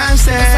I'm.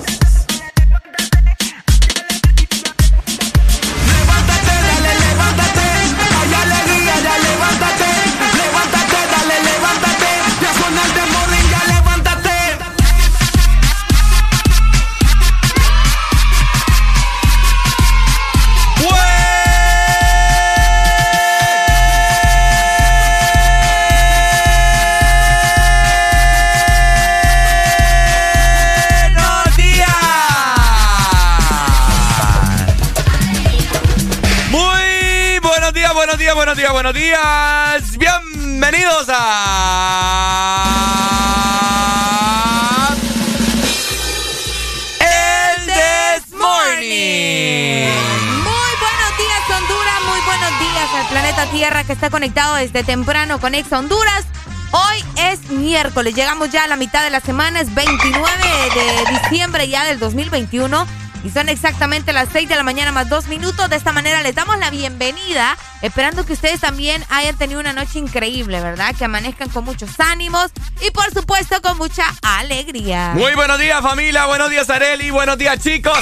Buenos días, buenos días. Bienvenidos a. El This Morning. Muy buenos días, Honduras. Muy buenos días al planeta Tierra que está conectado desde temprano con Ex Honduras. Hoy es miércoles, llegamos ya a la mitad de la semana, es 29 de diciembre ya del 2021 y son exactamente las 6 de la mañana más dos minutos. De esta manera les damos la bienvenida, esperando que ustedes también hayan tenido una noche increíble, ¿verdad? Que amanezcan con muchos ánimos y por supuesto con mucha alegría. Muy buenos días familia, buenos días Areli, buenos días chicos.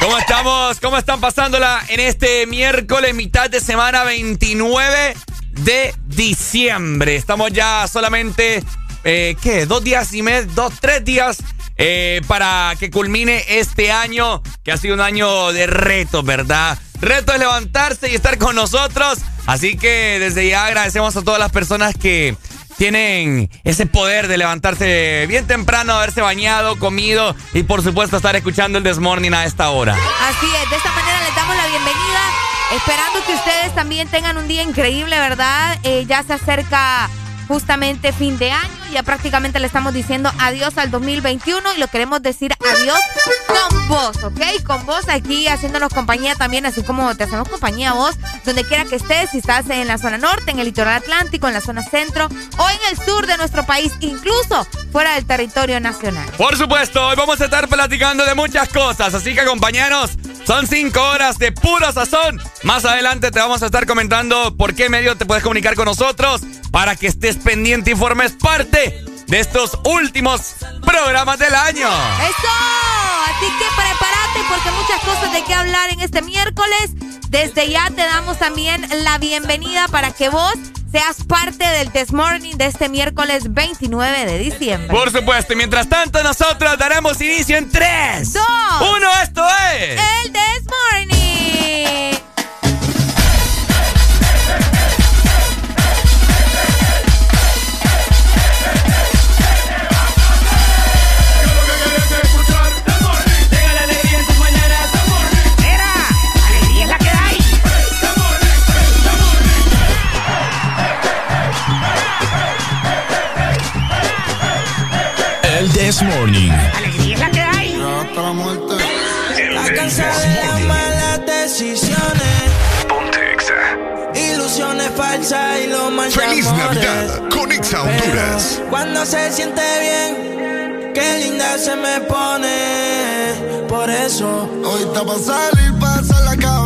¿Cómo estamos? ¿Cómo están pasándola en este miércoles, mitad de semana 29 de diciembre? Estamos ya solamente, eh, ¿qué? Dos días y mes, dos, tres días eh, para que culmine este año, que ha sido un año de retos, ¿verdad? Reto es levantarse y estar con nosotros. Así que desde ya agradecemos a todas las personas que tienen ese poder de levantarse bien temprano, haberse bañado, comido y por supuesto estar escuchando el Desmorning a esta hora. Así es, de esta manera les damos la bienvenida, esperando que ustedes también tengan un día increíble, ¿verdad? Eh, ya se acerca justamente fin de año. Ya prácticamente le estamos diciendo adiós al 2021 y lo queremos decir adiós con vos, ¿ok? Con vos aquí haciéndonos compañía también, así como te hacemos compañía a vos, donde quiera que estés, si estás en la zona norte, en el litoral atlántico, en la zona centro o en el sur de nuestro país, incluso fuera del territorio nacional. Por supuesto, hoy vamos a estar platicando de muchas cosas, así que acompañanos Son cinco horas de puro sazón. Más adelante te vamos a estar comentando por qué medio te puedes comunicar con nosotros para que estés pendiente y formes parte de estos últimos programas del año. ¡Eso! Así que prepárate porque muchas cosas de qué hablar en este miércoles. Desde ya te damos también la bienvenida para que vos seas parte del Test Morning de este miércoles 29 de diciembre. Por supuesto, y mientras tanto nosotros daremos inicio en 3, 2, 1, esto es... El Test Morning. This Morning. Alegría es la que hay. Hasta la muerte. La de las malas decisiones. Ponte Ilusiones falsas y lo más Feliz Navidad con Exa Honduras. Cuando se siente bien, qué linda se me pone. Por eso. Hoy está pa' salir, pasa la cabrón.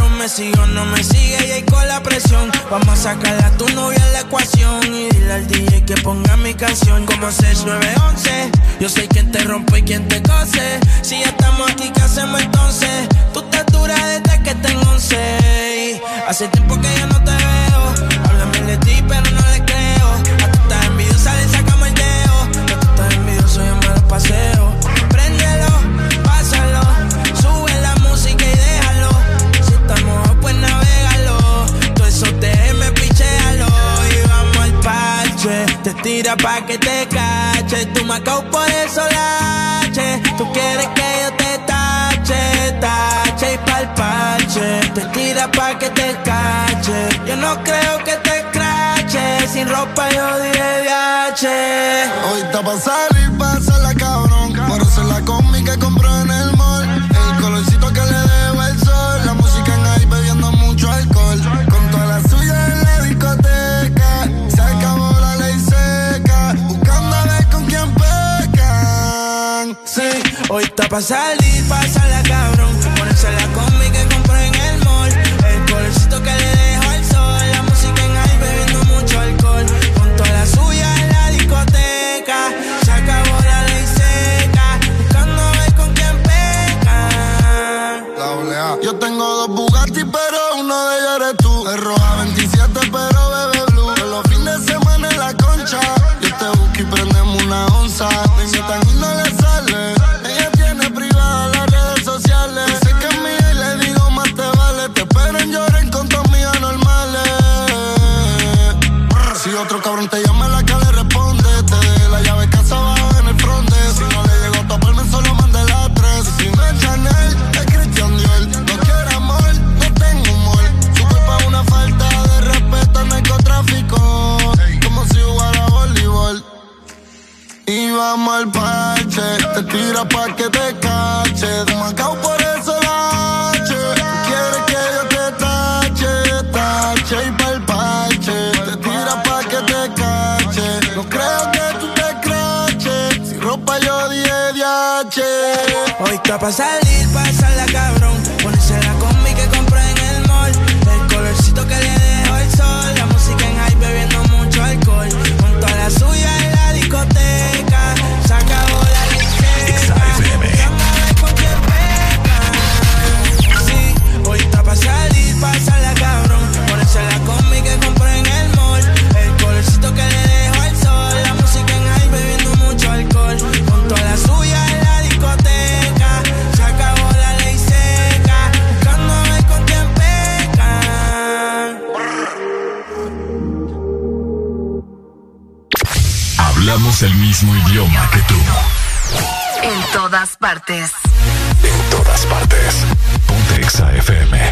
Me sigo, no me sigue y ahí con la presión. Vamos a sacarle a tu novia en la ecuación. Y dile al DJ que ponga mi canción como 6911. Yo soy quien te rompe y quien te cose. Si ya estamos aquí, ¿qué hacemos entonces? Tú estás dura desde que tengo 11. Hace tiempo que yo no te veo. Háblame de ti, pero no le creo. A tú estás envidiosa, le sacamos el dedo. A tú estás envidioso, yo me lo paseo. Tira pa' que te cache. Tú me acabo por eso lache. Tú quieres que yo te tache, tache y pa'l parche. Te tira pa' que te cache. Yo no creo que te crache. Sin ropa yo diré viaje. Hoy está pa' está pa' salir, la cabrón. Ponerse la combi que compré en el mall. El colorcito que le dejo al sol. La música en ahí bebiendo mucho alcohol. Con toda la suya en la discoteca. Se acabó la ley seca. Buscando ver con quién pecan. La. Yo tengo dos Pa' que te cache. De Macao por eso la H. Quieres que yo te tache, tache y pa'l parche. Te tira pa' que te cache. No creo que tú te craches. Si ropa yo di DH. Hoy está pa' salir, pasa la cabrón. Mismo idioma que tú. En todas partes. En todas partes. Ponte Exa FM.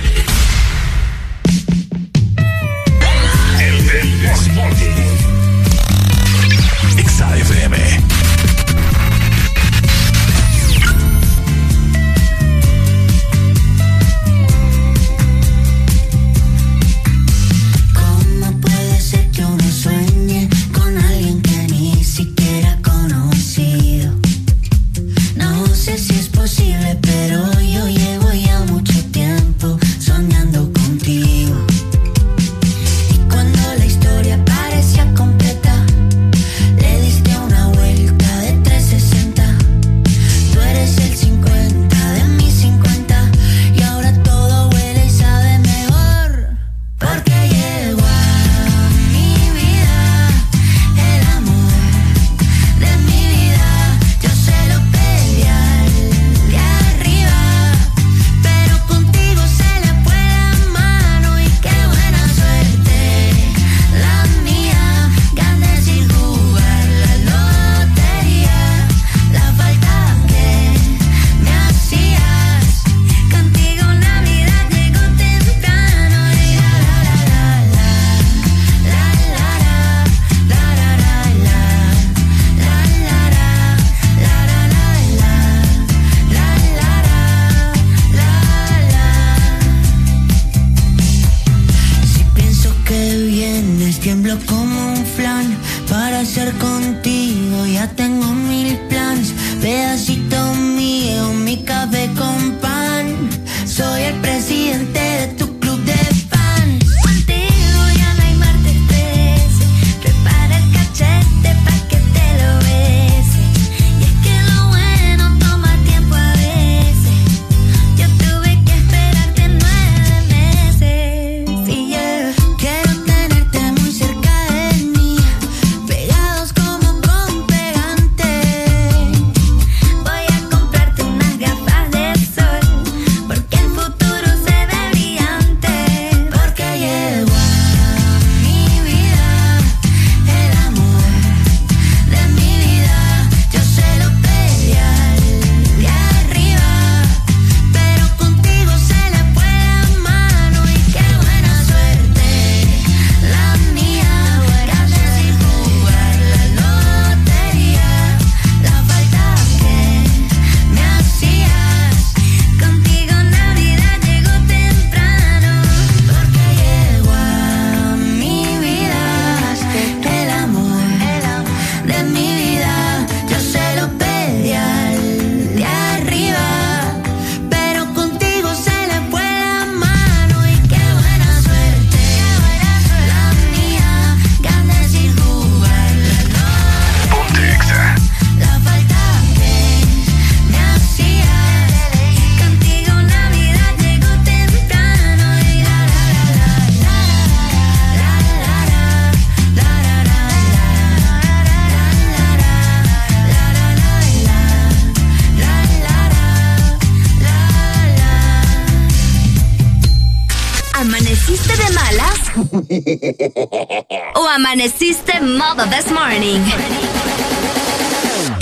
This Morning.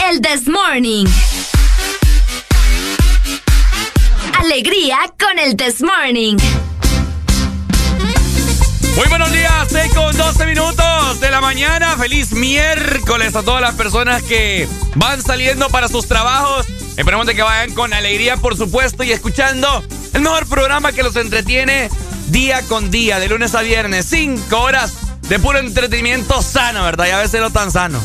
El This Morning. Alegría con el This Morning. Muy buenos días, 6 con 12 minutos de la mañana. Feliz miércoles a todas las personas que van saliendo para sus trabajos. Esperemos de que vayan con alegría, por supuesto, y escuchando el mejor programa que los entretiene día con día, de lunes a viernes, 5 horas de puro entretenimiento sano, ¿verdad? Y a veces no tan sano.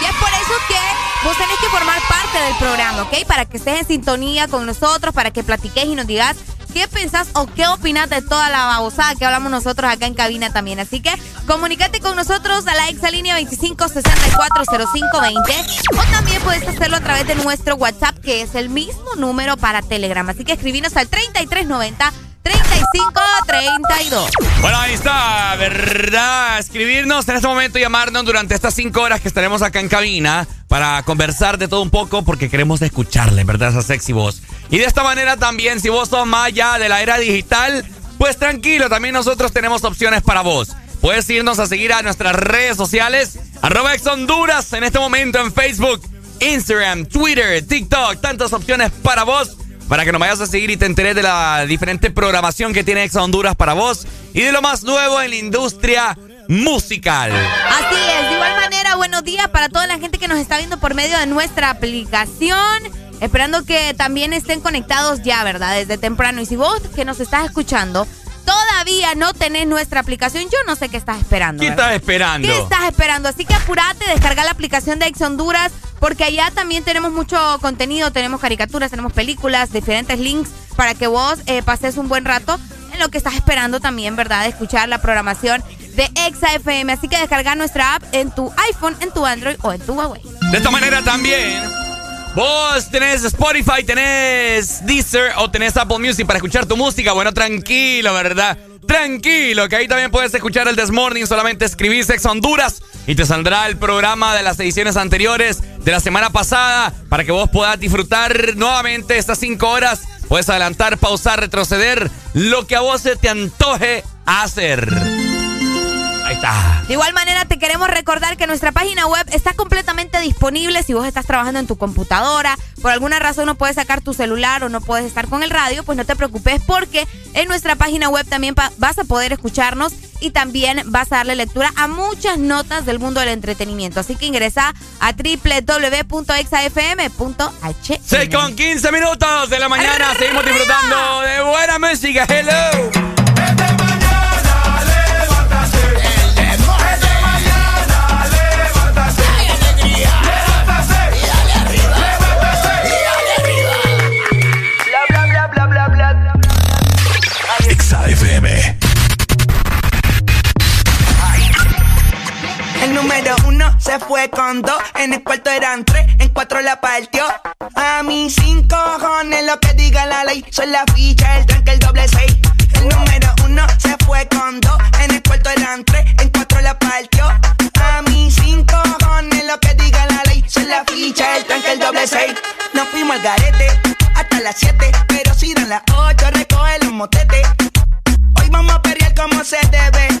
Y es por eso que vos tenés que formar parte del programa, ¿ok? Para que estés en sintonía con nosotros, para que platiques y nos digas qué pensás o qué opinas de toda la babosada que hablamos nosotros acá en cabina también. Así que comunícate con nosotros a la exalínea 25640520 o también puedes hacerlo a través de nuestro WhatsApp, que es el mismo número para Telegram. Así que escribinos al 3390 3532. Bueno, ahí está, ¿verdad? Escribirnos en este momento y llamarnos durante estas cinco horas que estaremos acá en cabina para conversar de todo un poco porque queremos escucharle, ¿verdad? Esa sexy voz. Y de esta manera también, si vos sos más allá de la era digital, pues tranquilo, también nosotros tenemos opciones para vos. Puedes irnos a seguir a nuestras redes sociales, Arroba Ex Honduras en este momento en Facebook, Instagram, Twitter, TikTok. Tantas opciones para vos. Para que nos vayas a seguir y te enteres de la diferente programación que tiene Ex Honduras para vos. Y de lo más nuevo en la industria musical. Así es, de igual manera, buenos días para toda la gente que nos está viendo por medio de nuestra aplicación. Esperando que también estén conectados ya, ¿verdad? Desde temprano. Y si vos que nos estás escuchando todavía no tenés nuestra aplicación, yo no sé qué estás esperando. ¿Qué estás esperando? ¿Qué estás esperando? Así que apurate, descarga la aplicación de Ex Honduras, porque allá también tenemos mucho contenido, tenemos caricaturas, tenemos películas, diferentes links para que vos eh, pases un buen rato lo que estás esperando también, ¿verdad? De escuchar la programación de Exa FM. Así que descarga nuestra app en tu iPhone, en tu Android o en tu Huawei. De esta manera también. Vos tenés Spotify, tenés Deezer o tenés Apple Music para escuchar tu música. Bueno, tranquilo, ¿verdad? Tranquilo, que ahí también puedes escuchar el This Morning. Solamente escribís Ex Honduras y te saldrá el programa de las ediciones anteriores de la semana pasada para que vos puedas disfrutar nuevamente estas cinco horas. Puedes adelantar, pausar, retroceder, lo que a vos se te antoje hacer. De igual manera, te queremos recordar que nuestra página web está completamente disponible si vos estás trabajando en tu computadora. Por alguna razón no puedes sacar tu celular o no puedes estar con el radio, pues no te preocupes porque en nuestra página web también vas a poder escucharnos y también vas a darle lectura a muchas notas del mundo del entretenimiento. Así que ingresa a www.exafm.h. 6 con 15 minutos de la mañana. Seguimos disfrutando de buena música. Hello. Se fue con dos, en el cuarto eran tres, en cuatro la partió. A mí cinco cojones lo que diga la ley, son la ficha, el tranque, el doble seis. El número uno se fue con dos, en el cuarto eran tres, en cuatro la partió. A mí cinco cojones lo que diga la ley, son la ficha, el tranque, el doble seis. Nos fuimos al garete, hasta las siete, pero si dan las ocho, recoge los motetes. Hoy vamos a pelear como se debe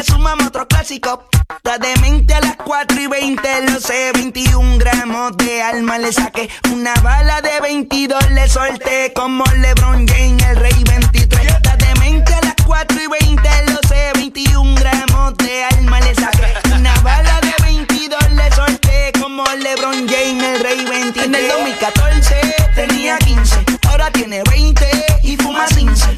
es un mamá otro clásico. La demente a las 4 y 20, lo sé, 21 gramos de alma le saqué. Una bala de 22 le solté como LeBron James, el rey 23. La demente a las 4 y 20, lo sé, 21 gramos de alma le saqué. Una bala de 22 le solté como LeBron James, el rey 23. En el 2014 tenía 15, ahora tiene 20 y fuma 15.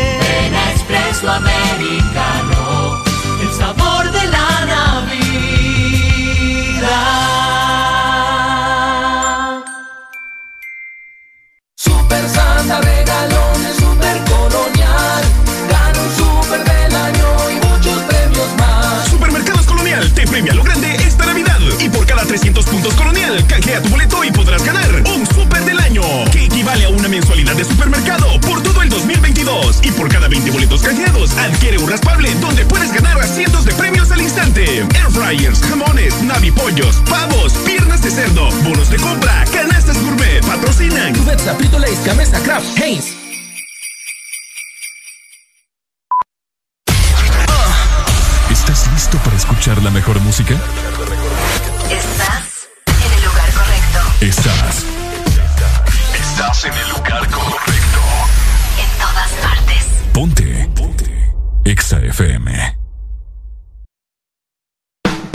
Espresso americano, el sabor de la Navidad. Super Santa regalones, super colonial, gana un super del año y muchos premios más. Supermercados Colonial te premia lo grande esta Navidad y por cada 300 puntos Colonial canjea tu boleto y podrás ganar un super del año que equivale a una mensualidad de supermercado por todo el 2022 y por cada 20 boletos canjeados adquiere un raspable donde puedes ganar a cientos de premios al instante. Air fryers, jamones, navipollos, pavos, piernas de cerdo, bonos de compra, canastas gourmet, patrocinan. Cubeta, Pito Lays, Camesa, Craft, Haynes. ¿Estás listo para escuchar la mejor música? Estás en el lugar correcto. Estás. Estás en el lugar correcto. En todas partes. Ponte. Ponte. Exa FM.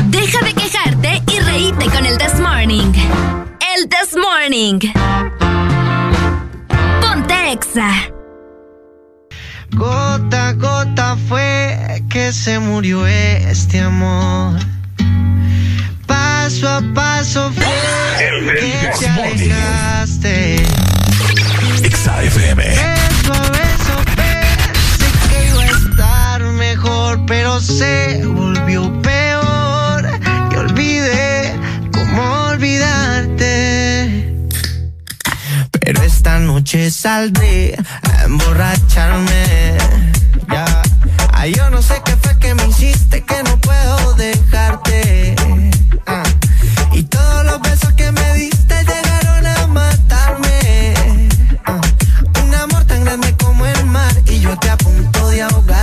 Deja de quejarte y reíte con el This Morning. El This Morning. Ponte Exa. Gota a gota fue que se murió este amor. Paso a paso fue que te alejaste. Exa FM. Beso a beso pensé que iba a estar mejor, pero se volvió peor. Y olvidé cómo olvidarte. Pero esta noche saldré a emborracharme. Ya. Ay, yo no sé qué fue que me hiciste que no puedo dejarte. Ah. Y todos los besos que me diste llegaron a matarme. Ah. Un amor tan grande como el mar y yo te a punto de ahogarme.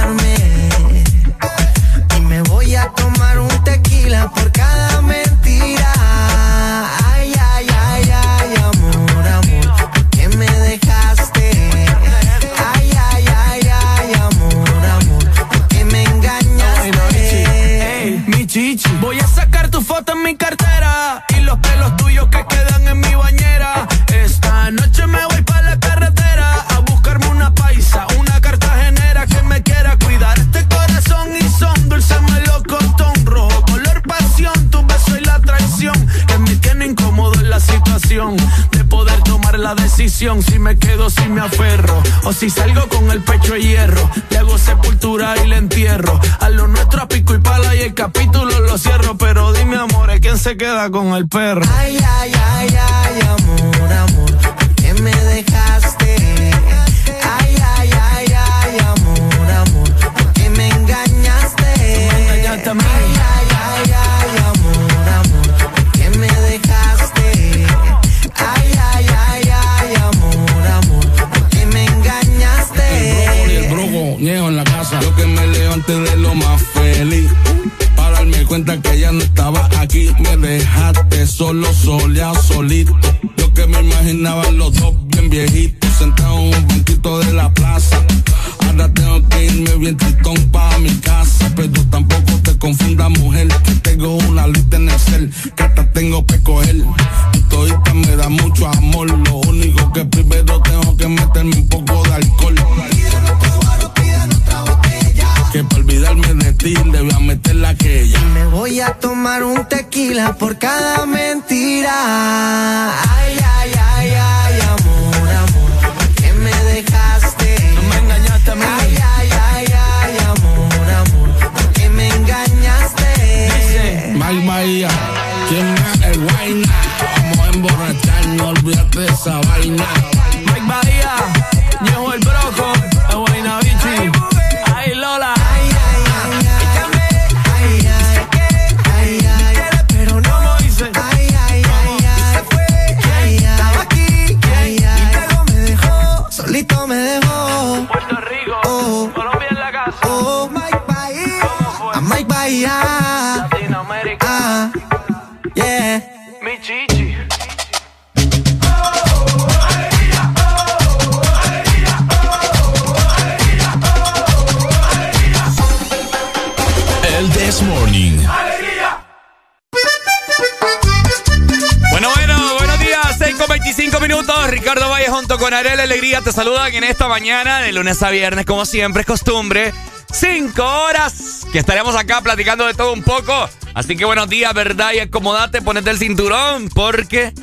Los pelos tuyos que quedan en mi bañera. Esta noche me voy para la carretera a buscarme una paisa, una cartagenera que me quiera cuidar. Este corazón y son dulce melocotón rojo color pasión, tu beso y la traición que me tiene incómodo en la situación la decisión si me quedo, si me aferro o si salgo con el pecho de hierro. Le hago sepultura y le entierro a lo nuestro a pico y pala y el capítulo lo cierro, pero dime amor, ¿quién se queda con el perro? Ay, ay, ay, ay, amor, amor, ¿por qué me dejaste? Casa. Yo que me levanté de lo más feliz. Para darme cuenta que ella no estaba aquí. me dejaste solo, soleado, solito. Yo que me imaginaba los dos bien viejitos, sentados en un banquito de la plaza. Ahora tengo que irme bien tristón pa' mi casa. Pero tampoco te confundas, mujer, que tengo una lista en el cel, que hasta tengo que coger. Todita me da mucho amor, lo único que primero tengo que meterme un poco de alcohol. Que para olvidarme de ti debía meter aquella. Y me voy a tomar un tequila por cada mentira. Ay, ay, ay, ay, amor, amor. ¿Por qué me dejaste? No me engañaste a mí. Ay, ay, ay, ay, amor, amor. ¿Por qué me engañaste? Mike Bahía, ¿quién me el guayna? Vamos a emborracharnos, olvídate de esa vaina. 25 minutos. Ricardo Valle junto con Arela Alegría te saludan en esta mañana, de lunes a viernes, como siempre es costumbre. 5 horas que estaremos acá platicando de todo un poco. Así que buenos días, ¿verdad? Y acomodate, ponete el cinturón, porque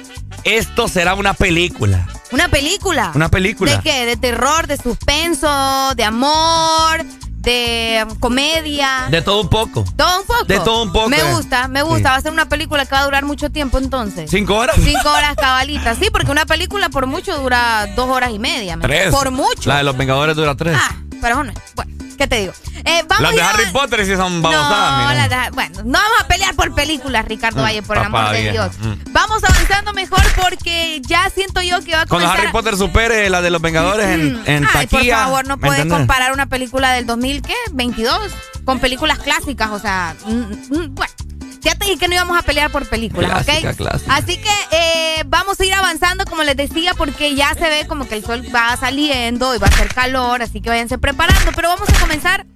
esto será una película. ¿Una película? Una película. ¿De qué? ¿De terror, de suspenso, de amor, de comedia? De todo un poco. Todo un poco. De todo un poco, Me eh. gusta, me gusta. Sí. Va a ser una película que va a durar mucho tiempo entonces. ¿Cinco horas? Cinco horas cabalitas. Sí, porque una película por mucho dura dos horas y media. ¿me Tres. Por mucho. La de los Vengadores dura tres. Ah, pero bueno, bueno, ¿qué te digo? Eh, vamos Las de a Harry Potter sí son No, babosadas, mira. las de- bueno, no vamos a pelear por películas, Ricardo Mm, Valle, por el amor de vieja, Dios. mm. Vamos avanzando mejor porque ya siento yo que va a Cuando comenzar... Harry Potter supere la de los Vengadores en, en Ay, por taquilla. favor, no ¿me puedes comparar una película del 2000, ¿qué? 22 con películas clásicas, o sea, mm, mm, bueno. Ya te dije que no íbamos a pelear por películas, Clásica, ¿ok? clásica. Así que eh, vamos a ir avanzando, como les decía, porque ya se ve como que el sol va saliendo y va a hacer calor, así que váyanse preparando. Pero vamos a comenzar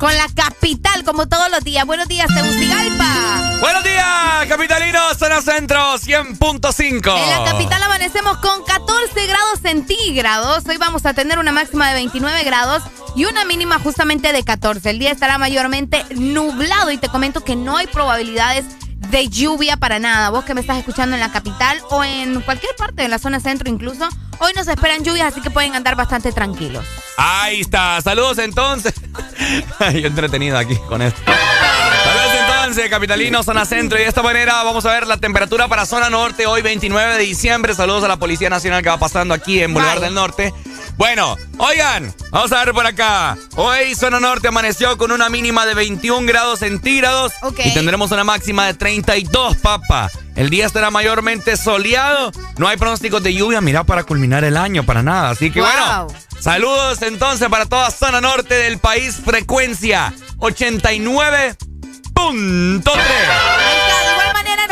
con la capital, como todos los días. Buenos días, Tegucigalpa. Buenos días, capitalinos, zona centro 100.5. En la capital amanecemos con 14 grados centígrados. Hoy vamos a tener una máxima de 29 grados y una mínima justamente de 14. El día estará mayormente nublado y te comento que no hay probabilidades de lluvia para nada. Vos que me estás escuchando en la capital o en cualquier parte de la zona centro incluso, hoy nos esperan lluvias, así que pueden andar bastante tranquilos. Ahí está, saludos entonces. Yo entretenido aquí con esto. Saludos entonces, capitalinos, zona centro. Y de esta manera vamos a ver la temperatura para zona norte hoy, 29 de diciembre. Saludos a la Policía Nacional que va pasando aquí en Boulevard Bye. del Norte. Bueno, oigan, vamos a ver por acá. Hoy zona norte amaneció con una mínima de 21 grados centígrados. Ok. Y tendremos una máxima de 32, papa. El día estará mayormente soleado. No hay pronósticos de lluvia, mira, para culminar el año, para nada. Así que Wow. bueno. Saludos entonces para toda zona norte del país. Frecuencia 89.3.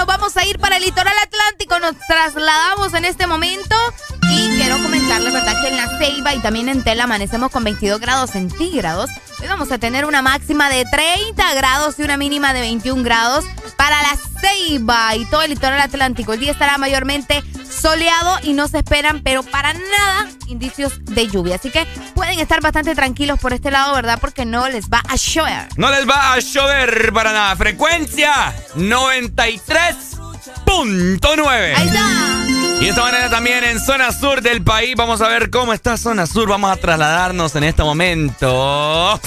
vamos a ir para el litoral atlántico, nos trasladamos en este momento y quiero comentarles, ¿verdad? Que en la Ceiba y también en Tela amanecemos con 22 grados centígrados. Hoy vamos a tener una máxima de 30 grados y una mínima de 21 grados para la Ceiba y todo el litoral atlántico. El día estará mayormente soleado y no se esperan, pero para nada, indicios de lluvia. Así que pueden estar bastante tranquilos por este lado, ¿verdad? Porque no les va a llover. No les va a llover para nada. Frecuencia 93.9. Ahí está. Y de esta manera también en zona sur del país vamos a ver cómo está zona sur. Vamos a trasladarnos en este momento.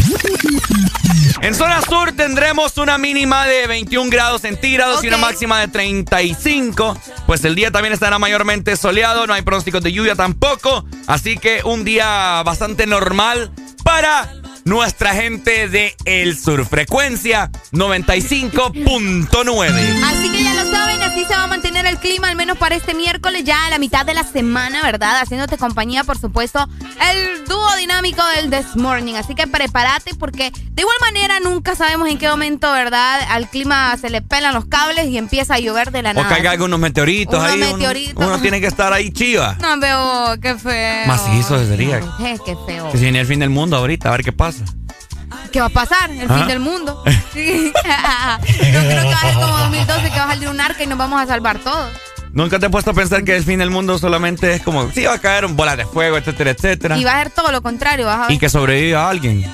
En zona sur tendremos una mínima de 21 grados centígrados y una máxima de 35. Pues el día también estará mayormente soleado, no hay pronósticos de lluvia tampoco. Así que un día bastante normal para nuestra gente de El Sur. Frecuencia 95.9. Así que ya lo saben, así se va a mantener el clima, al menos para este miércoles, ya a la mitad de la semana, ¿verdad? Haciéndote compañía, por supuesto, el dúo dinámico del This Morning. Así que prepárate porque de igual manera nunca sabemos en qué momento, ¿verdad? Al clima se le pelan los cables y empieza a llover de la nada. O caiga algunos meteoritos Unos ahí. uno- meteoritos. Uno, tiene que estar ahí chiva. No veo, qué feo. Macizo sería. Eh, qué feo. Que se viene el fin del mundo ahorita, a ver qué pasa. ¿Qué va a pasar? El Ah. fin del mundo. Sí. Yo creo que va a ser como 2012 que va a salir un arca y nos vamos a salvar todos. Nunca te he puesto a pensar que el fin del mundo solamente es como, sí, va a caer un bola de fuego, etcétera, etcétera. Y va a ser todo lo contrario, vas a ver. Y que sobreviva alguien.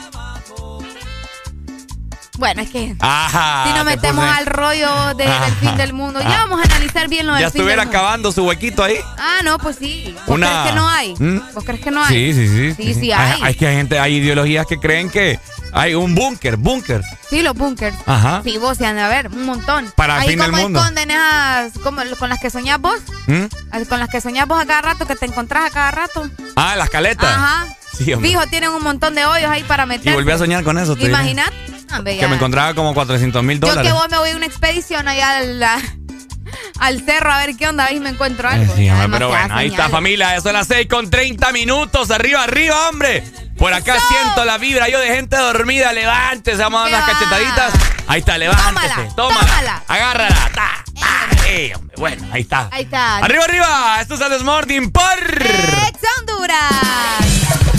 Bueno, es que Ajá. si nos te metemos puse- al rollo de- del fin del mundo, ya Ah. vamos a analizar bien lo del Ya fin del estuviera mundo. acabando su huequito ahí. Ah, no, pues sí. ¿Vos Una- crees que no hay? ¿Mm? ¿Vos crees que no hay? Sí, sí, sí. Sí, sí hay. Hay, que hay gente, hay ideologías que creen que hay un búnker, búnker. Sí, los bunkers. Ajá. Sí, vos, sí, han de haber un montón. Para el Ahí fin del mundo. esas, como con las que soñás vos, ¿Mm? con las que soñás vos a cada rato, que te encontrás a cada rato. Ah, las caletas. Ajá. Sí. Fijo, tienen un montón de hoyos ahí para meter. Y volví a soñar con eso. te Hombre, Que ya. me encontraba como 400 mil Yo dólares. que vos me voy a una expedición allá al, al cerro a ver qué onda, ahí me encuentro algo. Eh, Sí, hombre, pero bueno, ahí está familia, eso son las 6 con 30 minutos, arriba, arriba, hombre. Por acá siento la vibra yo de gente dormida, levántese, vamos a dar unas cachetaditas. Ahí está, levántese, Tómala, tómala, tómala. agárrala, ta, ta. Eh, hombre, bueno, ahí está. Ahí está. Arriba, arriba, esto es el Morning por Ex Honduras.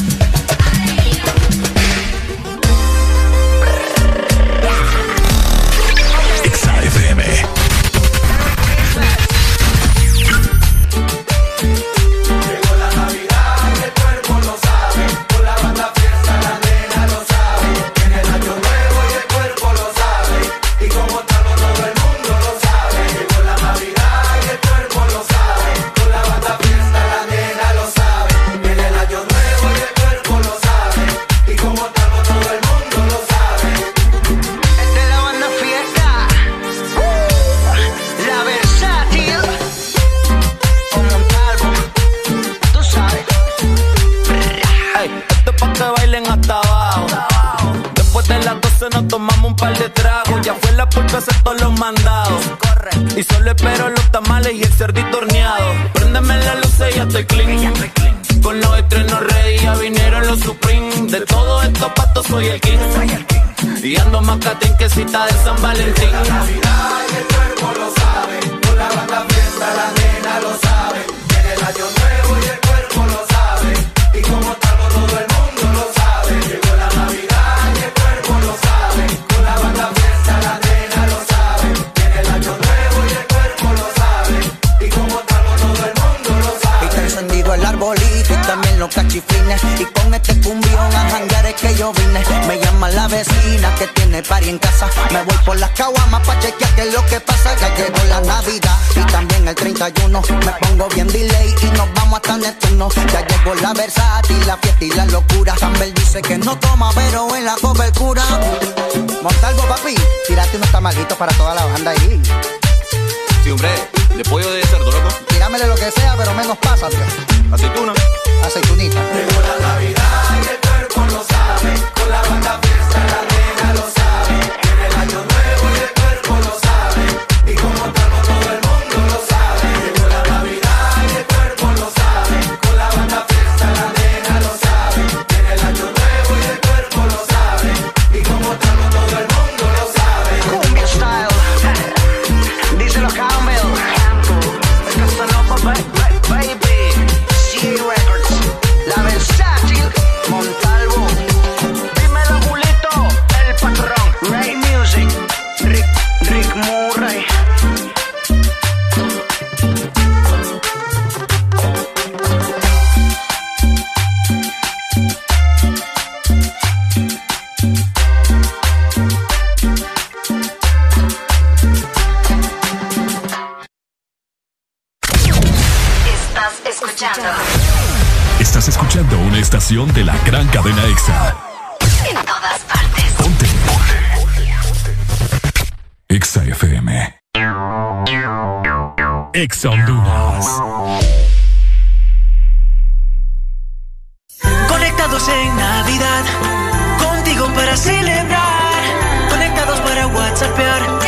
Tomamos un par de tragos. Ya fue la pulpa hacer todos los mandados. Y solo espero los tamales y el cerdito horneado. Préndeme la luz y ya estoy clean. Con los estrenos ready ya vinieron los Supreme. De todos estos patos soy el king. Y ando más caten que cita de San Valentín. Y Y con este cumbión a janguear es que yo vine. Me llama la vecina que tiene pari en casa. Me voy por las caguamas pa' chequear qué es lo que pasa. Ya llegó la Navidad y también el 31. Me pongo bien delay y nos vamos hasta Neptuno. Ya llegó la versátil, la fiesta y la locura. Campbell dice que no toma, pero en la cobertura. Montalvo, papi, tírate unos tamalitos para toda la banda ahí. Sí, hombre, de pollo de cerdo, loco. Tíramele lo que sea, pero menos pasa, tío. Aceituna. Aceitunita. Cumbia estación de la gran cadena EXA. En todas partes. Ponte. EXA FM. EXA Honduras. Conectados en Navidad. Contigo para celebrar. Conectados para WhatsAppear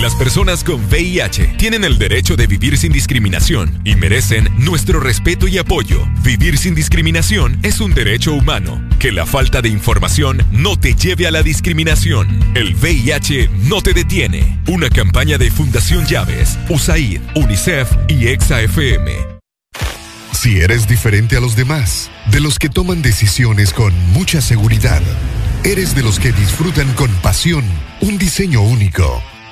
Las personas con VIH tienen el derecho de vivir sin discriminación y merecen nuestro respeto y apoyo. Vivir sin discriminación es un derecho humano. Que la falta de información no te lleve a la discriminación. El VIH no te detiene. Una campaña de Fundación Llaves, USAID, UNICEF y EXA-FM. Si eres diferente a los demás, de los que toman decisiones con mucha seguridad, eres de los que disfrutan con pasión un diseño único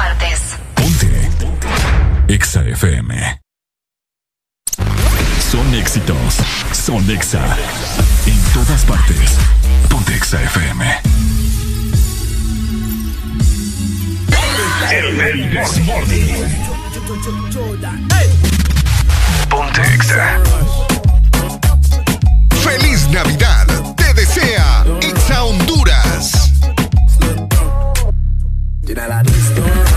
Partes. Ponte. Exa FM. Son éxitos. Son Exa. En todas partes. Ponte Exa FM. El, el Desmorning. Ponte Exa. ¡Feliz Navidad! Te desea Itza Honduras. Don't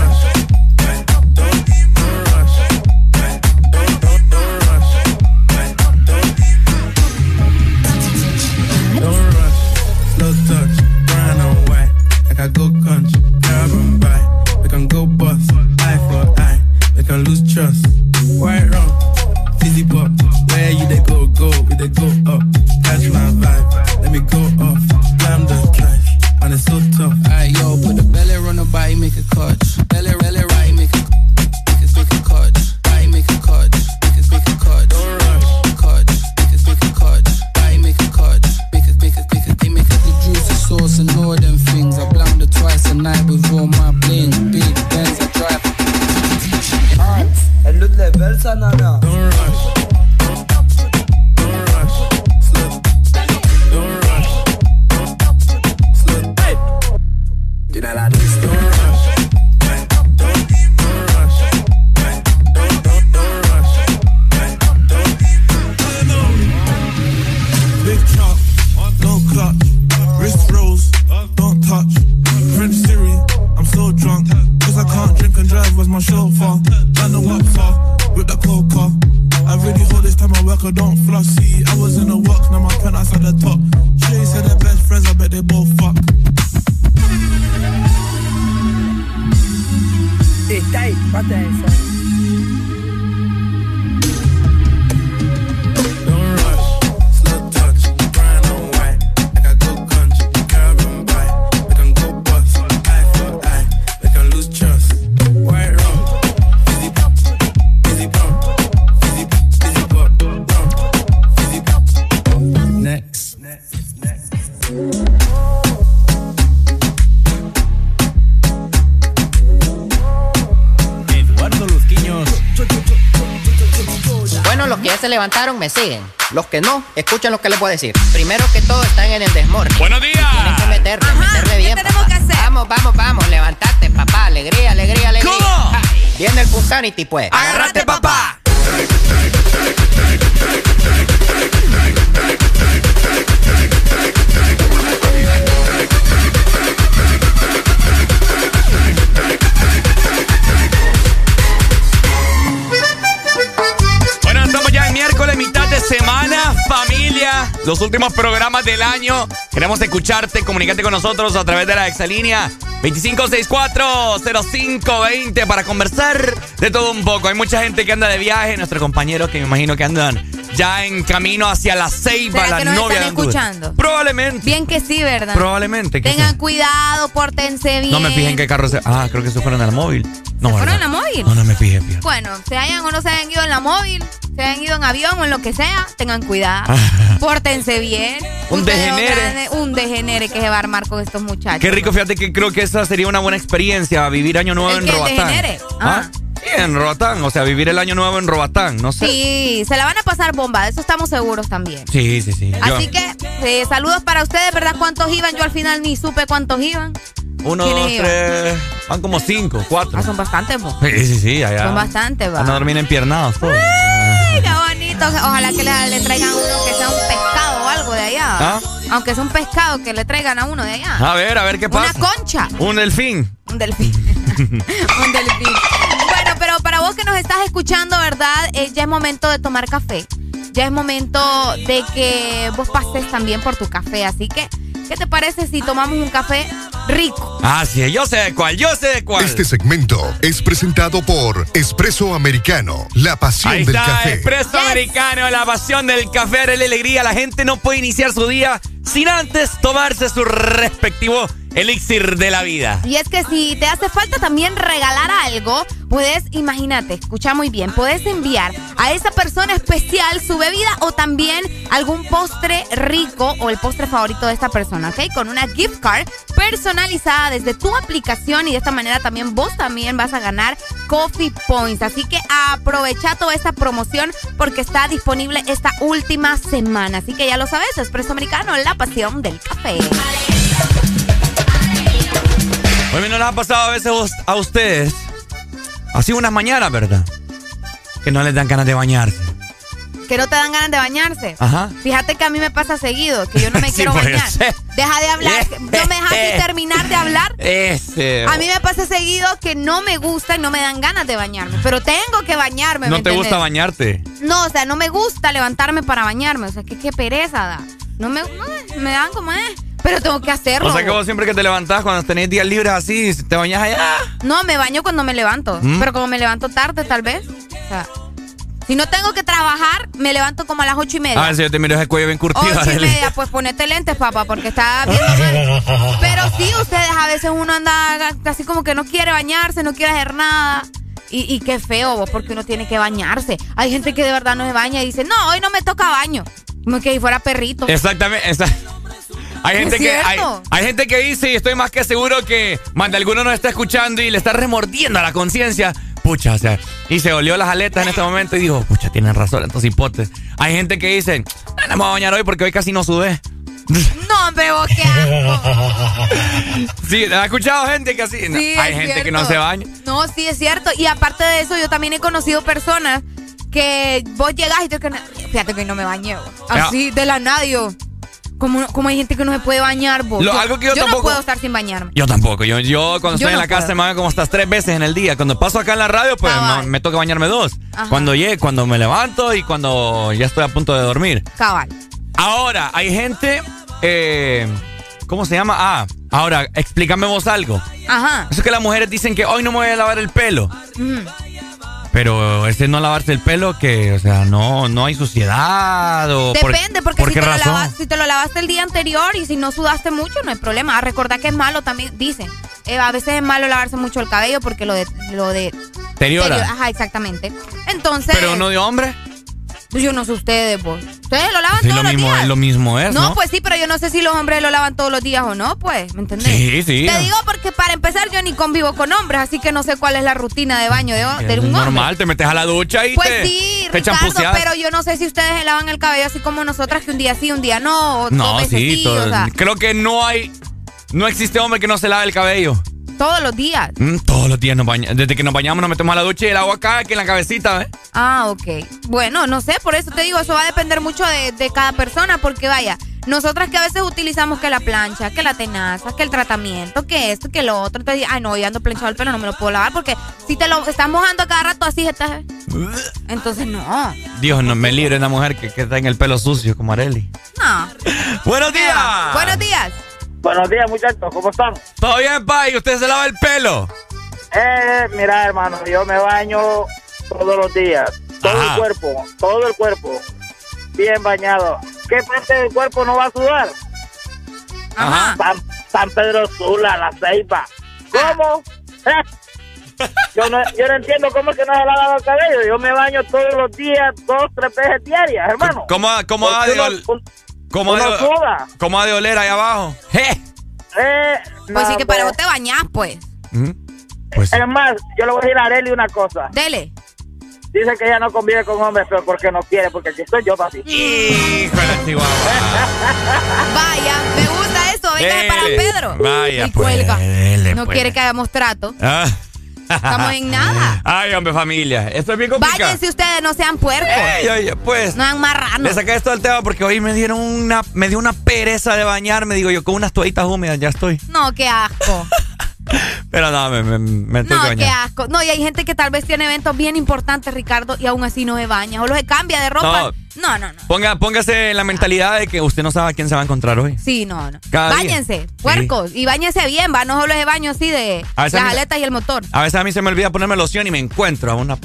I go country, grab and buy. We can go bust, eye for eye. We can lose trust. White rum, fizzy pop. Where you they go, go, we they go up. Catch my vibe, let me go off. Slam the trash, and it's so tough. Alright, yo, put the belly on the body, make a catch. Belly, belly, right, make a, make night with all my me siguen. Los que no, escuchen lo que les voy a decir. Primero que todo, están en el desmorning. Buenos días. Tienen que meterle, meterle bien. tenemos papá. que hacer? Vamos, vamos, vamos, levantate, papá. Alegría, alegría, alegría. ¿Cómo? Ja, Viene el Punsanity, pues. Agárrate, papá. Los últimos programas del año. Queremos escucharte, comunicarte con nosotros a través de la exalínea 25640520 para conversar de todo un poco. Hay mucha gente que anda de viaje, nuestros compañeros que me imagino que andan ya en camino hacia la ceiba, ¿Será la que nos novia están escuchando? Probablemente. Bien que sí, ¿verdad? Probablemente. ¿qué Tengan sea? cuidado, pórtense bien. No me fijé en qué carro se. Ah, creo que se fueron en la móvil. No, ¿Se fueron en la móvil? No, no me fijé, fíjate. Bueno, se hayan o no se hayan ido en la móvil, se hayan ido en avión o en lo que sea, tengan cuidado. Pórtense bien. Un degenere. Un degenere que se va a armar con estos muchachos. Qué rico, fíjate que creo que esa sería una buena experiencia, vivir año nuevo ¿El en Robatán. degenere? ¿Ah? Sí, en Robatán, o sea, vivir el año nuevo en Robatán, no sé. Sí, se la van a pasar bomba, de eso estamos seguros también. Sí, sí, sí. Yo- Así que eh, saludos para ustedes, ¿verdad? ¿Cuántos iban? Yo al final ni supe cuántos iban. Uno, ¿quiénes dos, tres. Van como cinco, cuatro. Ah, son bastantes, po. Sí, sí, sí, allá. Son bastantes, va. Van a dormir empiernados. Ay, qué bonito. Ojalá que le, le traigan uno que sea un pescado o algo de allá. ¿Ah? Aunque sea un pescado, que le traigan a uno de allá. A ver, a ver qué pasa. Una concha. Un delfín. Un delfín. un delfín. Bueno, pero para vos que nos estás escuchando, ¿verdad? Eh, ya es momento de tomar café. Ya es momento de que vos pases también por tu café. Así que, ¿qué te parece si tomamos un café rico? Ah, sí, yo sé de cuál, yo sé de cuál. Este segmento es presentado por Espresso Americano, la pasión Ahí del está, café. Expreso Americano, la pasión del café, la alegría. La gente no puede iniciar su día sin antes tomarse su respectivo elixir de la vida. Y es que si te hace falta también regalar algo, puedes, imagínate, escucha muy bien, puedes enviar a esa persona especial su bebida o también algún postre rico o el postre favorito de esta persona, ¿ok? Con una gift card personalizada desde tu aplicación y de esta manera también vos también vas a ganar Coffee Points. Así que aprovecha toda esta promoción porque está disponible esta última semana. Así que ya lo sabes, Espresso Americano, la pasión del café. Hoy no les ha pasado a veces a ustedes, así unas mañanas, ¿verdad? Que no les dan ganas de bañarse. Que no te dan ganas de bañarse. Ajá. Fíjate que a mí me pasa seguido, que yo no me Sí, quiero bañar. Deja de hablar, no me dejas ni terminar de hablar. Ese. A mí me pasa seguido que no me gusta y no me dan ganas de bañarme, pero tengo que bañarme. No ¿me te gusta bañarte. No, o sea, no me gusta levantarme para bañarme, o sea, que qué pereza da. No me, no, me dan como, eh, pero tengo que hacerlo. O sea que vos siempre que te levantás, cuando tenés días libres así, te bañas allá. No, me baño cuando me levanto, ¿Mm? pero como me levanto tarde tal vez. O sea, si no tengo que trabajar, me levanto como a las ocho y media. A ver si yo te miro ese cuello bien curtido. Ocho y media, pues ponete lentes, papá, porque está viendo mal. Pero sí, ustedes a veces uno anda así como que no quiere bañarse, no quiere hacer nada. Y, y qué feo, vos, porque uno tiene que bañarse. Hay gente que de verdad no se baña y dice, no, hoy no me toca baño. Como que si fuera perrito. Exactamente. esa- Hay gente, que, hay, hay gente que dice, y estoy más que seguro que más de alguno nos está escuchando y le está remordiendo a la conciencia. Pucha, o sea, y se olió las aletas en este momento y dijo, pucha, tienen razón estos hipotes. Hay gente que dice, "Ah, no me voy a bañar hoy porque hoy casi no sudé. No, hombre, vos qué asco. Sí, ¿has escuchado gente que así? No, Sí, hay es gente que cierto. no se baña. No, sí, es cierto. Y aparte de eso, yo también he conocido personas que vos llegás y te que fíjate que no me bañé. Así, de la nada, yo. Como, como hay gente que no se puede bañar, vos. Lo- algo que yo no tampoco- puedo estar sin bañarme. Yo tampoco. Yo, yo cuando Yo estoy en no la casa me baño como hasta tres veces en el día. Cuando paso acá en la radio, pues Cabal. me, toca bañarme dos. Ajá. Cuando llegue, cuando me levanto y cuando ya estoy a punto de dormir. Cabal. Ahora, hay gente. eh, ¿Cómo se llama? Ah, ahora, explícame vos algo. Ajá. Eso que las mujeres dicen que hoy no me voy a lavar el pelo. Ujú. Pero ese no lavarse el pelo, que, o sea, no, no hay suciedad o. por- Depende, porque ¿por si, qué te lo razón? lavas- si te lo lavaste el día anterior y si no sudaste mucho, no hay problema. Recordar que es malo también, dicen. Eh, a veces es malo lavarse mucho el cabello porque lo de... Lo de. Ajá, exactamente. Entonces... Pero uno de hombre. Yo no sé ustedes, pues. ¿Ustedes lo lavan Sí, todos lo los mismo, días? es lo mismo es, ¿no? No, pues sí, pero yo no sé si los hombres lo lavan todos los días o no, pues, ¿me entendés? Sí, sí. Te digo porque para empezar yo ni convivo con hombres, así que no sé cuál es la rutina de baño de, de un hombre. normal, te metes a la ducha y Pues te, sí, te Ricardo, champuceas. pero yo no sé si ustedes se lavan el cabello así como nosotras, que un día sí, un día no, o No, sí, sí, todo- o sea, creo que no hay, no existe hombre que no se lave el cabello. Todos los días. Mm, todos los días nos bañamos, desde que nos bañamos nos metemos a la ducha y el agua cae aquí en la cabecita, ¿ves? Ah, ok. Bueno, no sé, por eso te digo, eso va a depender mucho de, de cada persona, porque vaya, nosotras que a veces utilizamos que la plancha, que la tenaza, que el tratamiento, que esto, que lo otro, entonces, ay, no, yo ando planchado el pelo, no me lo puedo lavar, porque si te lo estás mojando a cada rato así, estás... Entonces, no, Dios no me libre una mujer que, que está en el pelo sucio como Areli. no. Buenos días. Buenos días. Buenos días, muchachos, ¿cómo están? ¿Todo bien, pa? ¿Y usted se lava el pelo? Eh, mira, hermano, yo me baño todos los días. Todo Ajá. el cuerpo, todo el cuerpo. bien bañado, ¿qué parte del cuerpo no va a sudar? Ajá. San, San Pedro Sula, la ceiba. ¿Cómo? Yo no, yo no entiendo cómo es que no se lava el cabello. Yo me baño todos los días, dos, tres veces diarias, hermano. ¿Cómo, cómo, ha Cómo ha de- cómo ha de oler ahí abajo? Eh, Pues sí que para pues, vos te bañás, pues. Pues Es más, yo le voy a decir a Areli una cosa. Dele. Dice que ella no convive con hombres, pero porque no quiere, porque aquí estoy yo, papi. Hijo de la chihuahua. Vaya, me gusta eso. Venga para Pedro. Vaya, y pues, cuelga. dele, no pues. quiere que hagamos trato. Ah. Estamos en nada. Ay, hombre, familia. Esto es bien complicado. Váyanse ustedes, no sean puercos. Ey, oye, pues. No sean marranos. Le saqué esto del tema porque hoy me dieron una, me dio una pereza de bañarme, digo yo, con unas toallitas húmedas, ya estoy. No, qué asco. Pero no, me, me, me No, qué asco. No, y hay gente que tal vez tiene eventos bien importantes, Ricardo, y aún así no se baña. O lo se cambia de ropa. No, no, no. Ponga, póngase en la mentalidad de que usted no sabe a quién se va a encontrar hoy. Sí, no, no. Cada día. Báñense, puercos. Y báñense bien, va. No solo ese baño así de las aletas y el motor. A veces a mí se me olvida ponerme loción y me encuentro a una.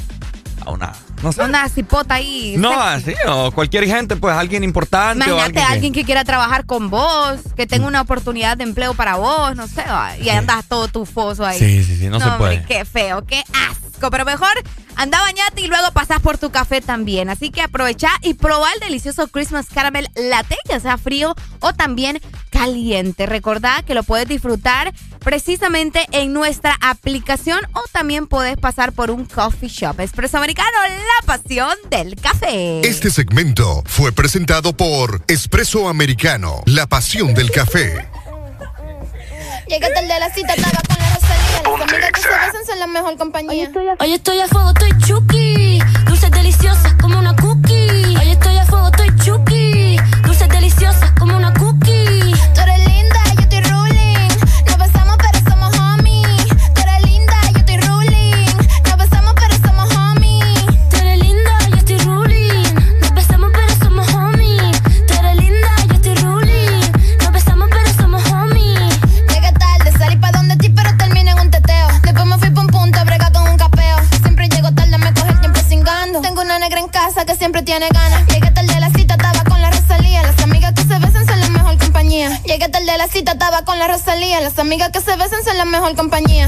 Una. no sé. Una cipota ahí. No, sexy. así, o cualquier gente, pues alguien importante o Imagínate alguien. que- alguien que quiera trabajar con vos, que tenga una oportunidad de empleo para vos, no sé, y andas todo tufoso ahí. Sí, sí, sí, no se hombre, puede. Qué feo, qué asco. Pero mejor anda bañate y luego pasás por tu café también. Así que aprovecha y proba el delicioso Christmas Caramel Latte, ya sea frío o también caliente. Recordá que lo puedes disfrutar precisamente en nuestra aplicación o también puedes pasar por un coffee shop. Espresso Americano, la pasión del café. Este segmento fue presentado por Espresso Americano, la pasión del café. Llega tarde a la cita, taga con la Rosalía. Las amigas que se besan son la mejor compañía. Hoy estoy a fuego, estoy chuki. Dulces deliciosas como una cookie. Hoy estoy a fuego, estoy chuki. La Rosalía. Las amigas que se besan son la mejor compañía.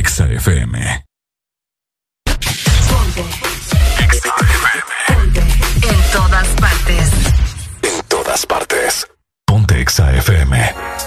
Exa FM. Ponte. Exa FM. En todas partes. En todas partes. Ponte Exa FM.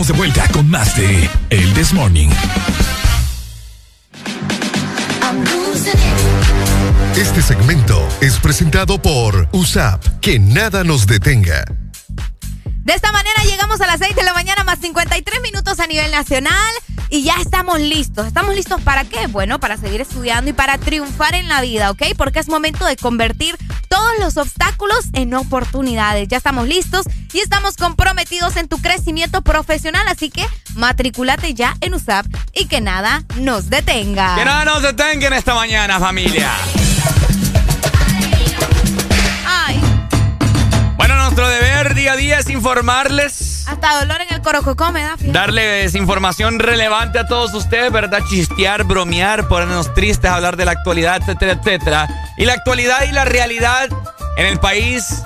Estamos de vuelta con más de El This Morning. Este segmento es presentado por USAP. Que nada nos detenga. De esta manera llegamos a las 6 de la mañana más 53 minutos a nivel nacional y ya estamos listos. ¿Estamos listos para qué? Bueno, para seguir estudiando y para triunfar en la vida, ¿ok? Porque es momento de convertir todos los obstáculos en oportunidades. Ya estamos listos y estamos comprometidos en tu crecimiento profesional, así que matriculate ya en USAP y que nada nos detenga. Que nada nos detenga en esta mañana, familia. Ay, Bueno, nuestro deber día a día es informarles, hasta dolor en el corococó me da. darles información relevante a todos ustedes, ¿verdad? Chistear, bromear, ponernos tristes, hablar de la actualidad, etcétera, etcétera. Y la actualidad y la realidad en el país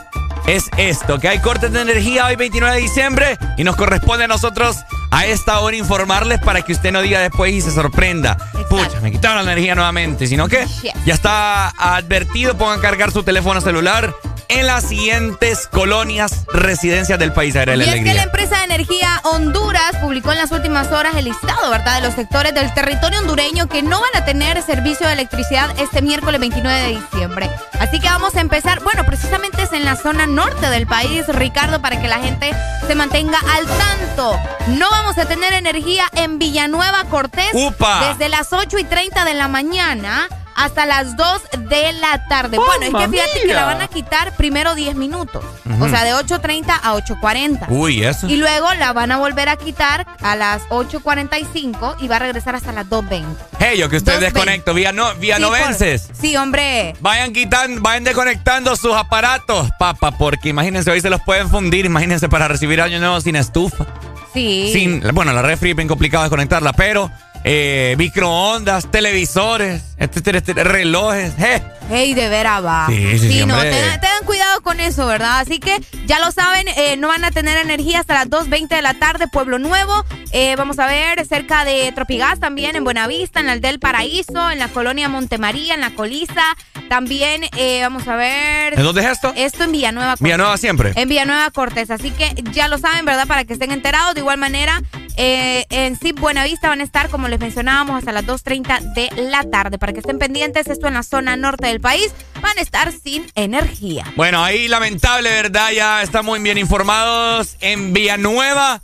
es esto, que hay cortes de energía hoy 29 de diciembre y nos corresponde a nosotros a esta hora informarles para que usted no diga después y se sorprenda. Pucha, me quitaron la energía nuevamente, sino que Yes. ya está advertido, pongan a cargar su teléfono celular en las siguientes colonias, residencias del país. A ver, Y la es que la empresa de energía Honduras publicó en las últimas horas el listado, ¿verdad?, de los sectores del territorio hondureño que no van a tener servicio de electricidad este miércoles 29 de diciembre. Así que vamos a empezar, bueno, precisamente es en la zona norte del país, Ricardo, para que la gente se mantenga al tanto. No vamos a tener energía en Villanueva Cortés ¡Upa! desde las 8 y 30 de la mañana. Hasta las 2 de la tarde. Bueno, es que ¡Mamma fíjate que la van a quitar primero 10 minutos. O sea, de 8.30 a 8.40. Uy, eso. Y luego la van a volver a quitar a las 8.45 y va a regresar hasta las 2.20. Hey, yo que usted 2.20. desconecto, vía, no, vía Sí, novenses. por- Sí, hombre. Vayan quitando, vayan desconectando sus aparatos, papá, porque imagínense, hoy se los pueden fundir, imagínense para recibir año nuevo sin estufa. Sí. Sin, bueno, la refri es bien complicado desconectarla, pero eh, microondas, televisores, etcétera, etcétera, relojes, eh. Hey, de veras va. Sí, sí, sí, no, tengan, tengan cuidado con eso, ¿verdad? Así que ya lo saben, eh, no van a tener energía hasta las 2.20 de la tarde, Pueblo Nuevo. Eh, vamos a ver cerca de Tropigas también, en Buenavista, en la Aldea del Paraíso, en la colonia Montemaría, en la Colisa. También, eh, vamos a ver. ¿En dónde es esto? Esto en Villanueva Cortés. Villanueva siempre. En Villanueva Cortés. Así que ya lo saben, ¿verdad? Para que estén enterados. De igual manera, eh, en SIP Buenavista van a estar, como les mencionábamos, hasta las 2.30 de la tarde. Para que estén pendientes, esto en la zona norte del país, van a estar sin energía. Bueno, ahí lamentable, ¿verdad? Ya estamos bien informados. En Villanueva,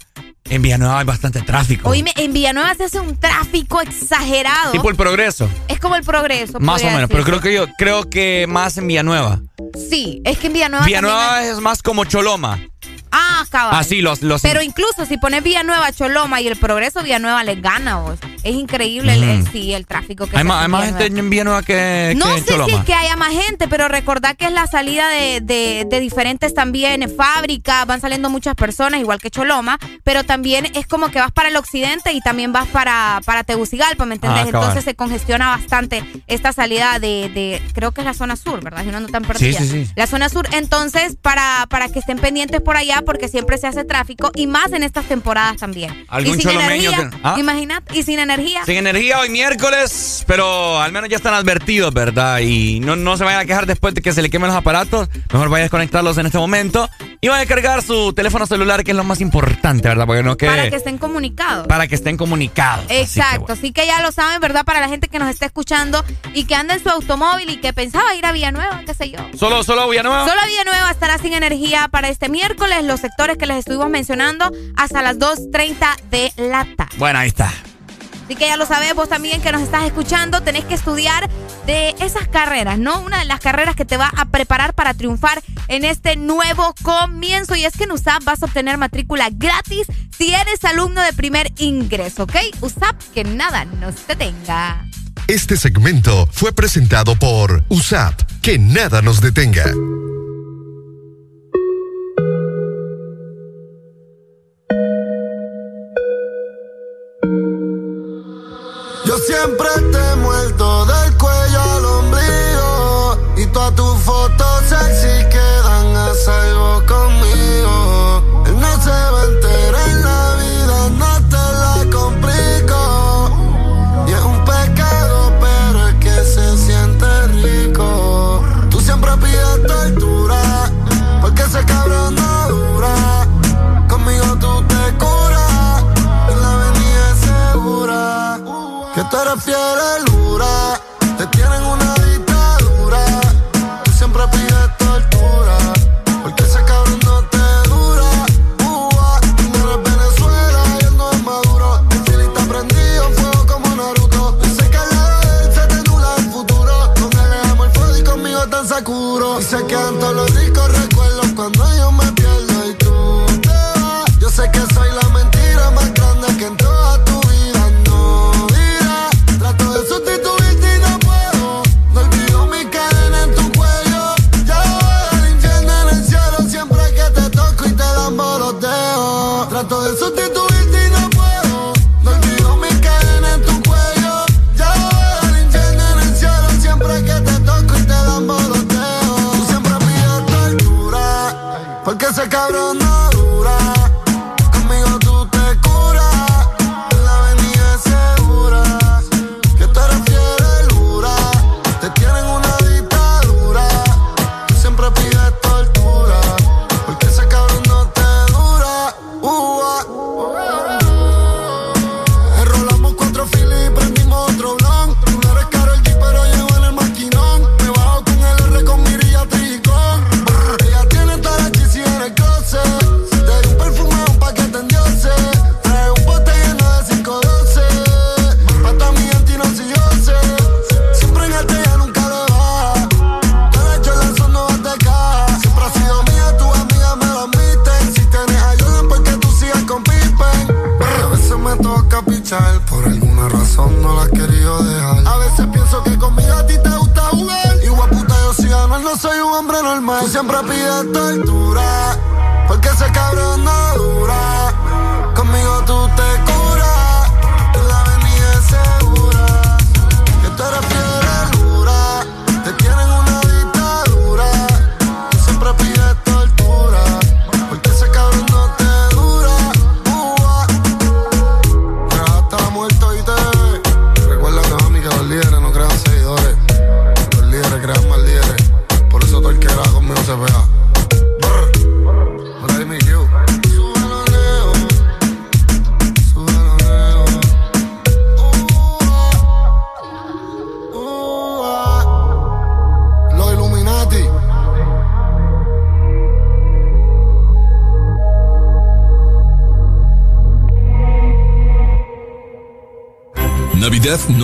en Villanueva hay bastante tráfico. Oíme, en Villanueva se hace un tráfico exagerado. Tipo el progreso. Es como el progreso. Más o menos, pero creo que yo creo que más en Villanueva. Sí, es que en Villanueva. Villanueva es más como Choloma. Ah, cabal. Ah, sí, los, los Pero incluso si pones Villanueva, Choloma y el progreso, Villanueva les gana, vos. Es increíble el, el- Mm. sí, el tráfico que hay más, hay más gente en Villanueva que, No que sé si es que haya más gente, pero recordad que es la salida de, de- de diferentes también fábricas, van saliendo muchas personas, igual que Choloma, pero también es como que vas para el occidente y también vas para, para Tegucigalpa, ¿me entendés? Ah. Entonces se congestiona bastante esta salida de, de- creo que es la zona sur, ¿verdad? Si no ando tan perdida. sí, sí. La zona sur, entonces, para, para que estén pendientes por allá, porque siempre se hace tráfico y más en estas temporadas también. ¿Algún y sin energía, que- ah? imagínate, y sin energía. Sin energía hoy miércoles, pero al menos ya están advertidos, ¿verdad? Y no, no se vayan a quejar después de que se le quemen los aparatos. Mejor vaya a desconectarlos en este momento. Y vaya a cargar su teléfono celular, que es lo más importante, ¿verdad? Porque no que, Para que estén comunicados. para que estén comunicados. Así que, Exacto, así que ya lo saben, ¿verdad? Para la gente que nos está escuchando y que anda en su automóvil y que pensaba ir a Villanueva, qué sé yo. ¿Solo, solo Villanueva? Solo Villanueva estará sin energía para este miércoles, los sectores que les estuvimos mencionando, hasta las 2.30 de la tarde. Bueno, ahí está. Así que ya lo sabes, vos también que nos estás escuchando, tenés que estudiar de esas carreras, ¿no? Una de las carreras que te va a preparar para triunfar en este nuevo comienzo. Y es que en USAP vas a obtener matrícula gratis si eres alumno de primer ingreso, ¿ok? USAP, que nada nos detenga. Este segmento fue presentado por USAP. Que nada nos detenga. Siempre te muerto del cuello al ombligo. Y todas tus fotos sexy segura mal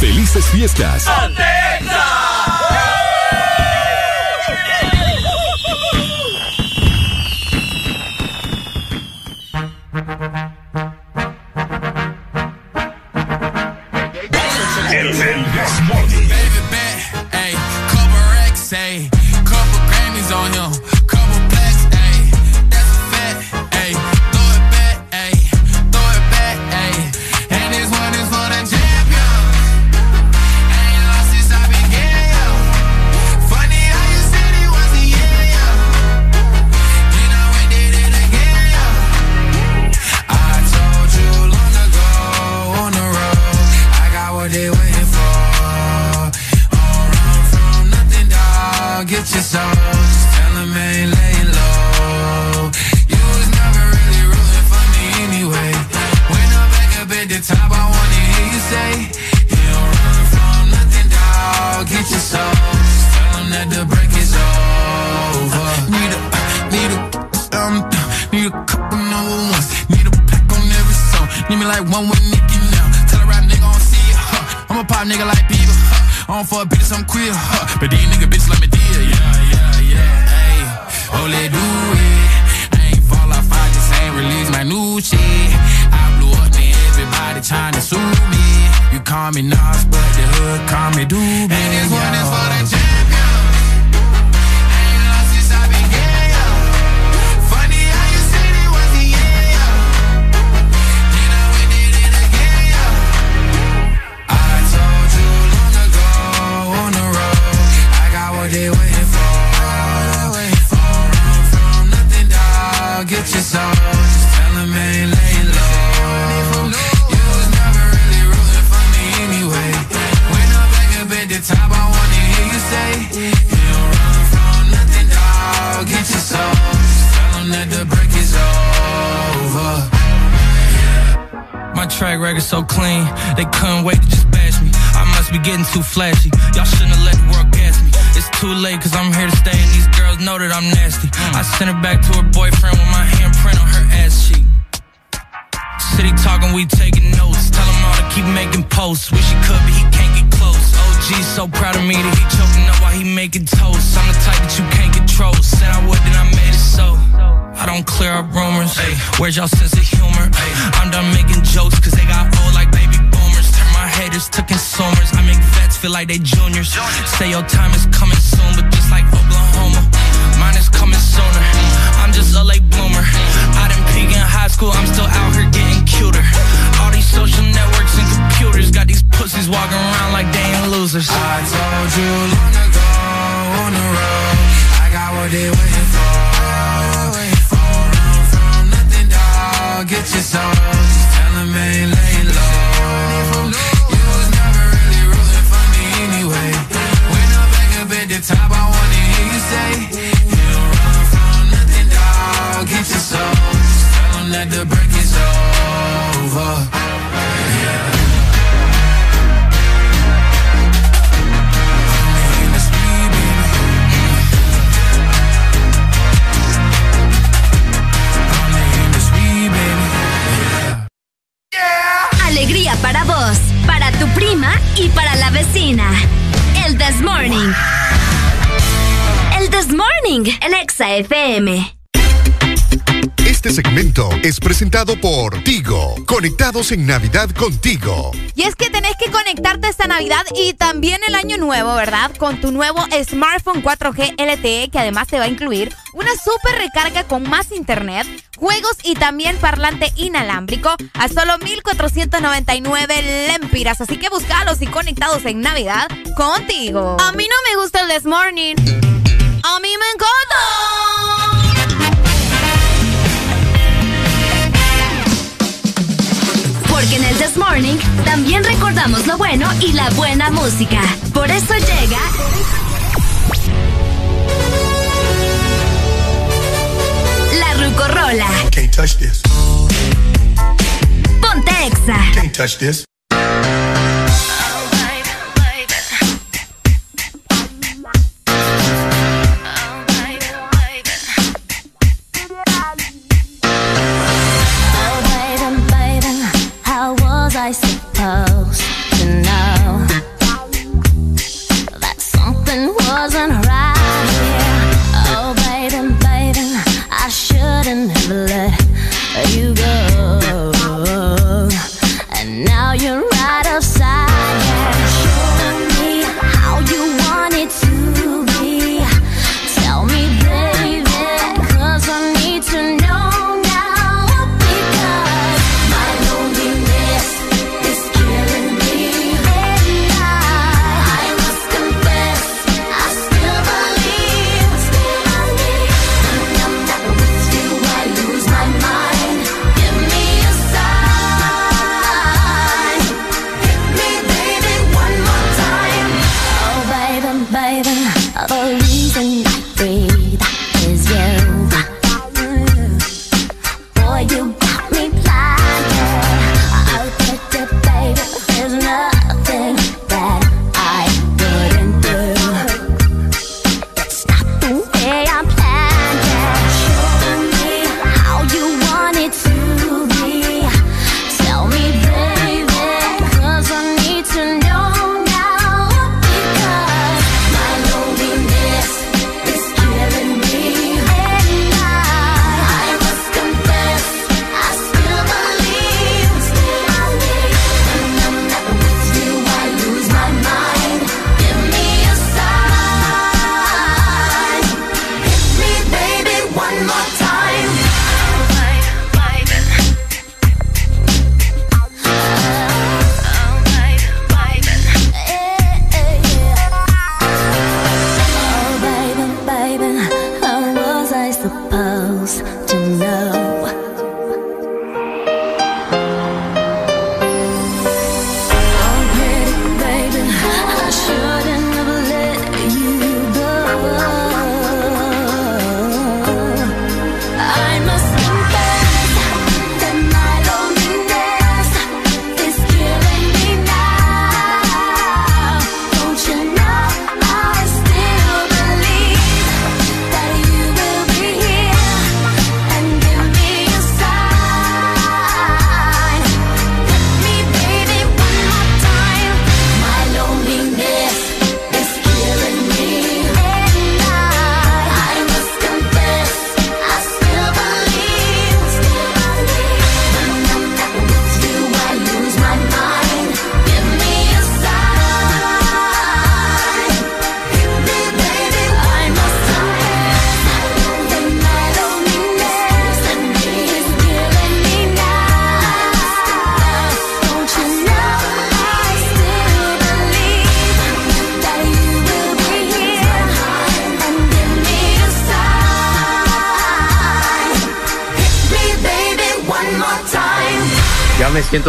¡Felices fiestas! told you long ago on the road, I got what they waiting for. Waiting for. I'm from nothing, dog. Get your soul. Just tell them ain't late. En Exa FM. Este segmento es presentado por Tigo. Conectados en Navidad contigo. Y es que tenés que conectarte esta Navidad y también el año nuevo, ¿verdad? Con tu nuevo smartphone 4G LTE que además te va a incluir una super recarga con más internet, juegos y también parlante inalámbrico a solo 1499 lempiras. Así que búscalos y conectados en Navidad contigo. A mí no me gusta el This Morning. A mí me encanta. Porque en el This Morning también recordamos lo bueno y la buena música. Por eso llega. La Rucorola. Can't touch this. Ponte Exa. Can't touch this.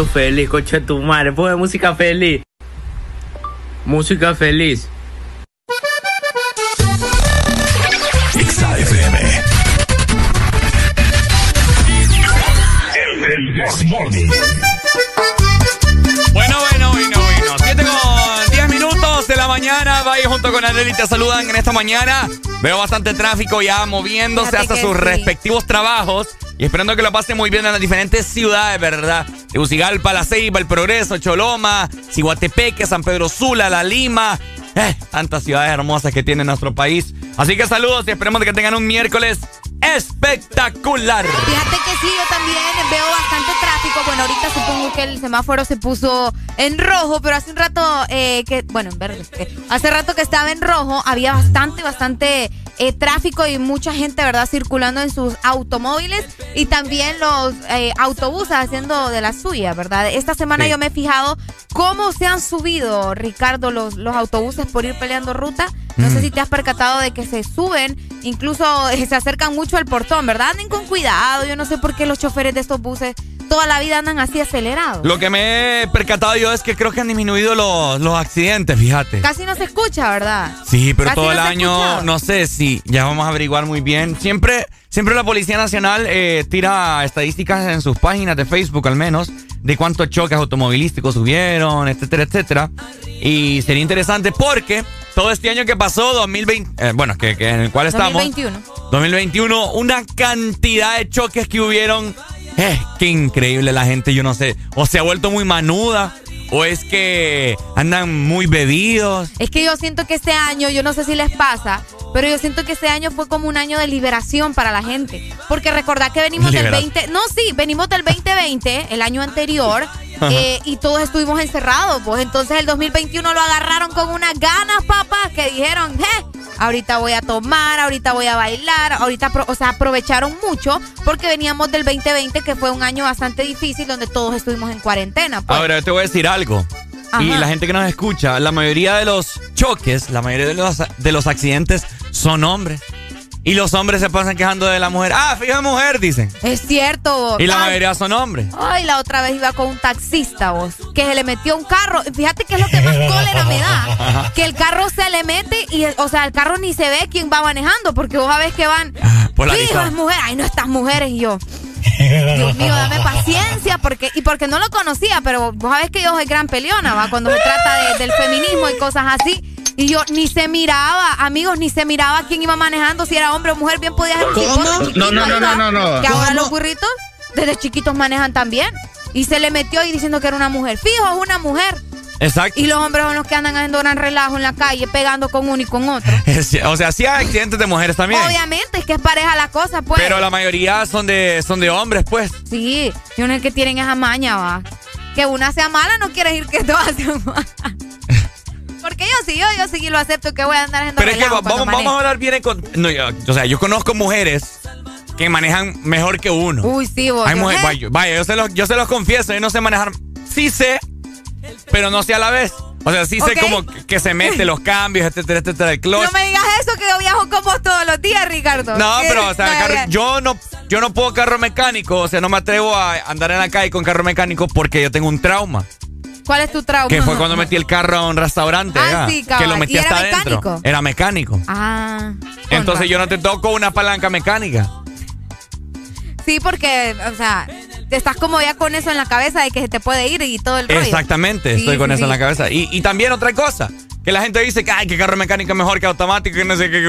Feliz, coche de tu madre. Pone música feliz. Música feliz. XAFM. El Morning. Bueno, bueno, bueno, bueno. 7 con 10 minutos de la mañana. Vaya junto junto con Areli te saludan en esta mañana. Veo bastante tráfico ya moviéndose Fíjate hasta sus sí. respectivos trabajos y esperando que lo pasen muy bien en las diferentes ciudades, ¿verdad? Tegucigalpa, La Ceiba, El Progreso, Choloma, Ciguatepeque, San Pedro Sula, La Lima. Eh, tantas ciudades hermosas que tiene nuestro país. Así que saludos y esperemos que tengan un miércoles espectacular. Fíjate que sí, yo también veo bastante tráfico. Bueno, ahorita supongo que el semáforo se puso en rojo, pero hace un rato eh, que, bueno, en verde, que hace rato que estaba en rojo, había bastante, bastante eh, tráfico y mucha gente, ¿verdad?, circulando en sus automóviles y también los eh, autobuses haciendo de la suya, ¿verdad? Esta semana Sí. yo me he fijado cómo se han subido, Ricardo, los, los autobuses por ir peleando ruta. No sé Mm. si te has percatado de que se suben, incluso eh, se acercan mucho al portón, ¿verdad? Anden con cuidado. Yo no sé por qué los choferes de estos buses toda la vida andan así acelerados. Lo que me he percatado yo es que creo que han disminuido los, los accidentes, fíjate. Casi no se escucha, ¿verdad? Sí, pero Casi todo no el año, no sé si ya vamos a averiguar muy bien. Siempre, siempre la Policía Nacional eh, tira estadísticas en sus páginas de Facebook al menos de cuántos choques automovilísticos hubieron, etcétera, etcétera. Y sería interesante porque todo este año que pasó, 2020, eh, bueno, que, que en el cual estamos, 2021. 2021, una cantidad de choques que hubieron. Eh, qué increíble la gente, yo no sé. O se ha vuelto muy manuda, o es que andan muy bebidos. Es que yo siento que este año, yo no sé si les pasa, pero yo siento que este año fue como un año de liberación para la gente. Porque recordad que venimos del Liberación. 20, no, sí, venimos del 2020, el año anterior, eh, y todos estuvimos encerrados. Pues entonces el 2021 lo agarraron con unas ganas, papá, que dijeron, eh, ahorita voy a tomar, ahorita voy a bailar, ahorita, o sea, aprovecharon mucho porque veníamos del 2020, que fue un año bastante difícil donde todos estuvimos en cuarentena. Pues. Ahora, yo te voy a decir algo. Y la gente que nos escucha, la mayoría de los choques, la mayoría de los, de los accidentes son hombres. Y los hombres se pasan quejando de la mujer. Ah, fija mujer, dicen. Es cierto. Y la Ay, mayoría son hombres. Ay, la otra vez iba con un taxista, vos, que se le metió un carro. Fíjate que es lo que más cólera me da. Que el carro se le mete y, o sea, el carro ni se ve quién va manejando, porque vos sabés que van. Fijo, es mujer. Ay, no, estas mujeres. Y yo, Dios mío, dame paciencia, porque, y porque no lo conocía, pero vos sabés que yo soy gran peleona, ¿va? Cuando se trata de- del feminismo y cosas así. Y yo ni se miraba, amigos, ni se miraba quién iba manejando, si era hombre o mujer, bien podía ser chiquito, No, no, no, no, no. Que ahora los burritos desde chiquitos manejan también. Y se le metió y diciendo que era una mujer. Fijo, es una mujer. Exacto. Y los hombres son los que andan haciendo gran relajo en la calle, pegando con uno y con otro. O sea, sí hay accidentes de mujeres también. Obviamente, es que es pareja la cosa, pues. Pero la mayoría son de, son de hombres, pues. Sí, yo no es que tienen esa maña, va. Que una sea mala no quiere decir que todas sean malas. Porque yo sí, yo, yo sí lo acepto que voy a andar haciendo Pero es que vamos, vamos a hablar bien. en con- no, yo- o sea, yo conozco mujeres que manejan mejor que uno. Uy, sí, vos. Hay mujeres, vaya, vaya, yo se, los, yo se los confieso, yo no sé manejar. Sí sé, pero no sé a la vez. O sea, sí sé como que, se mete los cambios, etcétera, etcétera, el clutch. No me digas eso, que yo viajo con vos todos los días, Ricardo. No, pero o sea, no, carro- ya- yo no yo no puedo carro mecánico, o sea, no me atrevo a andar en la calle con carro mecánico porque yo tengo un trauma, ¿Cuál es tu trauma? que fue cuando metí el carro a un restaurante, Ah, sí, que lo metí ¿Y era hasta adentro. mecánico? Era mecánico. Ah. Entonces yo no te toco una palanca mecánica. Sí, porque, o sea, estás como ya con eso en la cabeza de que se te puede ir y todo el rollo. Exactamente, Sí, estoy con sí, eso en la cabeza. Y, y también otra cosa, que la gente dice que, ay, que carro mecánico es mejor que automático y no sé qué.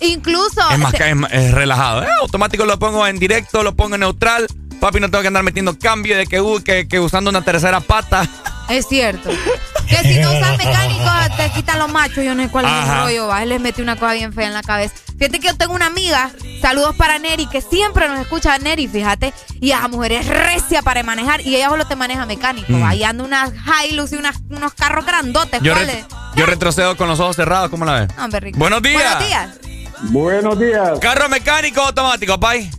Incluso. Es más, te- que- es, más- es relajado. Eh, automático lo pongo en directo, lo pongo en neutral. Papi, no tengo que andar metiendo cambio de que, uh, que, que usando una tercera pata. Es cierto. Que si no usas mecánico, te quitan los machos. Yo no sé cuál es el rollo. Va. Les metió una cosa bien fea en la cabeza. Fíjate que yo tengo una amiga, saludos para Neri, que siempre nos escucha Neri, fíjate. Y esa mujer es recia para manejar y ella solo te maneja mecánico. Mm. Va. Y anda unas Hilux y unas, unos carros grandotes. Yo, yo retrocedo con los ojos cerrados, ¿cómo la ves? No. Buenos días. Buenos días. Buenos días. ¿Carro mecánico o automático, pay?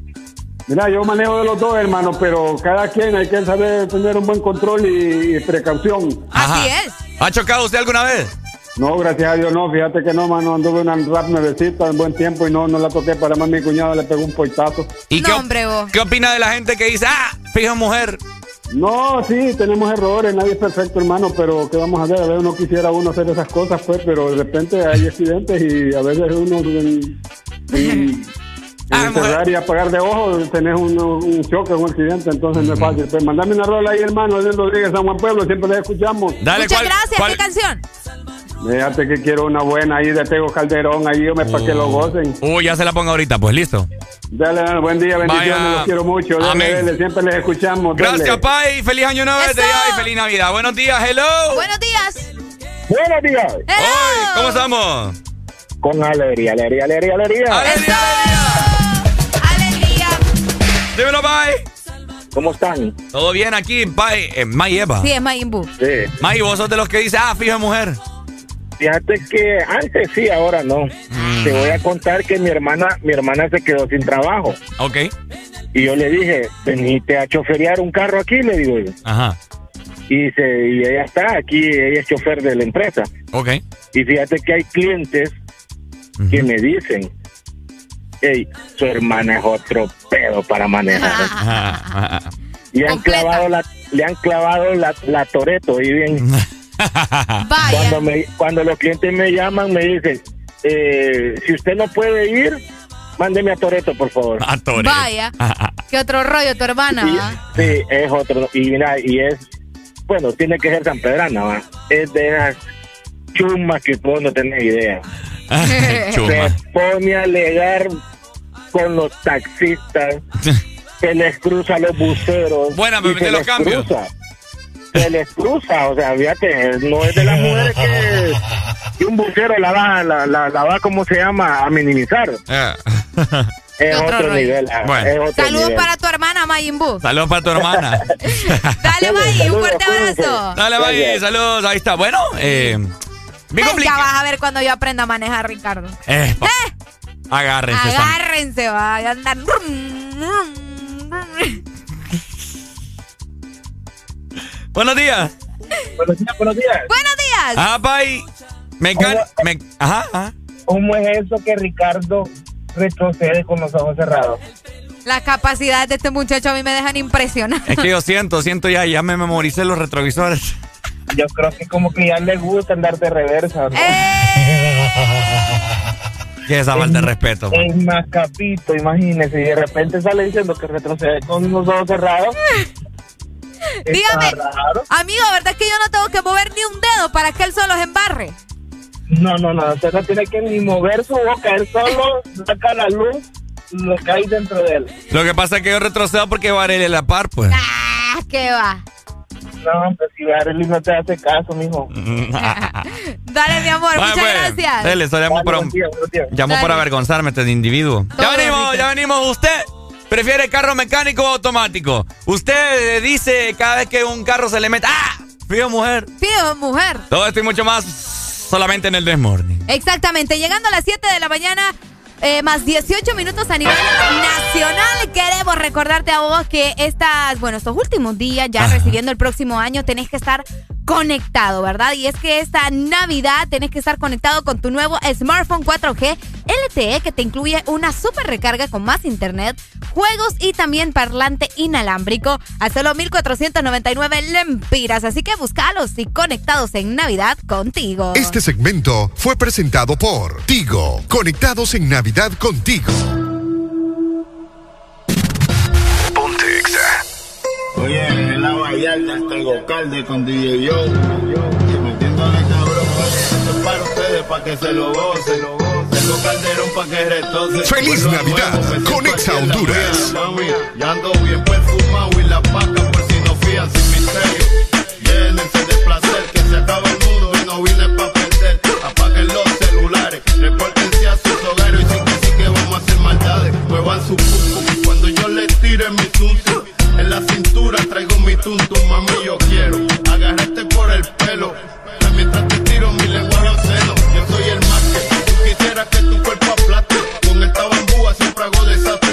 Mira, yo manejo de los dos, hermano, pero cada quien hay que saber tener un buen control y, y precaución. Así es. ¿Ha chocado usted alguna vez? No, gracias a Dios no. Fíjate que no, mano. Anduve una rap nuevecita en buen tiempo y no, no la toqué. Para más mi cuñado le pegó un poitazo. ¿Y qué, qué opina de la gente que dice, ah, fijo mujer? No, sí, tenemos errores. Nadie es perfecto, hermano. Pero ¿qué vamos a hacer? A veces uno quisiera uno hacer esas cosas, pues, pero de repente hay accidentes y a veces uno en, en- en cerrar y apagar de ojo tenés un, un choque, un accidente. Entonces no es fácil. Pues mandame una rola ahí, hermano. Edwin Rodríguez, San Juan Pueblo. Siempre la escuchamos. Dale, Muchas gracias. ¿Qué canción? Fíjate que quiero una buena ahí de Tego Calderón, ahí para que lo gocen. Uy, ya se la pongo ahorita, pues listo. Dale, dale, buen día, bendiciones, Vaya. los quiero mucho. Dale, Amén. dale, siempre les escuchamos. dale. Gracias, Pai. Feliz año nuevo desde ya y feliz Navidad. Buenos días, hello. Buenos días. Buenos días. Hoy, ¿cómo estamos? Con alegría, alegría, alegría, alegría. ¡Alegría, Alegría. Dímelo, Pai. ¿Cómo están? ¿Todo bien aquí, Pai? Eh, May Eva. Sí, es Mayimbu. Sí. May, vos sos de los que dice, ah, fijo mujer. Fíjate que antes sí, ahora no. Mm. Te voy a contar que mi hermana, mi hermana se quedó sin trabajo. Ok. Y yo le dije, venite a choferear un carro aquí, le digo yo. Ajá. Y, se, y ella está aquí, ella es chofer de la empresa. Ok. Y fíjate que hay clientes que me dicen, hey, su hermana es otro pedo para manejar. Y han clavado la, le han clavado la, la Toreto y bien. Cuando, me, cuando los clientes me llaman, me dicen, eh, si usted no puede ir, mándeme a Toreto, por favor. A Vaya. ¿Qué otro rollo tu hermana? ¿va? Sí, es otro. Y mira, y es, bueno, tiene que ser San Pedrana, ¿va? Es de esas chumas que vos no tenés idea. Se pone a alegar con los taxistas, se les cruza a los buceros. Buena, y me se metí los les cambios. cruza. Se les cruza, o sea, fíjate, no es de las mujeres que, que un bucero la va, la, la, la va, ¿cómo se llama?, a minimizar. Es Otro otro, rollo. nivel. ah, Bueno. es otro Saludos nivel. para tu hermana Mayimbu. Saludos para tu hermana. Dale, May, un fuerte abrazo. Dale, May, saludos. Ahí está. Bueno, eh, bien ya vas a ver cuando yo aprenda a manejar, Ricardo. Eh, agárrense. Agárrense, va. y andan. Buenos días. Buenos días, buenos días. Buenos días. Ah, Pai. Me encanta. me- Ajá, ajá. ¿Cómo es eso que Ricardo retrocede con los ojos cerrados? Las capacidades de este muchacho a mí me dejan impresionado. Es que yo siento, siento ya, ya me memoricé los retrovisores. Yo creo que como que ya le gusta andar de reversa. ¿no? Que esa falta de respeto. man. Es más capito, imagínese, y de repente sale diciendo que retrocede con los ojos cerrados. Dígame, raro. amigo, ¿verdad que yo no tengo que mover ni un dedo para que él solo se embarre? No, no, no, usted no tiene que ni mover su boca, él solo saca la luz, lo que hay dentro de él. Lo que pasa es que yo retrocedo porque Varela la par, pues. Ah, ¿qué va? No, pues si Arely no te hace caso, mijo. Dale, mi amor, muchas pues. gracias. Dele, eso Dale, para, buen día, buen día. llamo Dale. para avergonzarme este individuo. Ya Todo venimos, rico. ya venimos. ¿Usted prefiere carro mecánico o automático? Usted eh, dice cada vez que un carro se le mete, ¡ah! Fío, mujer. Pido, mujer. Todo esto y mucho más solamente en el Desmorning. Exactamente, llegando a las 7 de la mañana, eh, más 18 minutos a nivel nacional, queremos recordarte a vos que estas, bueno, estos últimos días, ya Ajá. recibiendo el próximo año, tenés que estar conectado, ¿verdad? Y es que esta Navidad tenés que estar conectado con tu nuevo smartphone 4G LTE que te incluye una super recarga con más internet, juegos y también parlante inalámbrico a solo 1499 lempiras. Así que búscalos y conectados en Navidad contigo. Este segmento fue presentado por Tigo. Conectados en Navidad contigo. Tengo calde con DJ Yo. Y metiéndole cabrón, esto es para ustedes, para que se lo gocen. Tengo calderón para que retose. ¡Feliz Navidad me con Exa Honduras! Ya ando bien perfumado y la paca por si no fían sin misterio. Llénense de placer, que se acaba el mundo y no vine pa' perder. Apaguen los celulares, repórtense a sus hogares y sí que sí que vamos a hacer maldades. Muevan su pum cuando yo le tire mi sucio. En la cintura traigo mi tuntum, mami, yo quiero agarrarte por el pelo. Mientras te tiro mi lenguaje obsceno, yo soy el más que tú quisieras que tu cuerpo aplaste. Con esta bambúa siempre hago desastre,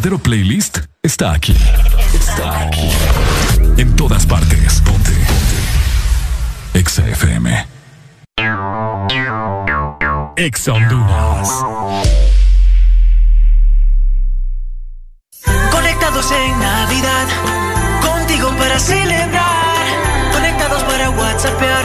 verdadero playlist está aquí. Está aquí. En todas partes. Ponte. Ponte. Exa FM. Exa Honduras. Conectados en Navidad, contigo para celebrar. Conectados para WhatsAppear,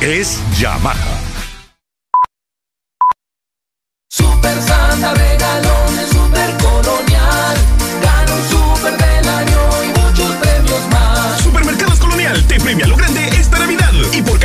Es Yamaha. Super Santa regalones, super colonial. Gana un super del año y muchos premios más. Supermercados Colonial te premia lo grande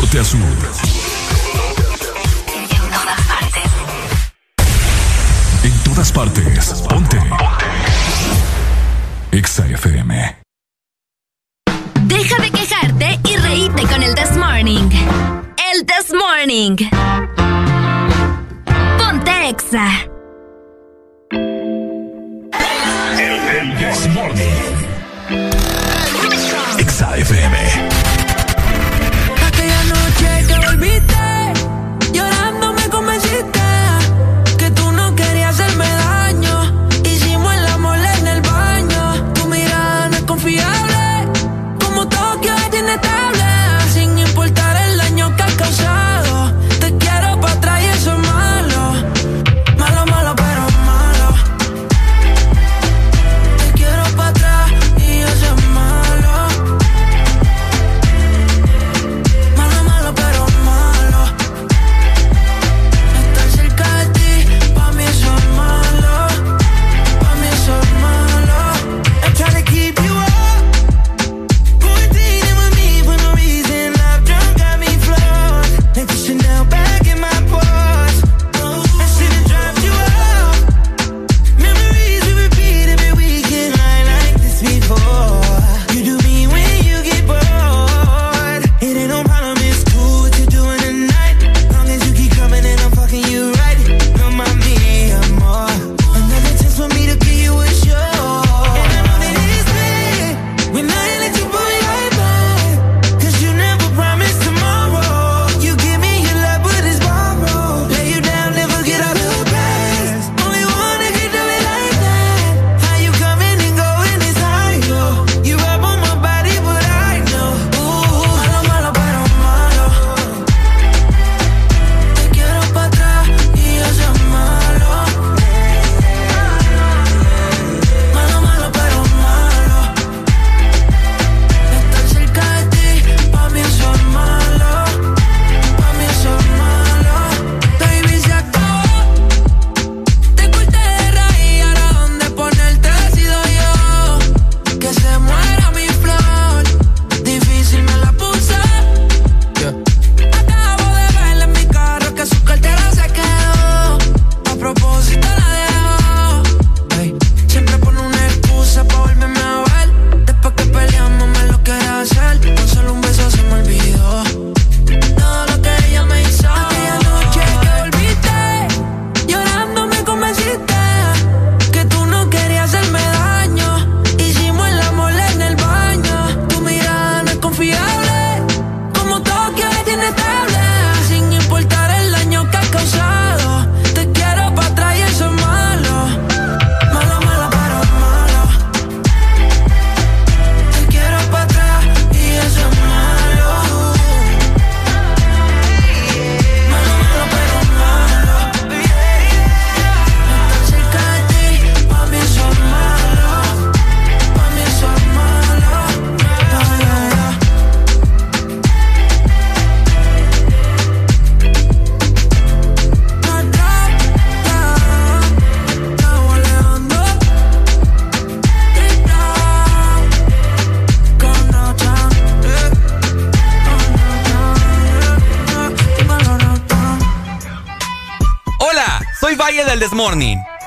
Norte a sur. En todas partes. Ponte. Exa FM. Deja de quejarte y reíte con el This Morning. El This Morning. Ponte Exa. El This Morning. Exa FM.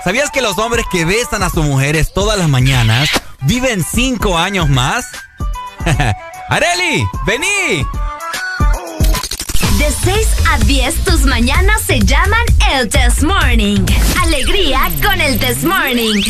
¿Sabías que los hombres que besan a sus mujeres todas las mañanas viven cinco años más? Areli, vení. De 6 a 10, tus mañanas se llaman el Test Morning. Alegría con el Test Morning.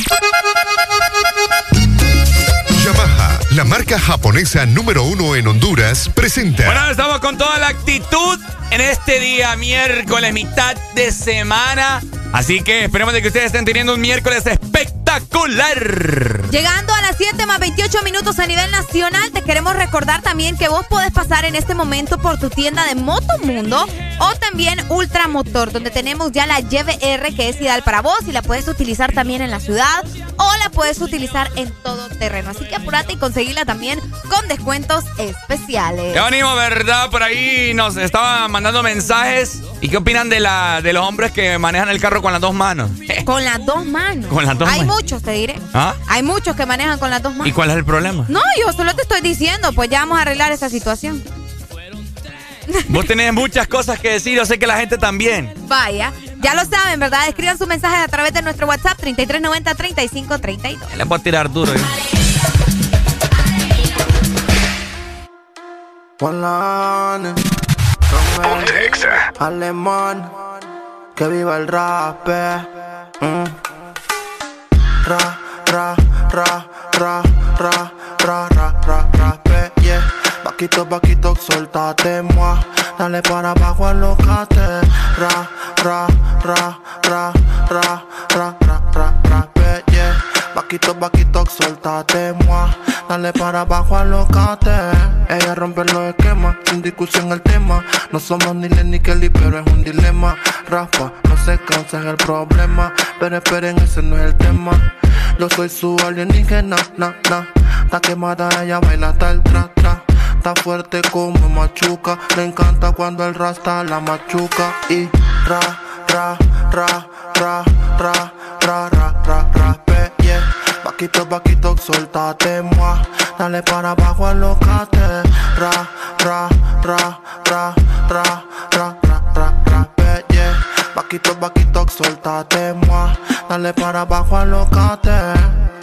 Yamaha, la marca japonesa número uno en Honduras, presenta. Bueno, estamos con toda la actitud en este día, miércoles, mitad de semana. Así que esperemos de que ustedes estén teniendo un miércoles espectacular. Llegando a las 7 más 28 minutos a nivel nacional, te queremos recordar también que vos podés pasar en este momento por tu tienda de Motomundo o también Ultramotor, donde tenemos ya la YVR que es ideal para vos y la puedes utilizar también en la ciudad o la puedes utilizar en todo terreno. Así que apúrate y conseguirla también con descuentos especiales. Venimos, ¿verdad? Por ahí nos estaban mandando mensajes. ¿Y qué opinan de, la, de los hombres que manejan el carro con las dos manos? Con las dos manos. Con las dos Hay manos. muchos, te diré. ¿Ah? Hay muchos que manejan con las dos manos. ¿Y cuál es el problema? No, yo solo te estoy diciendo, pues ya vamos a arreglar esa situación. Vos tenés muchas cosas que decir, yo sé que la gente también. Vaya, ya lo saben, ¿verdad? Escriban sus mensajes a través de nuestro WhatsApp 3390-3532. Le puedo tirar duro. ¿eh? Polane, Alemán, que viva el rap. eh. Mm. Ra, ra, ra, ra, ra, ra, ra, ra, rap, eh, yeah. Vaquito, vaquito, soltate, moi. Dale para abajo, alocate. Ra, ra, ra, ra, ra, ra, ra, ra, eh, yeah. Vaquito, vaquito, soltate, moi. Dale para abajo, alocate. Ella rompe los esquemas, sin discusión el tema. No somos ni Len ni Kelly, pero es un dilema. Raspa, no se cansa es el problema. Pero esperen, ese no es el tema. Yo soy su alienígena, na, na. Está quemada, ella baila hasta el tra, tra. Está fuerte como machuca. Le encanta cuando el rasta la machuca. Y ra, ra, ra, ra, ra, Vaquito, vaquito, soltate, moi. Dale para abajo, alocate. Ra, ra, ra, ra, ra, ra, ra, ra, ra, yeah. Vaquito, vaquito, soltate, moi. Dale para abajo, alocate.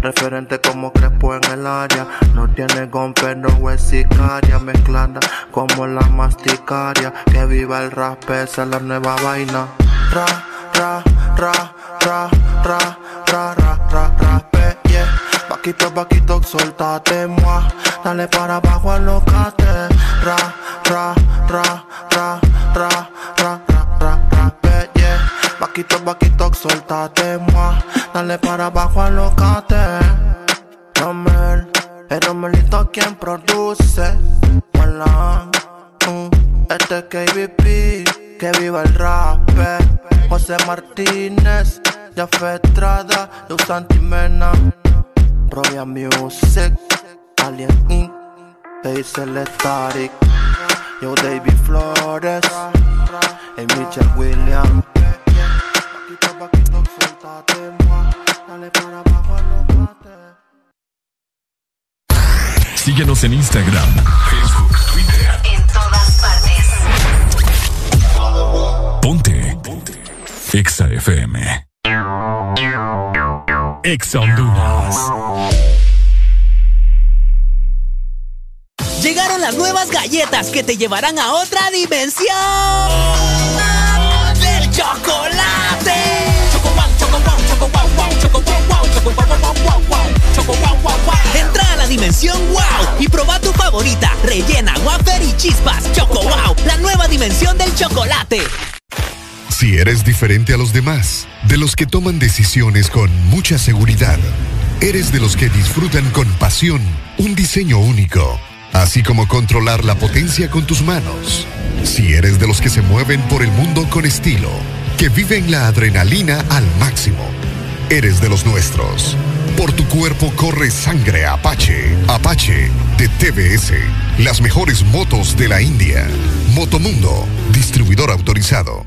Referente como Crespo en el área. No tiene gon, pero es sicaria. Mezclada como la masticaria. Que viva el rap, esa es la nueva vaina. Ra, ra, ra, ra, ra, ra, ra, ra, ra, yeah. Vaquito, vaquito, soltate, moi. Dale para abajo, alocate. Ra, ra, ra, ra, ra, ra. Vaquito, vaquito, soltate, moi. Dale para abajo, alocate. Romel, el Romelito quien produce. Hola, mm, este es KBP, que viva el rap. José Martínez, Jafet Estrada, Luz Santimena, Robia Music, Alien Inc., Hazel Static, Yo David Flores, y Michelle Williams. Paquito, paquito, suéltate, moi. Dale para abajo, alocate. Síguenos en Instagram, Facebook, Twitter. En todas partes. Ponte. Ponte. Exa FM. Exa Honduras. Llegaron las nuevas galletas que te llevarán a otra dimensión chocolate. Choco wow, choco wow, choco wow, wow, choco wow, wow, choco wow, wow, wow, wow, choco wow, wow, wow. Entra a la dimensión wow y proba tu favorita, rellena, wafer y chispas. Choco wow, la nueva dimensión del chocolate. Si eres diferente a los demás, de los que toman decisiones con mucha seguridad, eres de los que disfrutan con pasión un diseño único, así como controlar la potencia con tus manos. Si eres de los que se mueven por el mundo con estilo, que viven la adrenalina al máximo, eres de los nuestros. Por tu cuerpo corre sangre Apache, Apache de TBS. las mejores motos de la India. Motomundo, distribuidor autorizado.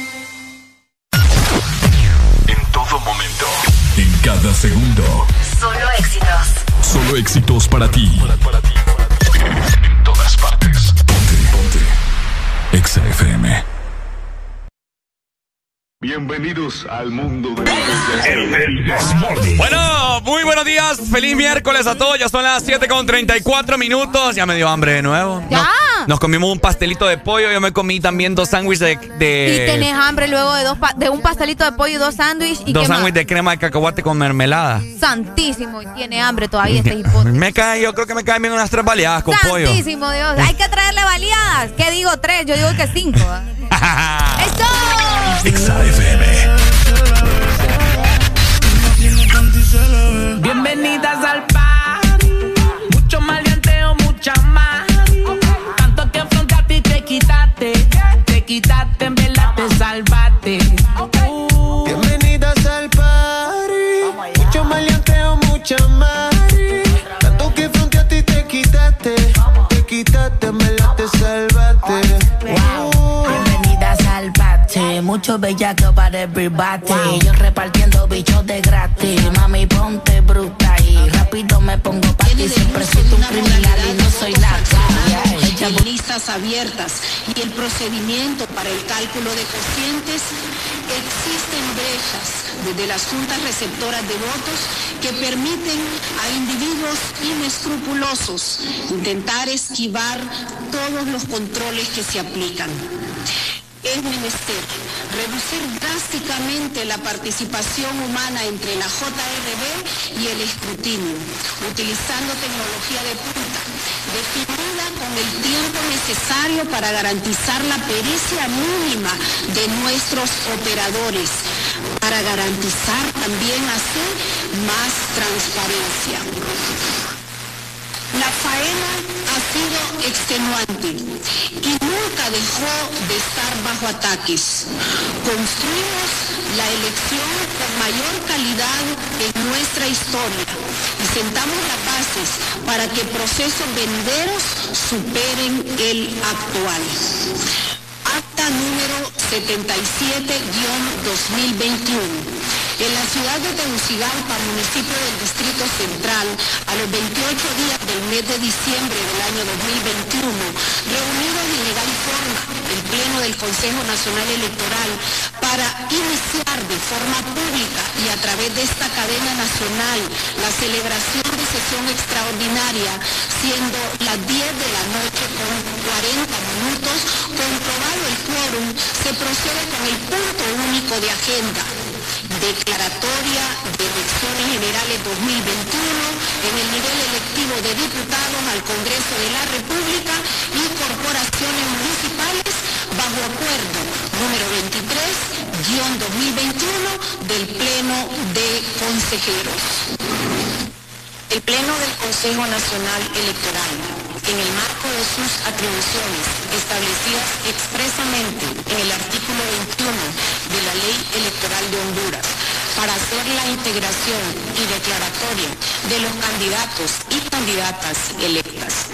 Cada segundo. Solo éxitos. Solo éxitos para ti. En todas partes. Ponte, ponte. Exa FM. Bienvenidos al mundo de Bueno, muy buenos días. Feliz miércoles a todos. Ya son las 7 con 34 minutos. Ya me dio hambre de nuevo. Ya. Nos, nos comimos un pastelito de pollo. Yo me comí también dos sándwiches de, de- Y tenés hambre luego de dos pa- de un pastelito de pollo y dos sándwiches y dos sándwiches de crema de cacahuate con mermelada. Santísimo, y tiene hambre todavía este hipote. Me cae, yo creo que me caen bien unas tres baleadas con pollo. Santísimo Dios. Hay que traerle baleadas. ¿Qué digo tres? Yo digo que cinco. ¿ah? ¡Eso! Exa FM. Bienvenidas al party. Mucho maleanteo, mucha más. Tanto que afronté a ti te quitaste. Te quitaste, en verdad te salvaste. Mucho bellaco para everybody. Yo repartiendo bichos de gratis. Mami, ponte bruta y rápido me pongo pa' ti. Siempre soy un criminal y no soy nada. de listas abiertas y el procedimiento para el cálculo de cocientes, existen brechas desde las juntas receptoras de votos que permiten a individuos inescrupulosos intentar esquivar todos los controles que se aplican. Es menester reducir drásticamente la participación humana entre la JRB y el escrutinio, utilizando tecnología de punta, definida con el tiempo necesario para garantizar la pericia mínima de nuestros operadores, para garantizar también así más transparencia. La faena ha sido extenuante y nunca dejó de estar bajo ataques. Construimos la elección con mayor calidad en nuestra historia y sentamos las bases para que procesos venideros superen el actual. Acta número 77-2021. En la ciudad de Tegucigalpa, municipio del Distrito Central, a los 28 días del mes de diciembre del año 2021, reunidos en legal forma el Pleno del Consejo Nacional Electoral para iniciar de forma pública y a través de esta cadena nacional la celebración de sesión extraordinaria, siendo las 10 de la noche con 40 minutos, comprobado el quórum, se procede con el punto único de agenda. Declaratoria de elecciones generales 2021 en el nivel electivo de diputados al Congreso de la República y corporaciones municipales bajo acuerdo número 23-2021 del Pleno de Consejeros. El Pleno del Consejo Nacional Electoral, en el marco de sus atribuciones establecidas expresamente en el artículo 21 de la Ley Electoral de Honduras, para hacer la integración y declaratoria de los candidatos y candidatas electas.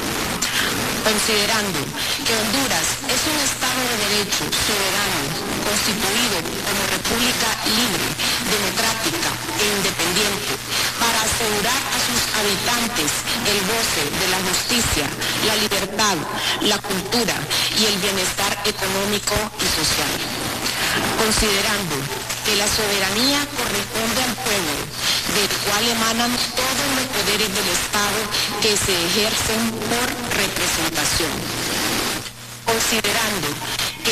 Considerando que Honduras es un Estado de Derecho soberano, constituido como República libre, democrática independiente, para asegurar a sus habitantes el goce de la justicia, la libertad, la cultura y el bienestar económico y social. Considerando que la soberanía corresponde al pueblo, del cual emanan todos los poderes del Estado que se ejercen por representación. Considerando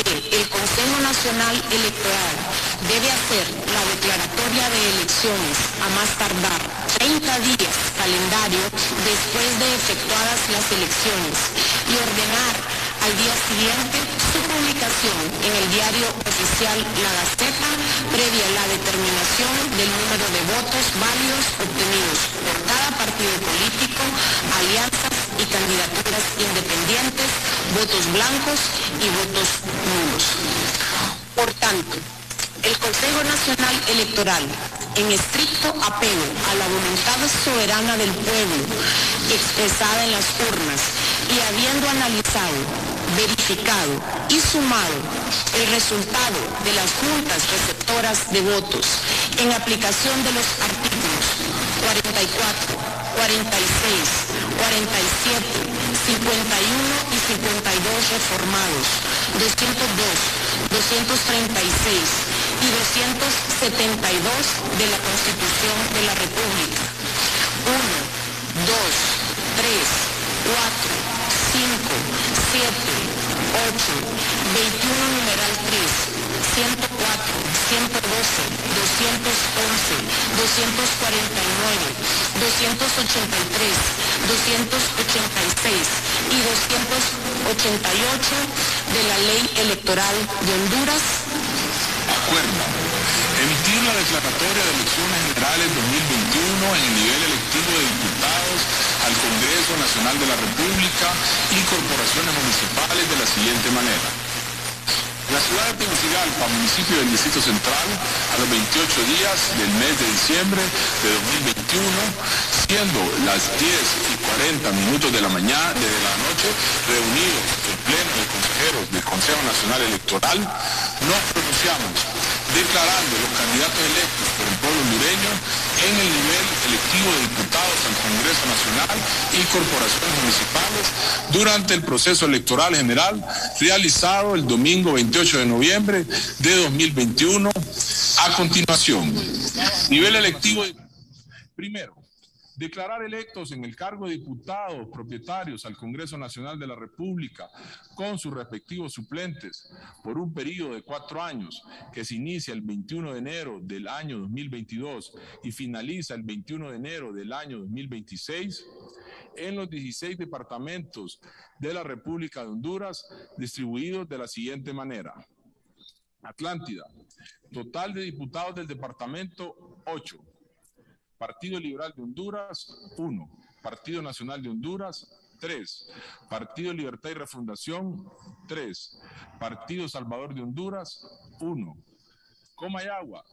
que el Consejo Nacional Electoral debe hacer la declaratoria de elecciones a más tardar 30 días calendario después de efectuadas las elecciones y ordenar al día siguiente su publicación en el diario oficial La Gaceta previa la determinación del número de votos válidos obtenidos por cada partido político, alianzas y candidaturas independientes, votos blancos y votos nulos. Por tanto, el Consejo Nacional Electoral en estricto apego a la voluntad soberana del pueblo expresada en las urnas y habiendo analizado, verificado y sumado el resultado de las juntas receptoras de votos en aplicación de los artículos 44, 46, 47, 51 y 52 reformados, 202, 236, y 272 de la Constitución de la República. 1, 2, 3, 4, 5, 7, 8, 21 numeral 3, 104, 112, 211, 249, 283, 286 y 288 de la Ley Electoral de Honduras. Emitir la declaratoria de elecciones generales 2021 en el nivel electivo de diputados al Congreso Nacional de la República y corporaciones municipales de la siguiente manera. La ciudad de Tegucigalpa, municipio del Distrito Central, a los 28 días del mes de diciembre de 2021, siendo las 10 y 40 minutos de la mañana, de la noche, reunido el Pleno de Consejeros del Consejo Nacional Electoral, nos pronunciamos declarando los candidatos electos por el pueblo hondureño en el nivel electivo de diputados al Congreso Nacional y corporaciones municipales durante el proceso electoral general realizado el domingo 28 de noviembre de 2021. A continuación, nivel electivo de... Primero, declarar electos en el cargo de diputados propietarios al Congreso Nacional de la República con sus respectivos suplentes por un periodo de cuatro años que se inicia el 21 de enero del año 2022 y finaliza el 21 de enero del año 2026 en los 16 departamentos de la República de Honduras distribuidos de la siguiente manera. Atlántida, total de diputados del departamento 8. Partido Liberal de Honduras, 1. Partido Nacional de Honduras, 3. Partido Libertad y Refundación, 3. Partido Salvador de Honduras, 1. Comayagua,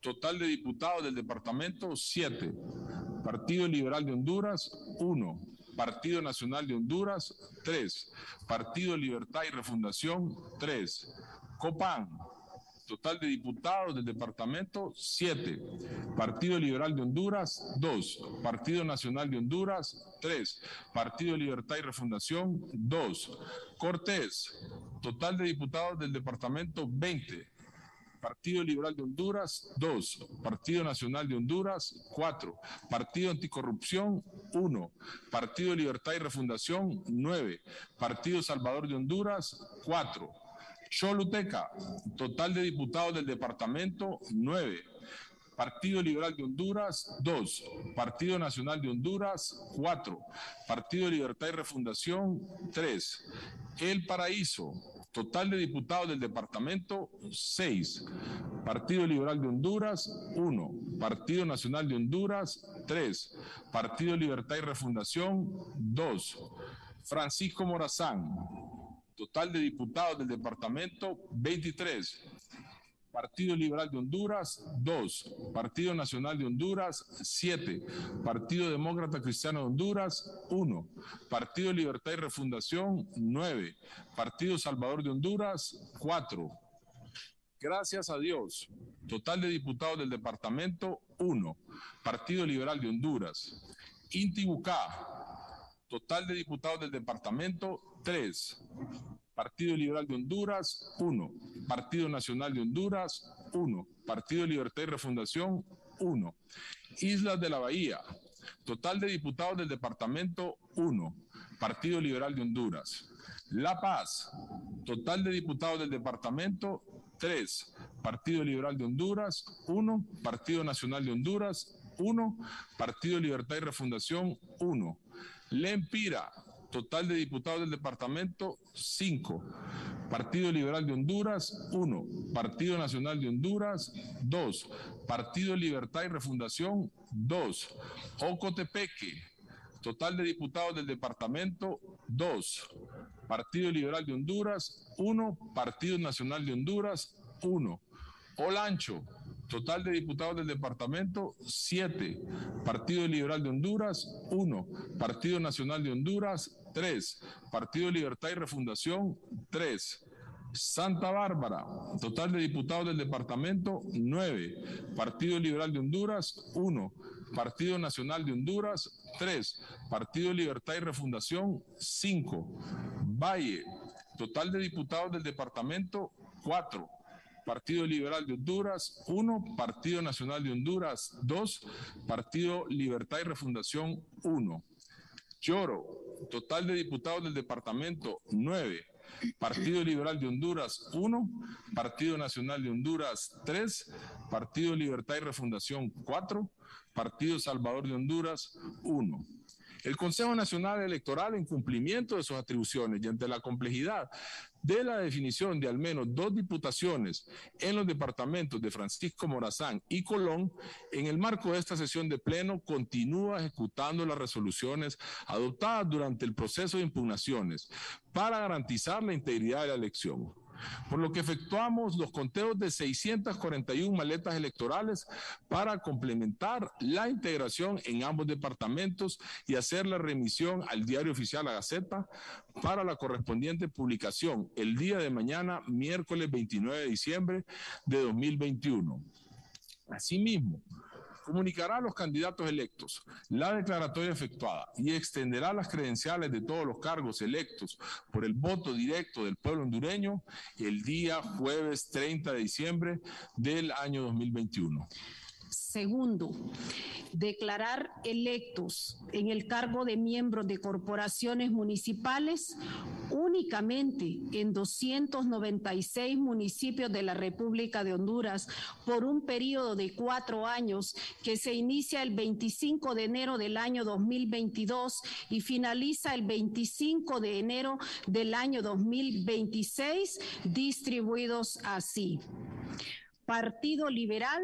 total de diputados del departamento, 7. Partido Liberal de Honduras, 1. Partido Nacional de Honduras, 3. Partido Libertad y Refundación, 3. Copán, Total de diputados del departamento, 7. Partido Liberal de Honduras, 2. Partido Nacional de Honduras, 3. Partido Libertad y Refundación, 2. Cortés. Total de diputados del departamento, 20. Partido Liberal de Honduras, 2. Partido Nacional de Honduras, 4. Partido Anticorrupción, 1. Partido Libertad y Refundación, 9. Partido Salvador de Honduras, 4. Choluteca, total de diputados del departamento, 9. Partido Liberal de Honduras, 2. Partido Nacional de Honduras, 4. Partido Libertad y Refundación, 3. El Paraíso, total de diputados del departamento, 6. Partido Liberal de Honduras, 1. Partido Nacional de Honduras, 3. Partido Libertad y Refundación, 2. Francisco Morazán, Total de diputados del departamento, 23. Partido Liberal de Honduras, 2. Partido Nacional de Honduras, 7. Partido Demócrata Cristiano de Honduras, 1. Partido Libertad y Refundación, 9. Partido Salvador de Honduras, 4. Gracias a Dios. Total de diputados del departamento, 1. Partido Liberal de Honduras. Intibucá. Total de diputados del departamento, 3. Partido Liberal de Honduras, 1. Partido Nacional de Honduras, 1. Partido Libertad y Refundación, 1. Islas de la Bahía. Total de diputados del departamento 1, Partido Liberal de Honduras. La Paz, total de diputados del departamento 3, Partido Liberal de Honduras 1, Partido Nacional de Honduras 1, Partido Libertad y Refundación 1. Lempira, total de diputados del departamento 5. Partido Liberal de Honduras 1. Partido Nacional de Honduras 2. Partido Libertad y Refundación 2. Ocotepeque, total de diputados del departamento 2. Partido Liberal de Honduras 1. Partido Nacional de Honduras 1. Olancho, total de diputados del departamento, 7. Partido Liberal de Honduras, 1. Partido Nacional de Honduras, 3. Partido Libertad y Refundación, 3. Santa Bárbara, total de diputados del departamento, 9. Partido Liberal de Honduras, 1. Partido Nacional de Honduras, 3. Partido Libertad y Refundación, 5. Valle, total de diputados del departamento, 4. Partido Liberal de Honduras, 1, Partido Nacional de Honduras, 2, Partido Libertad y Refundación, 1. Lloro, total de diputados del departamento, 9. Partido Liberal de Honduras, 1. Partido Nacional de Honduras, 3. Partido Libertad y Refundación, 4. Partido Salvador de Honduras, 1. El Consejo Nacional Electoral, en cumplimiento de sus atribuciones y ante la complejidad de la definición de al menos dos diputaciones en los departamentos de Francisco Morazán y Colón, en el marco de esta sesión de pleno continúa ejecutando las resoluciones adoptadas durante el proceso de impugnaciones para garantizar la integridad de la elección por lo que efectuamos los conteos de 641 maletas electorales para complementar la integración en ambos departamentos y hacer la remisión al diario oficial La Gaceta para la correspondiente publicación el día de mañana, miércoles 29 de diciembre de 2021. Asimismo, comunicará a los candidatos electos la declaratoria efectuada y extenderá las credenciales de todos los cargos electos por el voto directo del pueblo hondureño el día jueves 30 de diciembre del año 2021. Segundo, declarar electos en el cargo de miembros de corporaciones municipales únicamente en 296 municipios de la República de Honduras por un periodo de cuatro años que se inicia el 25 de enero del año 2022 y finaliza el 25 de enero del año 2026, distribuidos así. Partido Liberal,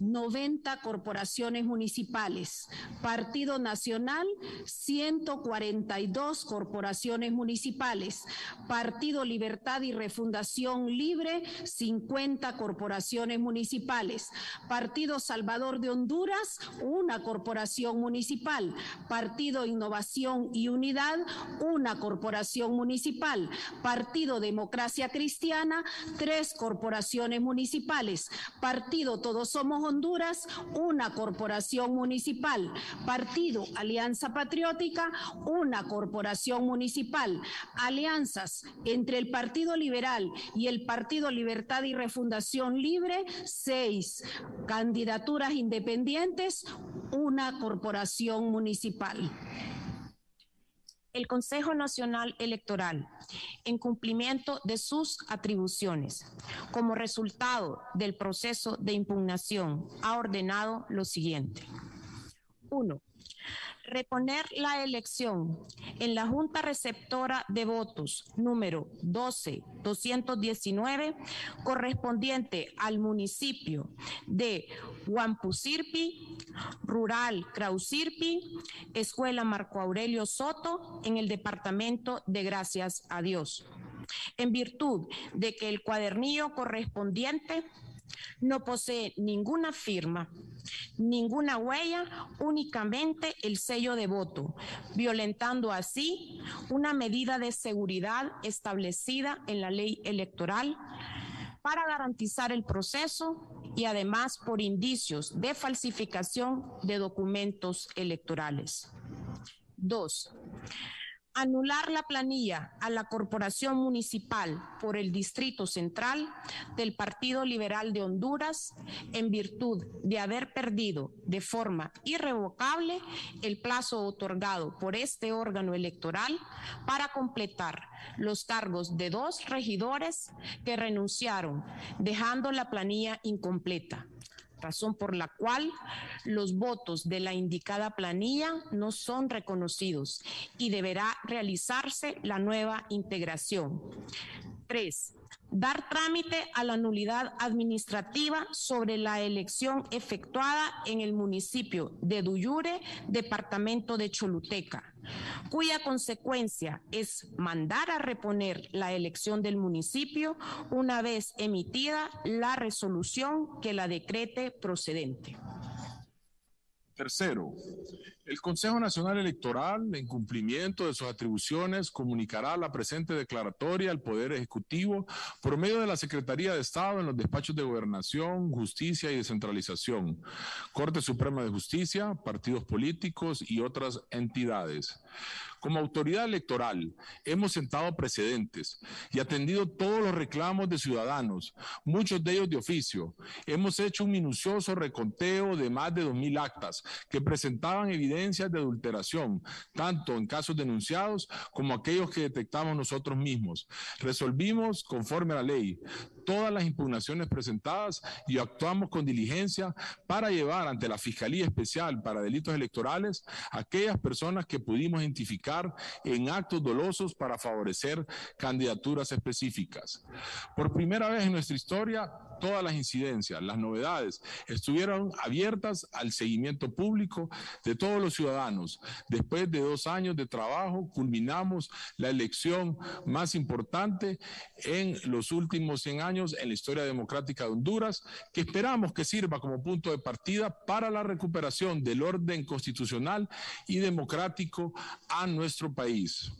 90 corporaciones municipales. Partido Nacional, 142 corporaciones municipales. Partido Libertad y Refundación Libre, 50 corporaciones municipales. Partido Salvador de Honduras, una corporación municipal. Partido Innovación y Unidad, una corporación municipal. Partido Democracia Cristiana, tres corporaciones municipales. Partido Todos Somos Honduras, una corporación municipal. Partido Alianza Patriótica, una corporación municipal. Alianzas entre el Partido Liberal y el Partido Libertad y Refundación Libre, seis. Candidaturas independientes, una corporación municipal el Consejo Nacional Electoral, en cumplimiento de sus atribuciones, como resultado del proceso de impugnación, ha ordenado lo siguiente. Uno, reponer la elección en la Junta Receptora de Votos número 12-219 correspondiente al municipio de Huampusirpi, Rural Krausirpi, Escuela Marco Aurelio Soto, en el departamento de Gracias a Dios. En virtud de que el cuadernillo correspondiente no posee ninguna firma, ninguna huella, únicamente el sello de voto, violentando así una medida de seguridad establecida en la ley electoral para garantizar el proceso y además por indicios de falsificación de documentos electorales. Dos, anular la planilla a la corporación municipal por el Distrito Central del Partido Liberal de Honduras en virtud de haber perdido de forma irrevocable el plazo otorgado por este órgano electoral para completar los cargos de dos regidores que renunciaron, dejando la planilla incompleta razón por la cual los votos de la indicada planilla no son reconocidos y deberá realizarse la nueva integración. Tres, dar trámite a la nulidad administrativa sobre la elección efectuada en el municipio de Duyure, departamento de Choluteca, cuya consecuencia es mandar a reponer la elección del municipio una vez emitida la resolución que la decrete procedente. Tercero, el Consejo Nacional Electoral, en cumplimiento de sus atribuciones, comunicará la presente declaratoria al Poder Ejecutivo por medio de la Secretaría de Estado en los despachos de Gobernación, Justicia y Descentralización, Corte Suprema de Justicia, partidos políticos y otras entidades. Como autoridad electoral, hemos sentado precedentes y atendido todos los reclamos de ciudadanos, muchos de ellos de oficio. Hemos hecho un minucioso reconteo de más de 2.000 actas que presentaban evidencias de adulteración, tanto en casos denunciados como aquellos que detectamos nosotros mismos. Resolvimos, conforme a la ley, todas las impugnaciones presentadas y actuamos con diligencia para llevar ante la Fiscalía Especial para Delitos Electorales aquellas personas que pudimos identificar en actos dolosos para favorecer candidaturas específicas. Por primera vez en nuestra historia, todas las incidencias, las novedades, estuvieron abiertas al seguimiento público de todos los ciudadanos. Después de dos años de trabajo, culminamos la elección más importante en los últimos 100 años en la historia democrática de Honduras, que esperamos que sirva como punto de partida para la recuperación del orden constitucional y democrático a nuestro país.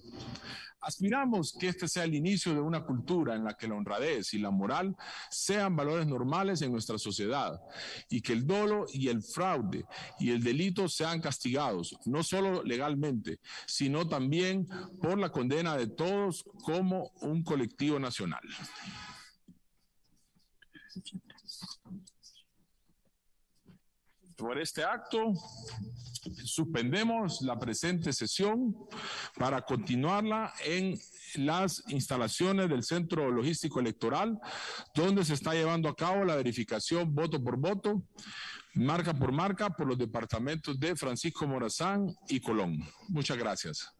Aspiramos que este sea el inicio de una cultura en la que la honradez y la moral sean valores normales en nuestra sociedad y que el dolo y el fraude y el delito sean castigados, no solo legalmente, sino también por la condena de todos como un colectivo nacional. Por este acto, suspendemos la presente sesión para continuarla en las instalaciones del Centro Logístico Electoral, donde se está llevando a cabo la verificación voto por voto, marca por marca, por los departamentos de Francisco Morazán y Colón. Muchas gracias.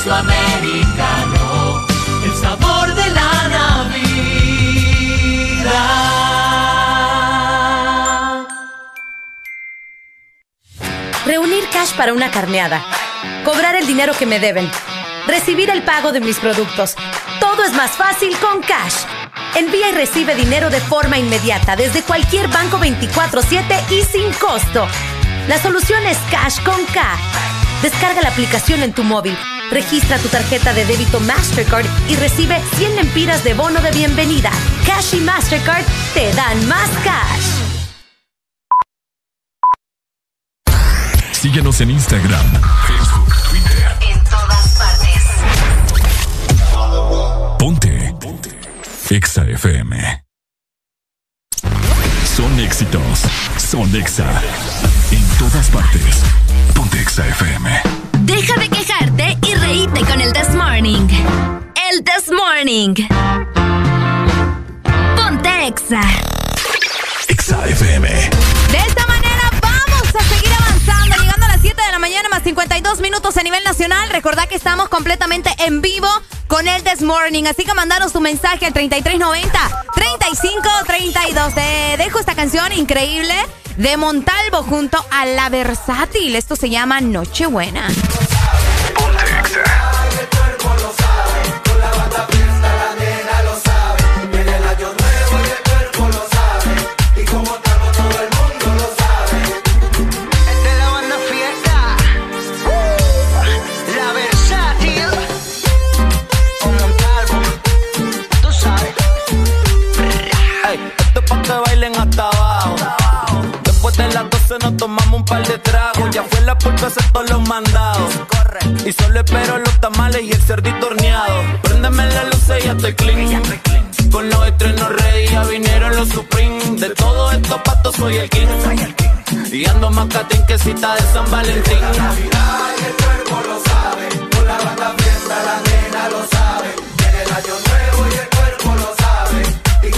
Espresso Americano, el sabor de la Navidad. Reunir cash para una carneada. Cobrar el dinero que me deben. Recibir el pago de mis productos. Todo es más fácil con Cash. Envía y recibe dinero de forma inmediata desde cualquier banco 24/7 y sin costo. La solución es Cash con K. Descarga la aplicación en tu móvil, registra tu tarjeta de débito Mastercard y recibe 100 lempiras de bono de bienvenida. Cash y Mastercard te dan más cash. Síguenos en Instagram, Facebook, Twitter. En todas partes. Ponte. Ponte. Exa FM. Son éxitos. Son Exa. En todas partes. Ponte Exa FM. Deja de quejarte y reíte con el This Morning. El This Morning. Ponte Exa. Exa FM. De esta manera vamos a seguir avanzando, llegando a las 7 de la mañana más 52 minutos a nivel nacional. Recordad que estamos completamente en vivo con el This Morning, así que mandaros tu mensaje al 3390 3532. Te dejo esta canción increíble de Montalvo junto a La Versátil. Esto se llama Nochebuena. Nos tomamos un par de tragos. Ya fue la hacer todos los mandados. Y solo espero los tamales y el cerdito horneado. Préndeme la luz y ya estoy clean. Con los estrenos reía vinieron los Supreme. De todos estos patos soy el king. Y ando más catín que cita de San Valentín. Y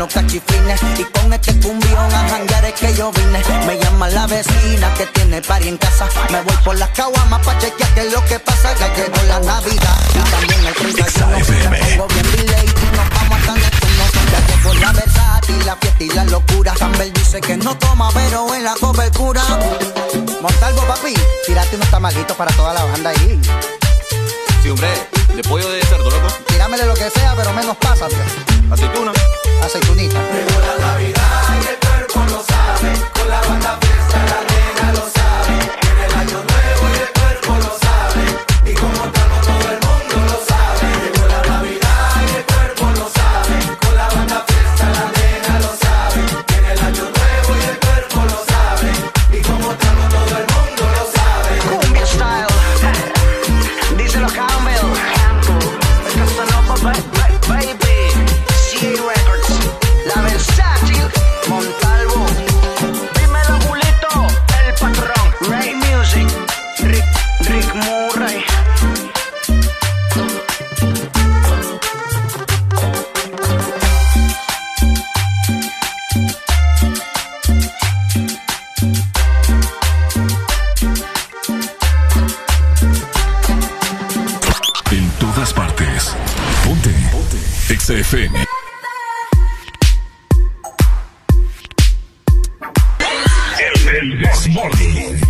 los cachiflines. Y con este cumbión a janguear es que yo vine. Me llama la vecina que tiene pari en casa. Me voy por las caguamas pa' chequear qué es lo que pasa. Ya llegó la Navidad y también el 31. Me pongo bien delay y nos vamos hasta Neptuno. Ya llegó la versátil, la fiesta y la locura. Campbell dice que no toma, pero en la cobertura. Montalvo, papi, tírate unos tamalitos para toda la banda ahí. Sí, hombre, de pollo de cerdo, loco. Tíramele lo que sea, pero menos pasa, tío. Aceituna. Aceitunita. FM. El, el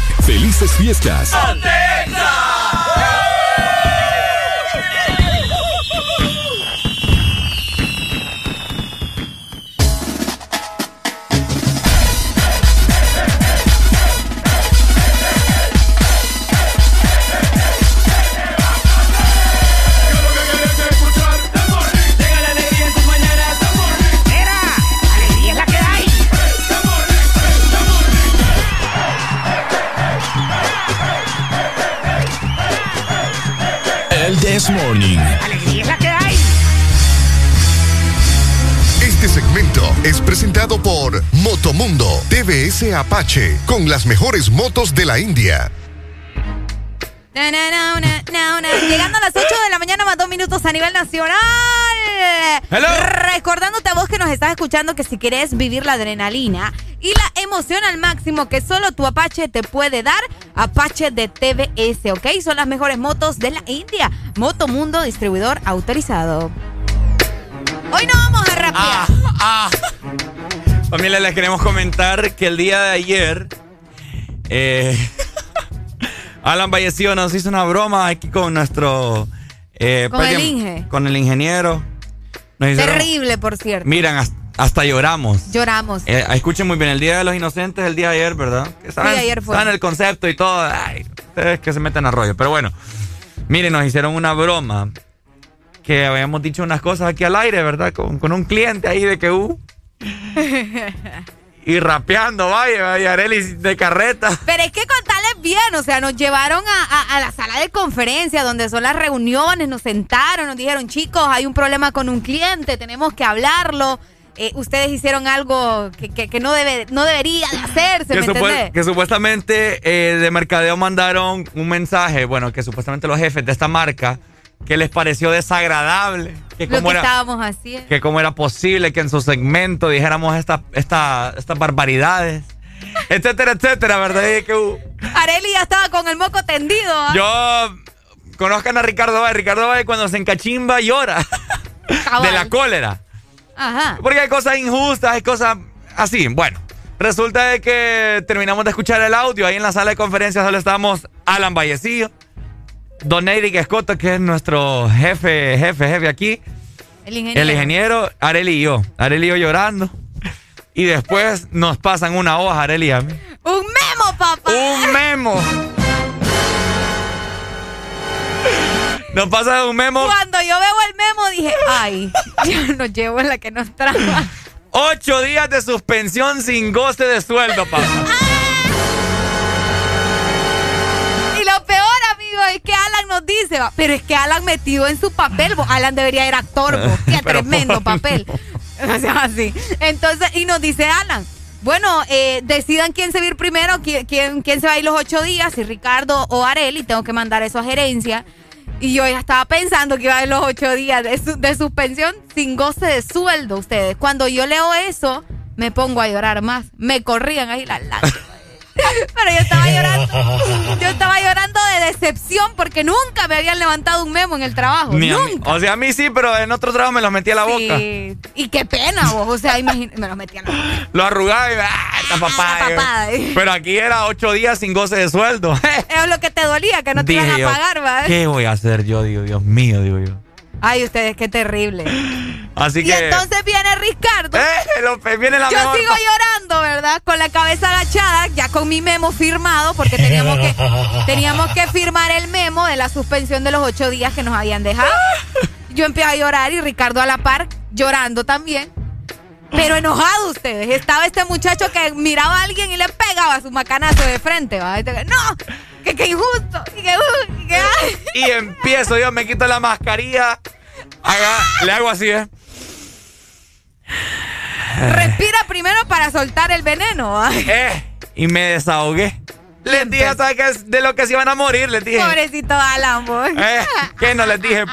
¡Felices fiestas! alegría This Morning. Alegría es la que hay. Este segmento es presentado por Motomundo TVS Apache con las mejores motos de la India. Na, na, na, na, na, na. Llegando a las 8 de la mañana más dos minutos a nivel nacional. Hello. Recordándote a vos que nos estás escuchando que si querés vivir la adrenalina y la emoción al máximo que solo tu Apache te puede dar, Apache de TVS, ¿ok? Son las mejores motos de la India. Motomundo, distribuidor autorizado. Hoy no vamos a rapear. Ah, ah. Familia, les queremos comentar que el día de ayer, eh, Alan Vallecillo nos hizo una broma aquí con nuestro. eh, Con el Inge. Con el ingeniero. Terrible, por cierto. Miran, hasta, hasta lloramos. Lloramos. Eh, escuchen muy bien, el Día de los Inocentes, el día de ayer, ¿verdad? Que saben, Sí, ayer fue. saben el concepto y todo. Ay, ustedes que se meten a rollo. Pero bueno, miren, nos hicieron una broma que habíamos dicho unas cosas aquí al aire, ¿verdad? Con, con un cliente ahí de que uh, y rapeando, vaya, y Areli de carreta. Pero es que contarles bien, o sea, nos llevaron a, a- a la sala de conferencia donde son las reuniones, nos sentaron, nos dijeron, chicos, hay un problema con un cliente, tenemos que hablarlo. Eh, ustedes hicieron algo que, que- que no, debe, no debería de hacerse, Que, ¿me supu- que supuestamente eh, de mercadeo mandaron un mensaje, bueno, que supuestamente los jefes de esta marca, que les pareció desagradable, que Lo cómo era, estábamos haciendo. que cómo era posible que en su segmento dijéramos esta, esta, estas barbaridades, etcétera, etcétera, ¿verdad? Y que, uh, Areli ya estaba con el moco tendido. ¿ah? yo conozcan a Ricardo Valle, Ricardo Valle cuando se encachimba llora Cabal. de la cólera. Ajá. Porque hay cosas injustas, hay cosas así. Bueno, resulta de que terminamos de escuchar el audio. Ahí en la sala de conferencias solo estábamos Alan Vallecillo, Don Eric Escoto, que es nuestro jefe, jefe, jefe aquí. El ingeniero. El ingeniero, Areli y yo. Areli y yo llorando. Y después nos pasan una hoja, Areli y a mí. Un memo, papá. Un memo. Nos pasa un memo. Cuando yo veo el memo dije, ay, ya nos llevo en la que nos traba. Ocho días de suspensión sin goce de sueldo, papá. Y lo peor, amigo, es que Alan nos dice, va, pero es que Alan metido en su papel, bo, Alan debería ir actor, bo, qué Pero tremendo por- papel. O sea, así. Entonces, y nos dice Alan, bueno, eh, decidan quién se va a ir primero, quién, quién, quién se va a ir los ocho días, si Ricardo o Areli, tengo que mandar eso a gerencia. Y yo ya estaba pensando que iba a haber los ocho días de, su- de suspensión sin goce de sueldo, ustedes. Cuando yo leo eso, me pongo a llorar más. Me corrían ahí las lágrimas. Pero yo estaba llorando. Yo estaba llorando de decepción porque nunca me habían levantado un memo en el trabajo. Ni a mí. nunca. O sea, a mí sí, pero en otro trabajo me los metí a la boca. Sí. Y qué pena vos. O sea, imagínate, me lo metí a la boca. Lo arrugaba y ¡ah, esta papada! la papada. Pero aquí era ocho días sin goce de sueldo. Es lo que te dolía, que no te iban a pagar, ¿va? ¿Qué voy a hacer yo? Digo, Dios mío, digo yo. Ay, ustedes, qué terrible. Así Y que. entonces viene Ricardo. ¡Eh! viene la Yo mejor sigo llorando, ¿verdad? Con la cabeza agachada, ya con mi memo firmado, porque teníamos que, teníamos que firmar el memo de la suspensión de los ocho días que nos habían dejado. Yo empecé a llorar y Ricardo a la par llorando también. Pero enojado ustedes. Estaba este muchacho que miraba a alguien y le pegaba su macanazo de frente. ¿va? Y te- No, que, que injusto. Y que, y que, ay. Y empiezo yo, me quito la mascarilla. haga- le hago así, ¿eh? Respira primero para soltar el veneno. ¿va? Eh, Y me desahogué. Les dije, ¿sabes qué? De lo que se iban a morir, les dije. Pobrecito Alan. Eh, ¿Qué no les dije?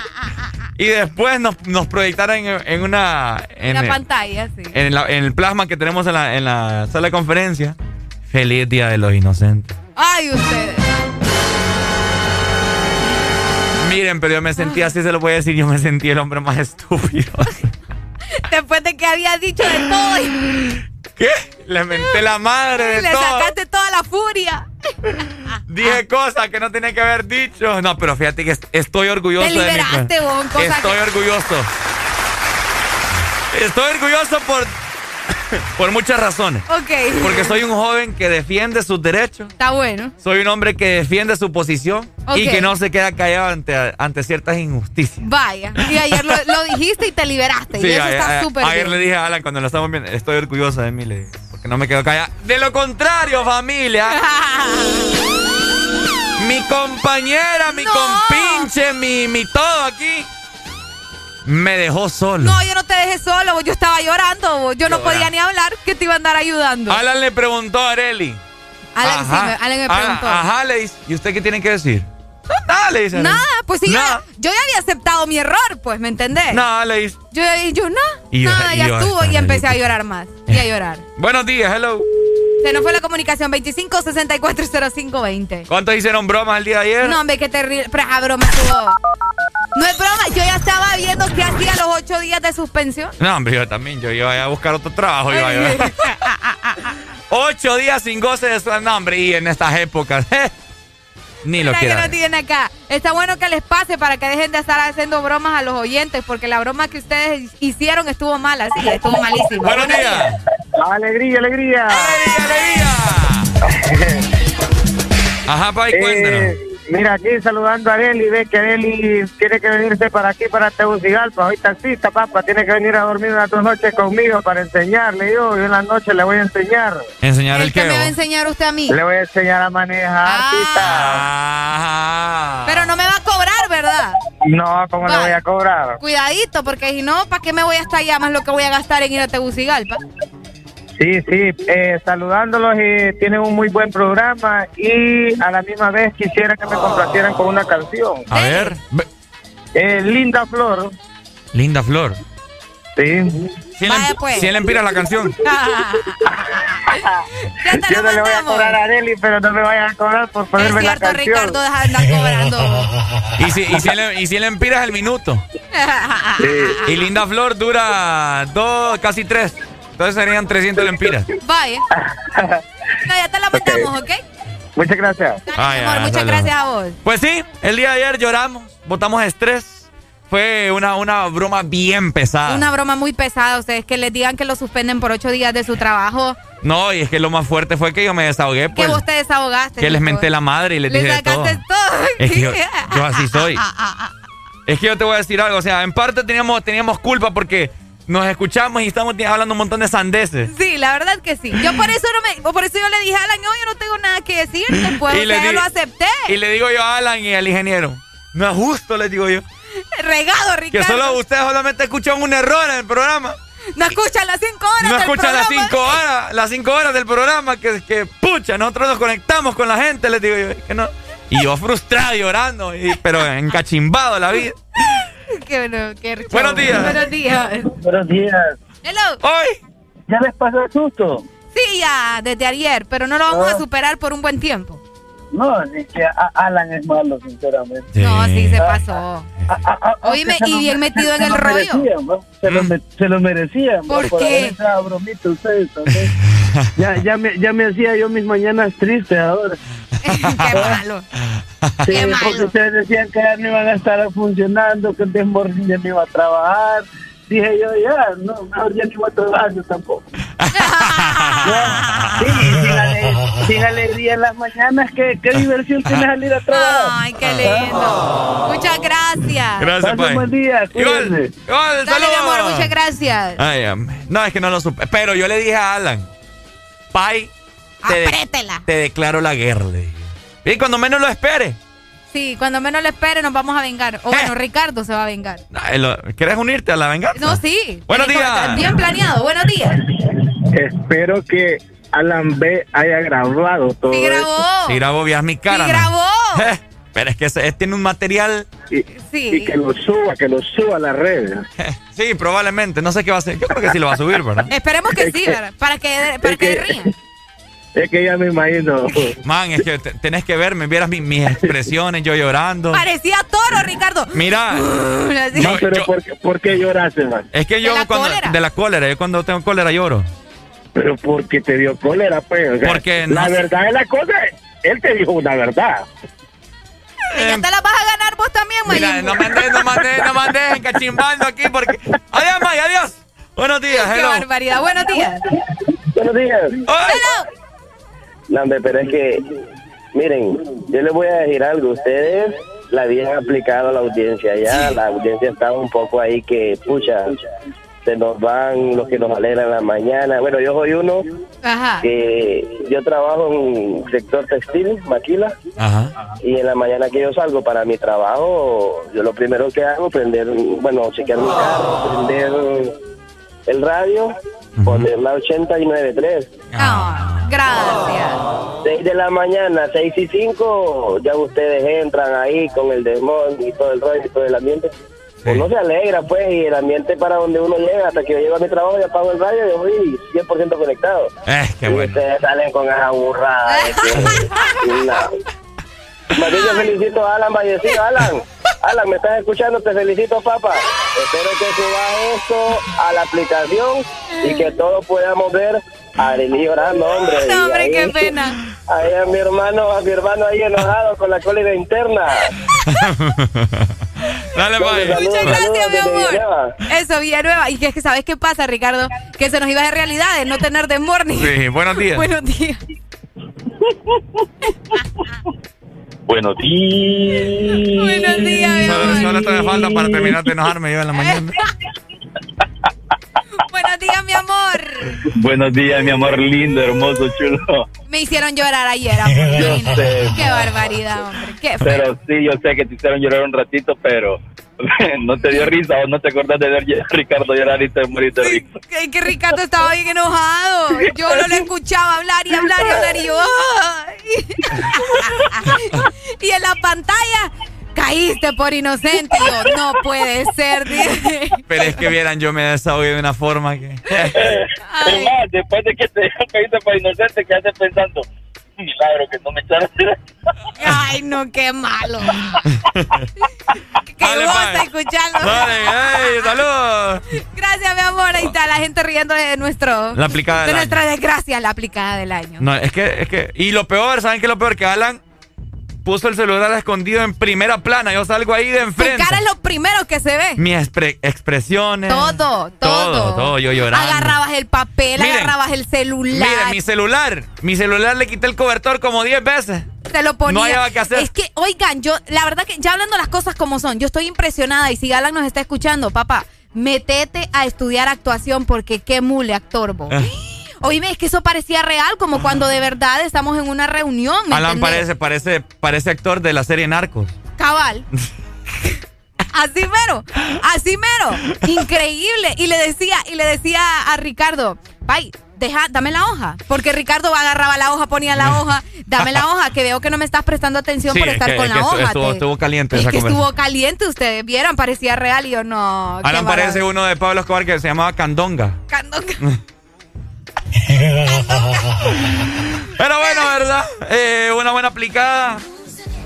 Y después nos, nos proyectaron en, en una... En, la pantalla, sí. en, la- en el plasma que tenemos en la, en la sala de conferencia. Feliz Día de los Inocentes. Ay, ustedes. Miren, pero yo me sentí así, se lo voy a decir, yo me sentí el hombre más estúpido. Después de que había dicho de todo y ¿Qué? Le menté la madre de le todo. sacaste toda la furia. Dije cosas que no tenía que haber dicho. No, pero fíjate que est- estoy orgulloso Te de mi liberaste, vos, cosas Estoy que- orgulloso. Estoy orgulloso por, por muchas razones. Ok. Porque soy un joven que defiende sus derechos. Está bueno. Soy un hombre que defiende su posición y Ok. que no se queda callado ante, ante ciertas injusticias. Vaya. Y ayer lo, lo dijiste y te liberaste. y eso a- está súper ayer bien. le dije a Alan cuando lo estamos viendo, estoy orgulloso de mí, le dije, porque no me quedo callado. De lo contrario, familia. mi compañera, mi compinche, mi, mi todo aquí, me dejó solo. No, yo no te dejé solo. Yo estaba llorando. Yo no podía ni hablar. Que te iba a andar ayudando. Alan le preguntó a Areli. Alan, sí, me- Alan me Alan- preguntó. Ajá, le dice, ¿y usted qué tiene que decir? Nada, le dice. Nada, pues sí, Nada. yo, yo ya había aceptado mi error, pues, ¿me entendés? Nada, le dice. Yo, yo no, Y yo- nada, ya yo- estuvo y empecé a llorar más. Y a llorar. Buenos días, hello. Se nos fue la comunicación 25 64 05 20. ¿Cuántos hicieron bromas el día de ayer? No, hombre, qué terrible. Pero, ah, broma, estuvo. No es broma, yo ya estaba viendo qué hacía los ocho días de suspensión. No, hombre, yo también. Yo iba a buscar otro trabajo. Iba yo. Ocho días sin goce de su nombre y en estas épocas. Ni lo que no tienen acá. Está bueno que les pase para que dejen de estar haciendo bromas a los oyentes, porque la broma que ustedes hicieron estuvo mala, sí, estuvo malísima. Buenos días. Alegría, alegría. Ajá, Pai, Eh, cuéntanos. Mira, aquí saludando a Areli, ve que Areli tiene que venirse para aquí, para Tegucigalpa. Hoy taxista, papá, tiene que venir a dormir unas dos noches conmigo para enseñarle yo. Y en la noche le voy a enseñar. Enseñar el ¿Qué qué. me va a enseñar usted a mí? Le voy a enseñar a manejar, Ah. Pero no me va a cobrar, ¿verdad? No, ¿cómo le voy a cobrar? Cuidadito, porque si no, ¿para qué me voy hasta allá más lo que voy a gastar en ir a Tegucigalpa? Sí, sí, eh, saludándolos y tienen un muy buen programa y a la misma vez quisiera que me complacieran con una canción. A ver. ve- Eh, Linda Flor. Linda Flor. Sí. ¿Quién Vaya, le, pues. ¿quién le empira la canción? Ya te Yo lo no le voy a cobrar a Areli, pero no me vayan a cobrar por Es ponerme la cierto, canción. Ricardo, deja de andar cobrando. Y si, y si le, y si le empiras el minuto. Y Linda Flor dura dos, casi tres. Entonces serían 300 lempiras. Vaya. No, ya te la mandamos, ¿ok? Muchas gracias. Ay, Amor, muchas gracias a vos. Pues sí, el día de ayer lloramos, botamos estrés. Fue una, una broma bien pesada. Una broma muy pesada. Ustedes que les digan que lo suspenden por ocho días de su trabajo. No, y es que lo más fuerte fue que yo me desahogué, Que pues. vos te desahogaste. Que les menté la madre y les Le dije de todo. sacaste todo. Es que yo, yo así soy. Es que yo te voy a decir algo, o sea, en parte teníamos, teníamos culpa porque nos escuchamos y estamos hablando un montón de sandeces. Sí, la verdad que sí. Yo por eso no me, por eso yo le dije a Alan, no, yo no tengo nada que decir después, Y o le sea, yo lo acepté. Y le digo yo a Alan y al ingeniero, no es justo, les digo yo, Regado, que Ricardo. solo ustedes solamente escuchan un error en el programa. No escuchan las cinco horas No del escuchan las programa. cinco horas, las cinco horas del programa que, que pucha, nosotros nos conectamos con la gente, les digo yo, que no. Y yo frustrado, llorando, y- pero encachimbado la vida. Qué bueno, qué rico. Buenos días. Buenos días. Buenos días. Hello. ¡Hoy! ¿Ya les pasó el susto? Sí, ya, desde ayer, pero no lo vamos Ah. a superar por un buen tiempo. No, ni que a- Alan es malo, sinceramente. No, sí, se pasó. Oíme, Aunque se y lo bien me- metido en se el lo rollo. merecían, ¿no? Se, lo me- se lo merecían. ¿Por Por qué? a bromita ustedes también. ya, ya, me, ya me hacía yo mis mañanas tristes ahora. Qué malo. Sí, Qué malo. porque ustedes decían que ya no iban a estar funcionando, que el Desmorning ya no iba a trabajar. Dije yo, ya, no, mejor ya ni voy a trabajar yo tampoco. Ya, sí, sin, ale- sin alegría en las mañanas, ¿qué, qué diversión tienes al ir a trabajar? Ay, qué lindo. Muchas gracias. Gracias, Pasen Pai. buen día, Igual, igual, Dale, mi saludos. amor, muchas gracias. Ay, no, es que no lo supe. Pero yo le dije a Alan, Pai, te, de- te declaro la guerra, le dije. Y cuando menos lo espere. Sí, cuando menos lo espere nos vamos a vengar. O bueno, Ricardo se va a vengar. Lo- ¿Quieres unirte a la venganza? No, sí. Buenos días. como- Bien planeado. Buenos días. Espero que Alan B haya grabado todo Sí grabó. Sí grabó, veas mi cara. Sí grabó. Pero es que ese- tiene un material. Y, Sí. y que lo suba, que lo suba a las redes. Sí, probablemente. No sé qué va a hacer. Yo creo que sí lo va a subir, ¿verdad? Esperemos que sí, ¿verdad? Para que, para que rían. Es que ya me imagino. Man, es que te- tenés que verme, vieras mi- mis expresiones, yo llorando. Parecía toro, Ricardo. Mira. No, pero ¿por, qué- ¿por qué lloraste, man? Es que yo la cuando cólera. de la cólera, yo cuando tengo cólera lloro. Pero porque te dio cólera, pues. o sea, Porque no la sé. verdad es la cosa. Él te dijo una verdad. Y ya te la vas a ganar vos también, Mira, no me andes, no me andes, no me andes encachimbando aquí porque. Adiós, May, adiós. Buenos días, Qué hello. barbaridad. Buenos días. Buenos días. No, hombre, pero es que, miren, yo les voy a decir algo. Ustedes la habían aplicado a la audiencia ya. La audiencia está un poco ahí que, pucha, se nos van los que nos alegran la mañana. Bueno, yo soy uno Ajá. que yo trabajo en sector textil, maquila. Ajá. Y en la mañana que yo salgo para mi trabajo, yo lo primero que hago es prender, bueno, chequear mi carro, prender el radio, poner la 89.3. Ah, gracias. 6 de la mañana, 6 y 5, ya ustedes entran ahí con el demon y todo el rollo y todo el ambiente. Uno se alegra, pues, y el ambiente para donde uno llega, hasta que yo llego a mi trabajo y apago el radio, yo voy 100% conectado. Eh, qué y bueno. ustedes salen con esa burrada. no. Más bien yo felicito a Alan Vallecillo. Alan, Alan, ¿me estás escuchando? Te felicito, papá. Espero que subas esto a la aplicación y que todos podamos ver a Arely llorando, hombre. No, hombre, ahí- qué pena. Ahí a mi hermano, a mi hermano ahí enojado con la cólera interna. Dale, May. Muchas gracias, mi amor. Eso, Villanueva. Y que es que, ¿sabes qué pasa, Ricardo? Que se nos iba de realidad de no tener de morning. Sí, buenos días. Buenos días. Buenos días. Buenos días, mi Solo, solo esto me falta para terminar de enojarme yo en la mañana. Buenos días, mi amor. Buenos días, mi amor lindo, hermoso, chulo. Me hicieron llorar ayer, amor. Sé. Qué barbaridad, hombre. Qué feo. Pero sí, yo sé que te hicieron llorar un ratito, pero no te dio risa o no te acordás de ver a Ricardo llorar y te moriste de risa. Que, que Ricardo estaba bien enojado. Yo no lo escuchaba hablar y hablar y hablar y yo. ¡ay! y en la pantalla caíste por inocente. Yo, no puede ser. dije. Pero es que vieran, yo me desahogué de una forma que. Es más, después de que te caíste por inocente, ¿qué haces pensando? Milagro que no me echaron. Ay, no, qué malo. qué Dale, gusta pues. escucharlo. Dale, saludos. Gracias, mi amor. Ahí está la gente riendo de nuestro. La aplicada de del nuestra año. desgracia, la aplicada del año. No, es que, es que. Y lo peor, ¿saben qué es lo peor? Que Alan puso el celular escondido en primera plana. Yo salgo ahí de Tu enfrente. cara es lo primero que se ve. Mis expre- expresiones. Todo, todo. Todo, todo, yo llorando. Agarrabas el papel, Miren, agarrabas el celular. Miren, mi celular. Mi celular le quité el cobertor como 10 veces. Se lo ponía. No hallaba qué hacer. Es que, oigan, yo, la verdad que ya hablando las cosas como son, yo estoy impresionada y si Alan nos está escuchando, papá, metete a estudiar actuación porque qué mule actor, vos. Oíme, es que eso parecía real, como cuando de verdad estamos en una reunión. ¿me Alan entendés? parece, parece, parece actor de la serie Narcos. Cabal. Así mero, así mero. Increíble. Y le decía, y le decía a Ricardo, Pai, deja, dame la hoja. Porque Ricardo agarraba la hoja, ponía la hoja, dame la hoja, que veo que no me estás prestando atención Sí, por es estar que- con es la hoja. estuvo- te- estuvo caliente es esa que estuvo caliente, ustedes vieran, parecía real y yo no. Alan parece uno de Pablo Escobar que se llamaba Candonga. Candonga. Pero bueno, ¿verdad? Eh, una buena aplicada.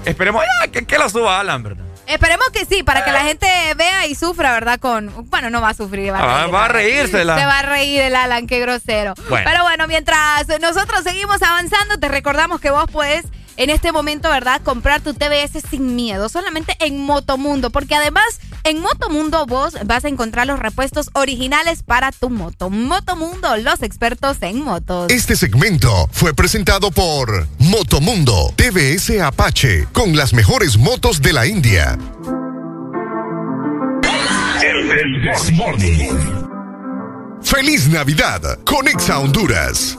Esperemos ya, que, que lo suba Alan, ¿verdad? Esperemos que sí, para que la gente vea y sufra, ¿verdad? Con, bueno, no va a sufrir, va a, Ah, reír, va a reírsela. Se va a reír el Alan, qué grosero. Bueno. Pero bueno, mientras nosotros seguimos avanzando, te recordamos que vos puedes en este momento, ¿verdad? Comprar tu TBS sin miedo, solamente en Motomundo, porque además en Motomundo vos vas a encontrar los repuestos originales para tu moto. Motomundo, los expertos en motos. Este segmento fue presentado por Motomundo TVS Apache con las mejores motos de la India. El This Morning. ¡Feliz Navidad con Exa Honduras!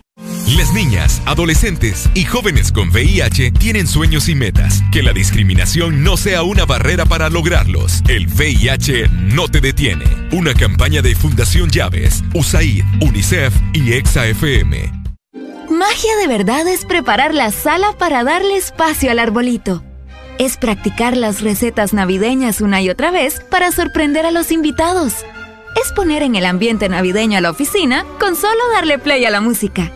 Las niñas, adolescentes y jóvenes con VIH tienen sueños y metas. Que la discriminación no sea una barrera para lograrlos. El VIH no te detiene. Una campaña de Fundación Llaves, USAID, UNICEF y EXA-FM. Magia de verdad es preparar la sala para darle espacio al arbolito. Es practicar las recetas navideñas una y otra vez para sorprender a los invitados. Es poner en el ambiente navideño a la oficina con solo darle play a la música.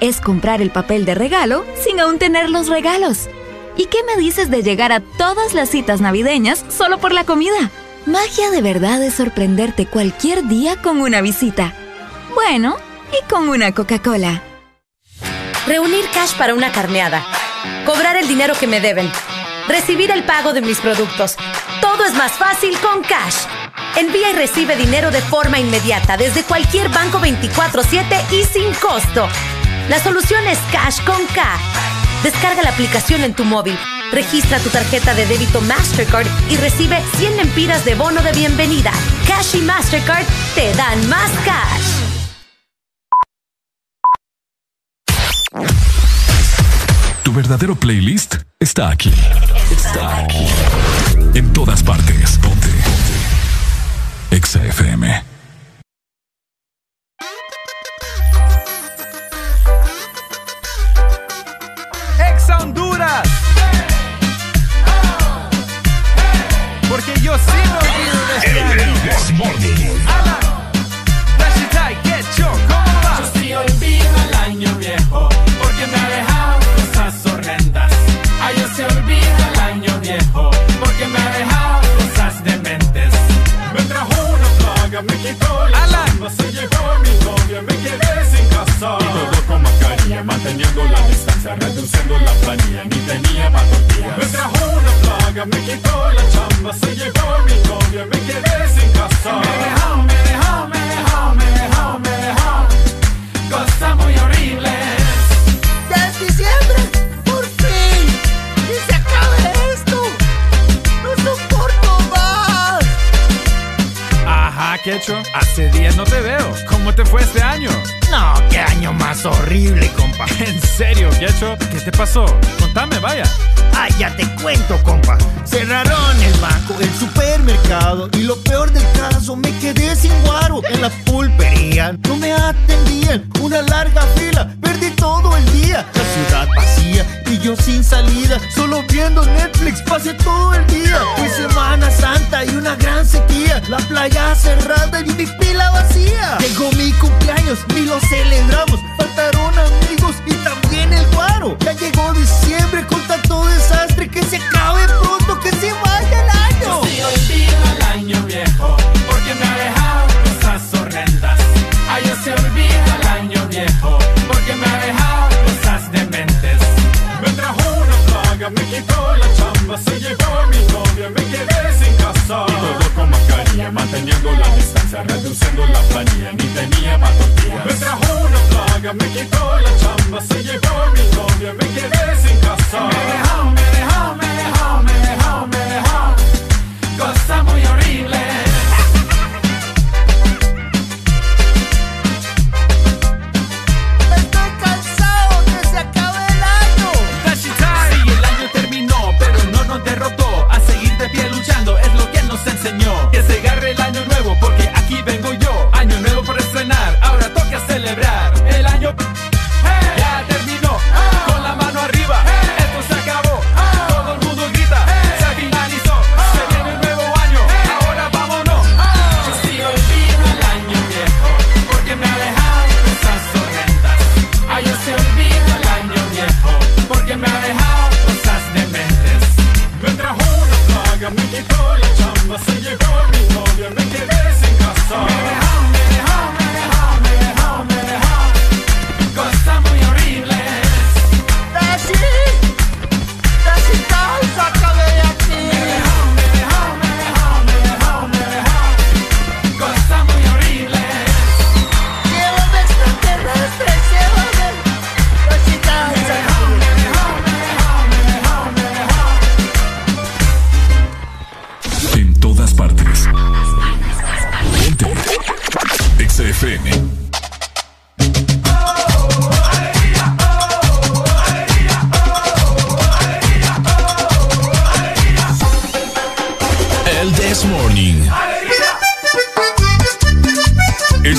Es comprar el papel de regalo sin aún tener los regalos. ¿Y qué me dices de llegar a todas las citas navideñas solo por la comida? Magia de verdad es sorprenderte cualquier día con una visita. Bueno, y con una Coca-Cola. Reunir cash para una carneada. Cobrar el dinero que me deben. Recibir el pago de mis productos. Todo es más fácil con cash. Envía y recibe dinero de forma inmediata desde cualquier banco 24/7 y sin costo. La solución es Cash con K. Descarga la aplicación en tu móvil, registra tu tarjeta de débito Mastercard y recibe 100 lempiras de bono de bienvenida. Cash y Mastercard te dan más cash. Tu verdadero playlist está aquí. Está aquí. En todas partes. Ponte. Ponte. Exa FM. Porque yo sí me olvido de este año. Alan, Flash Tie, Get Yo, ¿cómo va? Yo sí olvido el año viejo, porque me ha dejado cosas horrendas. Ay, yo sí olvido el año viejo, porque me ha dejado cosas dementes. Me trajo una plaga, me quitó la Alan. se llevó a mi novia, me quedé sin casa. Y todo con mascarilla, manteniendo la distancia reduciendo la planilla, ni tenía para tortillas. Me trajo una plaga, me quitó la chamba, se llevó mi novia, me quedé sin casa. Me dejó, me dejó, me dejó, me dejó, me dejó. Cosa muy horrible. Desde siempre. Quecho. Hace días no te veo. ¿Cómo te fue este año? No, qué año más horrible, compa. ¿En serio, Quecho? ¿Qué te pasó? Contame, vaya. Ay, ya te cuento, compa. Cerraron el banco, el supermercado. Y lo peor del caso, me quedé sin guaro. En la pulpería no me atendían. Una larga fila, perdí todo el día. La ciudad vacía yo sin salida. Solo viendo Netflix, pasé todo el día. Fue Semana Santa y una gran sequía. La playa cerrada y mi pila vacía. Llegó mi cumpleaños y lo celebramos. Faltaron amigos y también el guaro. Ya llegó diciembre con tanto desastre que se acabe pronto, que se vaya el año. Sí, olvido el año viejo, porque me ha dejado cosas horrendas. Ay, yo se olvida me quitó la chamba, se llevó mi novia, me quedé sin casa. Y todo con mascarilla, manteniendo la distancia, reduciendo la planilla, ni tenía para tortillas. Me trajo una plaga, me quitó la chamba, se llevó mi novia, me quedé sin casa. Me dejó, me dejó, me dejó, me dejó, me dejó. Cosa muy horrible. Luchando es lo que nos enseñó.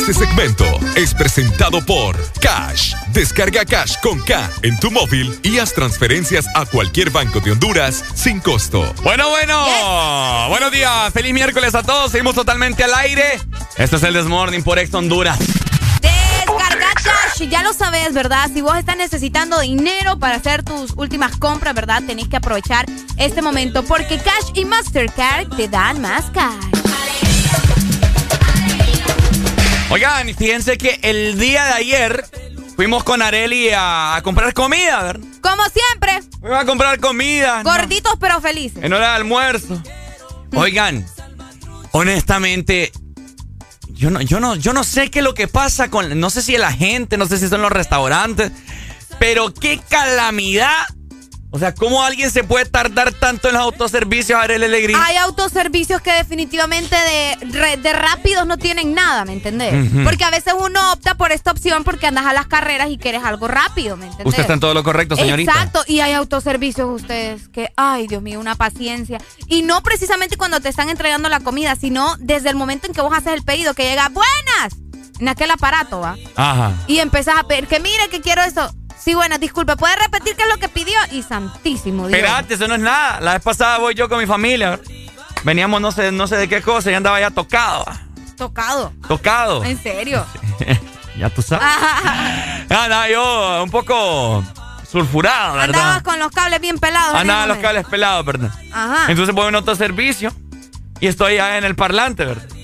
Este segmento es presentado por Cash. Descarga Cash con K en tu móvil y haz transferencias a cualquier banco de Honduras sin costo. Bueno, bueno. Buenos días. Feliz miércoles a todos. Seguimos totalmente al aire. Este es el Desmorning por Ex Honduras. Descarga Cash, ya lo sabes, ¿verdad? Si vos estás necesitando dinero para hacer tus últimas compras, ¿verdad? Tenés que aprovechar este momento porque Cash y Mastercard te dan más cash. Oigan, fíjense que el día de ayer fuimos con Areli a, a comprar comida, ¿verdad? Como siempre, Fuimos a comprar comida. ¿no? gorditos pero felices. En hora de almuerzo. Oigan, honestamente, yo no, yo no, yo no sé qué es lo que pasa con. No sé si es la gente, no sé si son los restaurantes. Pero qué calamidad. O sea, ¿cómo alguien se puede tardar tanto en los autoservicios, Arely Alegría? Hay autoservicios que definitivamente de, de rápidos no tienen nada, ¿me entendés? Porque a veces uno opta por esta opción porque andas a las carreras y quieres algo rápido, ¿me entendés? Usted está en todo lo correcto, señorita. Exacto, y hay autoservicios ustedes que, ay Dios mío, una paciencia. Y no precisamente cuando te están entregando la comida, sino desde el momento en que vos haces el pedido, que llega, buenas, en aquel aparato, ¿va? Ajá. Y empezás a pedir, que mire que quiero eso. Sí, buenas, disculpe, ¿puede repetir qué es lo que pidió? Y santísimo Dios. Espérate, eso no es nada. La vez pasada voy yo con mi familia. ¿verdad? Veníamos no sé, no sé de qué cosa y andaba ya tocado. Tocado. Tocado. ¿En serio? ya tú sabes. Ajá. Andaba yo un poco sulfurado, ¿verdad? Andabas con los cables bien pelados. Andaba los cables pelados, ¿verdad? Ajá. Entonces voy a un autoservicio y estoy en el parlante, ¿verdad?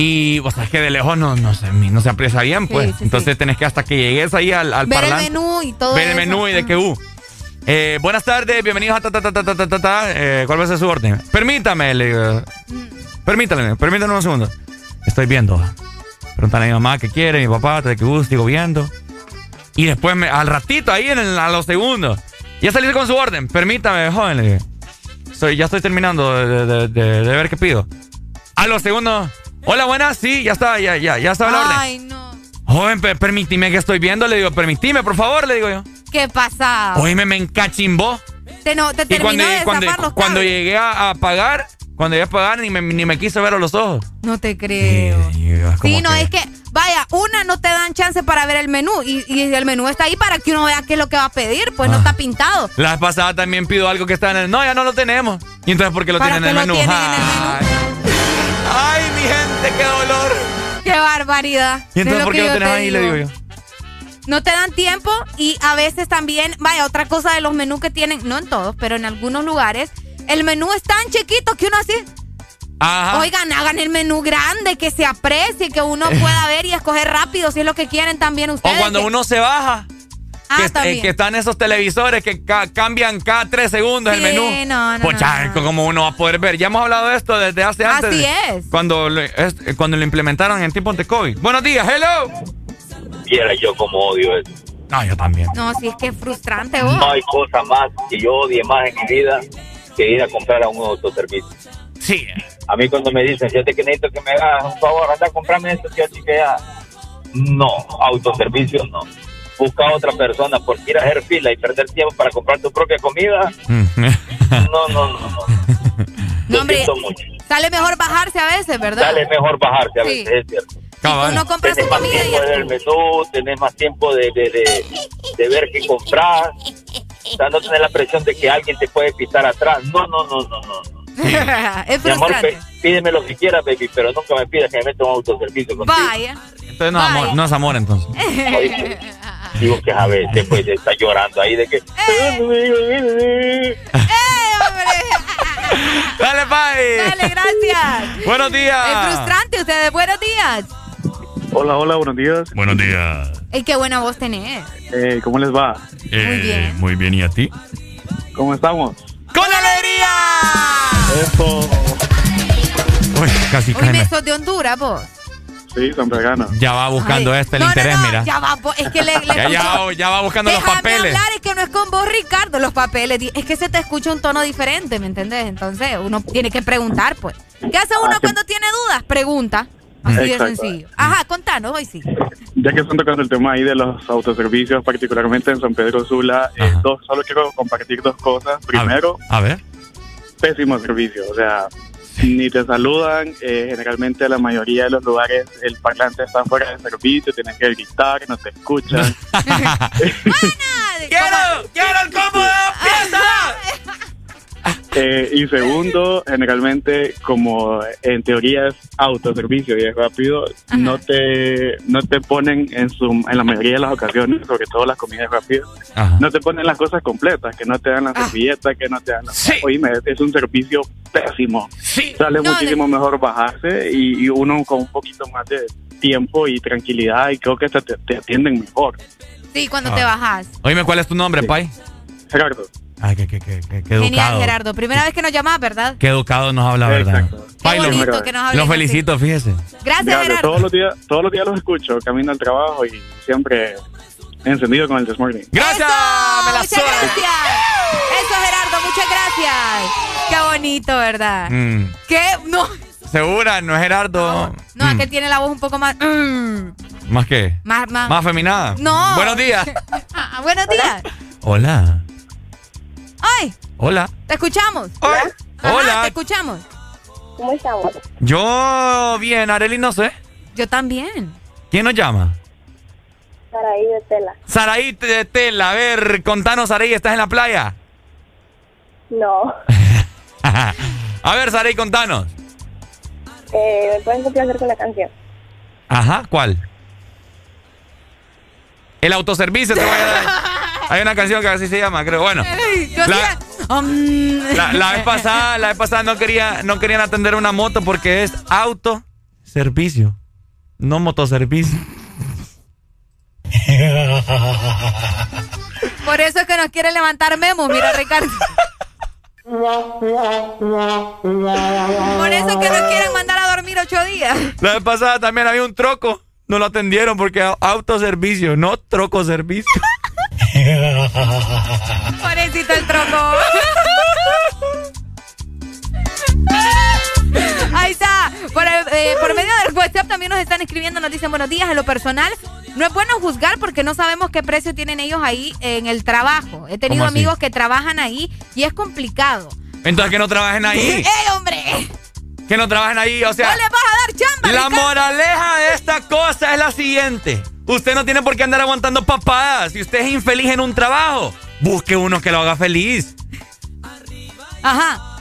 Y, o sea, es que de lejos no, no, se, no se aprecia bien, pues. Sí, sí, Entonces tenés que hasta que llegues ahí al, al Ver el menú y todo Ver el eso. menú y de que, uh. Eh, buenas tardes, bienvenidos a ta ta ta ta ta ta ta. Eh, ¿Cuál va a ser su orden? Permítame, le digo. Permítame, permítame un segundo. Estoy viendo. Preguntan a mi mamá qué quiere, mi papá, de qué gusto, digo viendo. Y después me, al ratito, ahí en el- a los segundos. Ya salí con su orden. Permítame, joven, le digo. Soy, ya estoy terminando de, de- de- de ver qué pido. A los segundos. Hola, buenas, sí, ya está, ya, ya, ya estaba la orden. Ay, no. Joven, per- permítime que estoy viendo, le digo, permitime, por favor, le digo yo. ¿Qué pasa? Oíme, me encachimbó. Te, no, te Y cuando, de cuando, los cuando llegué a, a pagar, cuando llegué a pagar, ni me, ni me quiso ver a los ojos. No te creo. Sí, no, que- es que, vaya, una no te dan chance para ver el menú y, y el menú está ahí para que uno vea qué es lo que va a pedir, pues no Ah. está pintado. La vez pasada también pido algo que está en el... No, ya no lo tenemos. ¿Y entonces por qué lo ¿Para tienen en el lo menú? tienen en el Ay. Ay, mi gente, qué dolor. Qué barbaridad. ¿Y Es entonces por qué lo tenés te ahí? Le digo yo. No te dan tiempo y a veces también, vaya, otra cosa de los menús que tienen, no en todos, pero en algunos lugares, el menú es tan chiquito que uno así, Ajá. oigan, hagan el menú grande, que se aprecie, que uno pueda ver y escoger rápido si es lo que quieren también O ustedes. cuando que- uno se baja. Ah, que, eh, que están esos televisores que ca- cambian cada tres segundos el menú. no, no, pues como uno va a poder ver. Ya hemos hablado de esto desde hace antes. Así es. Cuando, lo- es- cuando lo implementaron en tiempos de COVID. Buenos días, hello. Viera yo como odio eso. No, yo también. No, sí es que es frustrante, vos. No hay cosa más que yo odie más en mi vida que ir a comprar a un autoservicio. Sí. A mí cuando me dicen, fíjate que necesito que me hagas un favor, anda a comprarme esto, que ya... No, autoservicio no. Busca a otra persona porque ir a hacer fila y perder tiempo para comprar tu propia comida. No, no, no, no. Lo hombre, mucho. Sale mejor bajarse a veces, ¿verdad? Sale mejor bajarse a Sí. veces, es cierto. uno compra tenés su más comida y tiempo ya de ver el menú, tenés más tiempo de, de, de, de ver qué comprar. O sea, no tener la presión de que alguien te puede pisar atrás. No, no, no, no, no. es Mi amor, pídeme lo que quieras, baby, pero nunca me pidas que me meta un autoservicio contigo. Vaya. Entonces no es amor, no es amor entonces. Digo que a veces pues está llorando ahí de que... Dale, bye. Dale, gracias. Buenos días. Es frustrante ustedes. Buenos días. Hola, hola, buenos días. Buenos días. Ey, qué buena voz tenés. Eh, ¿Cómo les va? Eh, bien. Muy bien, ¿y a ti? ¿Cómo estamos? ¡Con alegría! Eso. Uy, casi Uy, me sos de Honduras, vos. Sí. Ya va buscando Ay. este el No, interés, no, mira. Ya va, es que le, le Ya, ya, escucho- ya va buscando los Déjame papeles. hablar, es que no es con vos, Ricardo, los papeles. Es que se te escucha un tono diferente, ¿me entendés? Entonces uno tiene que preguntar, pues. ¿Qué hace uno Ah, que- cuando tiene dudas? Pregunta. Así de sencillo. Ajá, contanos, hoy sí. Ya que están tocando el tema ahí de los autoservicios, particularmente en San Pedro Sula, eh, dos, solo quiero compartir dos cosas. Primero, A ver. pésimo servicio. O sea, ni te saludan. eh, generalmente, la mayoría de los lugares, el parlante está fuera de servicio, tienes que gritar, no te escuchan. ¡Quiero! ¡Quiero el piezas! Eh, y segundo, generalmente, como en teoría es autoservicio y es rápido, no te no te ponen en su en la mayoría de las ocasiones, sobre todo las comidas rápidas, no te ponen las cosas completas, que no te dan la servilleta, que no te dan la... Oíme, es- un servicio pésimo. Sale No, muchísimo mejor bajarse y, y uno con un poquito más de tiempo y tranquilidad y creo que te, te atienden mejor. Sí, cuando Ah. te bajas. Oíme, ¿cuál es tu nombre, Pai? Gerardo. Ay, qué, qué, qué, qué, qué Genial, educado. Gerardo. Primera vez que nos llamás, ¿verdad? Qué educado nos habla, ¿verdad? Lo- bonito que nos hablen Lo así. felicito, fíjese. Gracias, Gracias, Gerardo. todos los días todos los días los escucho, camino al trabajo y siempre encendido con el This Morning. ¡Gracias! ¡Me la Muchas gracias. Eso, Gerardo, muchas gracias. Qué bonito, ¿verdad? Mm. ¿Qué? No, ¿Segura? ¿No es Gerardo? no, Mm. aquel tiene la voz un poco más... mm, ¿Más qué? más, más... ¿Más afeminada? No. Buenos días. Ah, buenos días. Hola. Ay, Hola. te escuchamos. Ajá, Hola. te escuchamos. ¿Cómo estamos? Yo, bien, Arely, no sé. Yo también. ¿Quién nos llama? Saraí de tela. Saraí de Tela. A ver, contanos, Saraí, ¿estás en la playa? No. A ver, Saraí, contanos. Eh, ¿Me pueden complacer con la canción? Ajá, ¿cuál? El autoservicio te voy a dar. Hay una canción que así se llama, creo. Bueno, La- la, la vez pasada, la vez pasada no quería, no querían atender una moto porque es autoservicio, no motoservicio. Por eso es que nos quiere levantar Memo, mira Ricardo. Por eso es que nos quieren mandar a dormir ocho días. La vez pasada también había un troco. No lo atendieron porque autoservicio, no troco servicio. Pobrecito el troco. Ahí está. Por, eh, por, medio del WhatsApp también nos están escribiendo, nos dicen buenos días. En lo personal, no es bueno juzgar porque no sabemos qué precio tienen ellos ahí en el trabajo. He tenido amigos que trabajan ahí y es complicado. Entonces que no trabajen ahí. ¡Eh, hombre! Que no trabajen ahí, o sea. No les vas a dar chamba. La moraleja de esta cosa es la siguiente. Usted no tiene por qué andar aguantando papadas. Si usted es infeliz en un trabajo, busque uno que lo haga feliz. Ajá.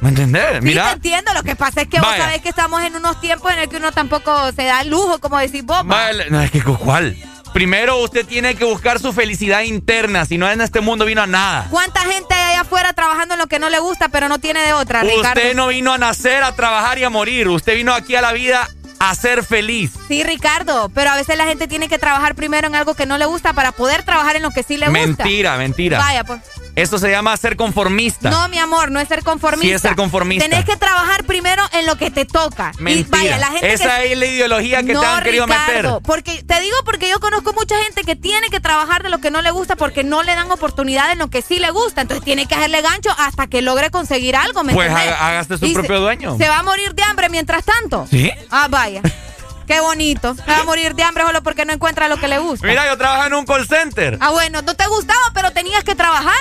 ¿Me entendés? Sí, Mira. te entiendo. Lo que pasa es que vos sabés que estamos en unos tiempos en el que uno tampoco se da el lujo, como decís vos. va. Vale, No, es que ¿cuál? Primero usted tiene que buscar su felicidad interna. Si no en este mundo vino a nada. ¿Cuánta gente hay allá afuera trabajando en lo que no le gusta, pero no tiene de otra, Ricardo? Usted no vino a nacer, a trabajar y a morir. Usted vino aquí a la vida a ser feliz. Sí, Ricardo, pero a veces la gente tiene que trabajar primero en algo que no le gusta para poder trabajar en lo que sí le gusta. Mentira, mentira. Vaya, pues. Eso se llama ser conformista. No, mi amor, no es ser conformista. Sí es ser conformista. Tenés que trabajar primero en lo que te toca. Mentira. Y vaya, la gente Esa que... es la ideología que no, te han querido Ricardo, meter. Porque te digo porque yo conozco mucha gente que tiene que trabajar de lo que no le gusta porque no le dan oportunidad en lo que sí le gusta. Entonces tiene que hacerle gancho hasta que logre conseguir algo, ¿me Pues hágase su Y se- propio dueño. ¿Se va a morir de hambre mientras tanto? ¿Sí? Ah, vaya. Qué bonito. Se va a morir de hambre solo porque no encuentra lo que le gusta. Mira, yo trabajo en un call center. Ah, bueno, no te gustaba, pero tenías que trabar.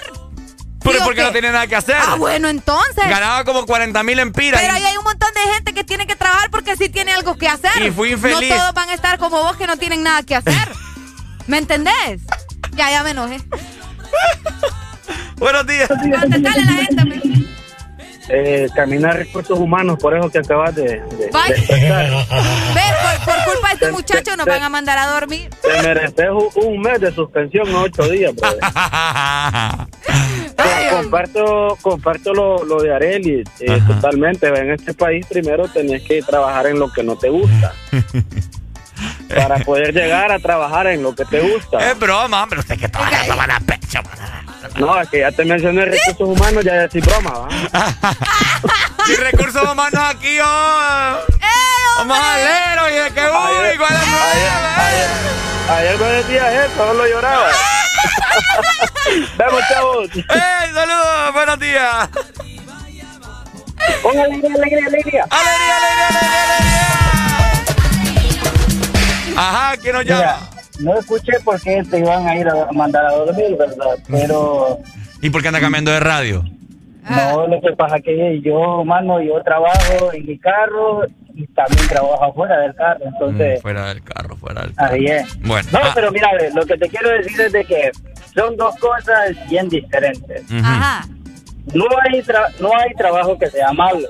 Pero porque que- no tenía nada que hacer. Ah, bueno, entonces. Ganaba como 40 mil empiras. Pero ahí hay un montón de gente que tiene que trabajar porque sí tiene algo que hacer. Y fui infeliz. No todos van a estar como vos que no tienen nada que hacer. ¿Me entendés? Ya, ya me enojé. Buenos días. Contestale a la gente. me- Eh, caminar recursos humanos, por eso que acabas de, de- Bye. de expresar. Ve, por, por culpa de este muchacho nos van a mandar a dormir. Te mereces un, un mes de suspensión, no ocho días, comparto comparto lo, lo de Areli, eh, totalmente. En este país primero tenés que trabajar en lo que no te gusta. para poder llegar a trabajar en lo que te gusta. Es broma, hombre. Usted que trabaja esa mala pecho. No, es que ya te mencioné recursos humanos, ya decís broma, ¿va? Y recursos humanos aquí, oh. Vamos a leer, oye, de que uy, ¿cuál es? Ayer no decías eso, solo lloraba. Vamos, chavos. ¡Ey, saludos! ¡Buenos días! Alegría, alegría, alegría. ¡Alegría, alegría, alegría! Ajá, ¿quién nos llama? Mira, no escuché por qué te iban a ir a mandar a dormir, ¿verdad? Pero ¿Y por qué anda cambiando de radio? no, lo que pasa que yo, mano, yo trabajo en mi carro y también trabajo afuera del carro, entonces, Fuera del carro, fuera del carro. ahí es. Bueno. No, ah, pero mira, lo que te quiero decir es de que son dos cosas bien diferentes. Ajá. No hay, tra- no hay trabajo que sea malo,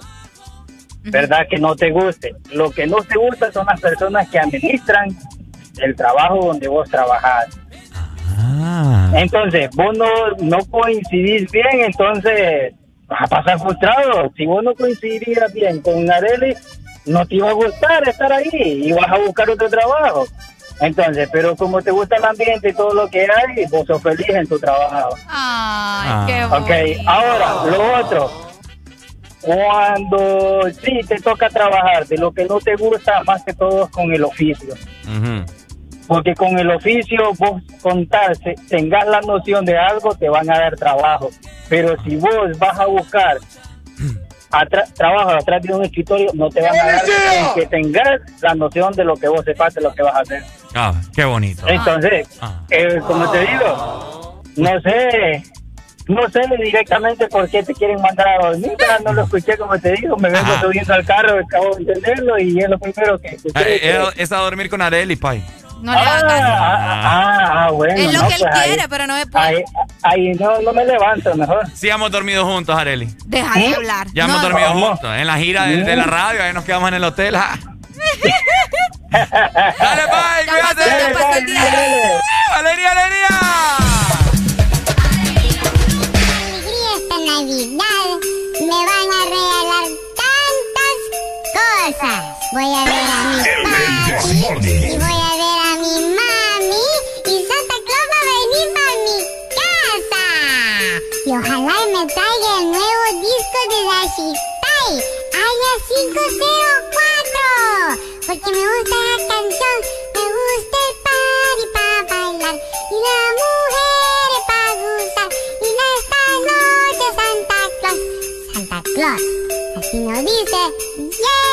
¿verdad? Que no te guste. Lo que no te gusta son las personas que administran el trabajo donde vos trabajás. Ah. Entonces, vos no, no coincidís bien, entonces vas a pasar frustrado. Si vos no coincidirías bien con Areli, no te iba a gustar estar ahí y vas a buscar otro trabajo. Entonces, pero como te gusta el ambiente y todo lo que hay, vos sos feliz en tu trabajo. Ay, qué Ok, ahora, lo otro. Cuando sí te toca trabajar de lo que no te gusta, más que todo es con el oficio. Porque con el oficio vos contás, te- tengas la noción de algo, te van a dar trabajo. Pero si vos vas a buscar atra- trabajo atrás de un escritorio, no te van a dar que tengas la noción de lo que vos sepas de lo que vas a hacer. Ah, qué bonito. Entonces, eh, como te digo, no sé, no sé directamente por qué te quieren mandar a dormir, pero no lo escuché como te digo, me vengo Ajá. subiendo al carro, acabo de entenderlo y es lo primero que escuché. Ah, eh, que- a dormir con Areli, Pai. No le hagas caso. Ah, ah, ah, bueno. Es lo no, que él pues ahí- quiere, pero no me puede. Ahí, ahí no, no me levanto, mejor. Sí, hemos dormido juntos, Areli. Deja de hablar. Ya hemos No. dormido juntos. En la gira de, de la radio, ahí nos quedamos en el hotel. ah. Dale, Pai, cuídate. Pasó el día. ¡Alegría, esta Navidad me van a regalar tantas cosas. Voy a ver a mi papi ojalá me traiga el nuevo disco de Dashitai, año 504, porque me gusta la canción, me gusta el party para bailar, y la mujer para gustar, y esta noche Santa Claus, Santa Claus, así nos dice, yeah.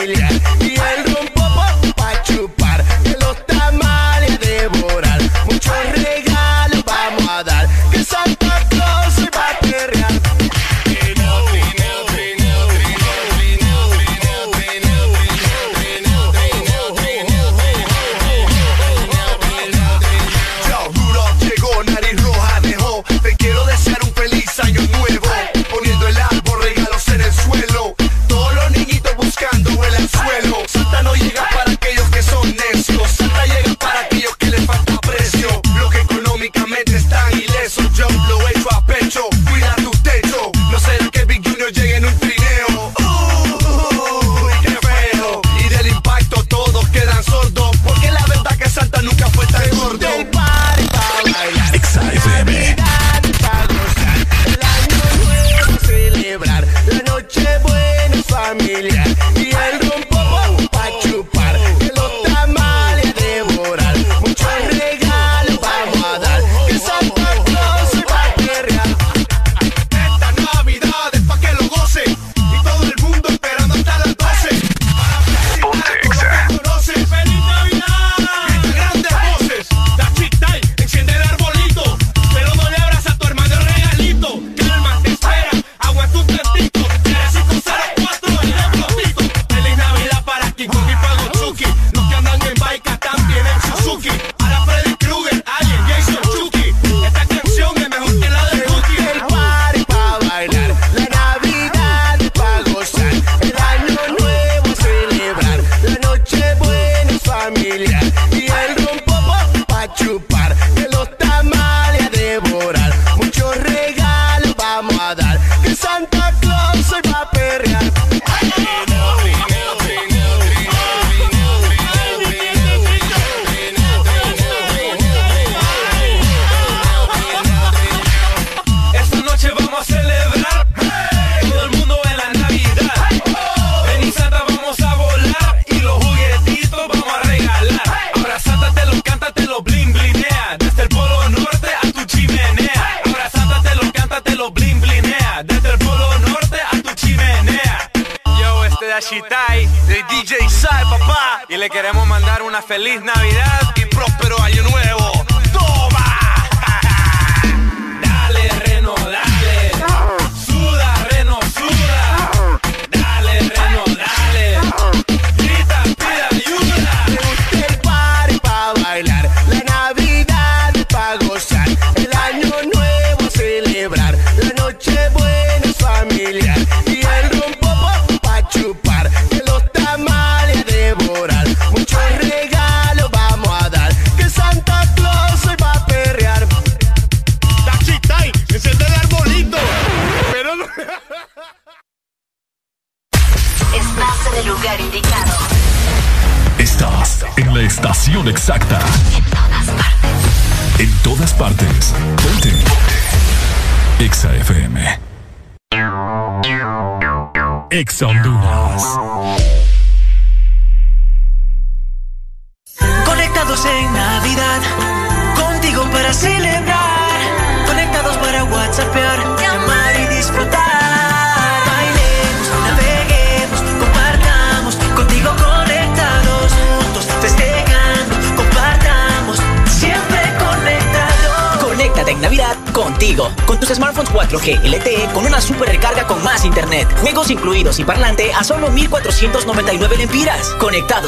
familia.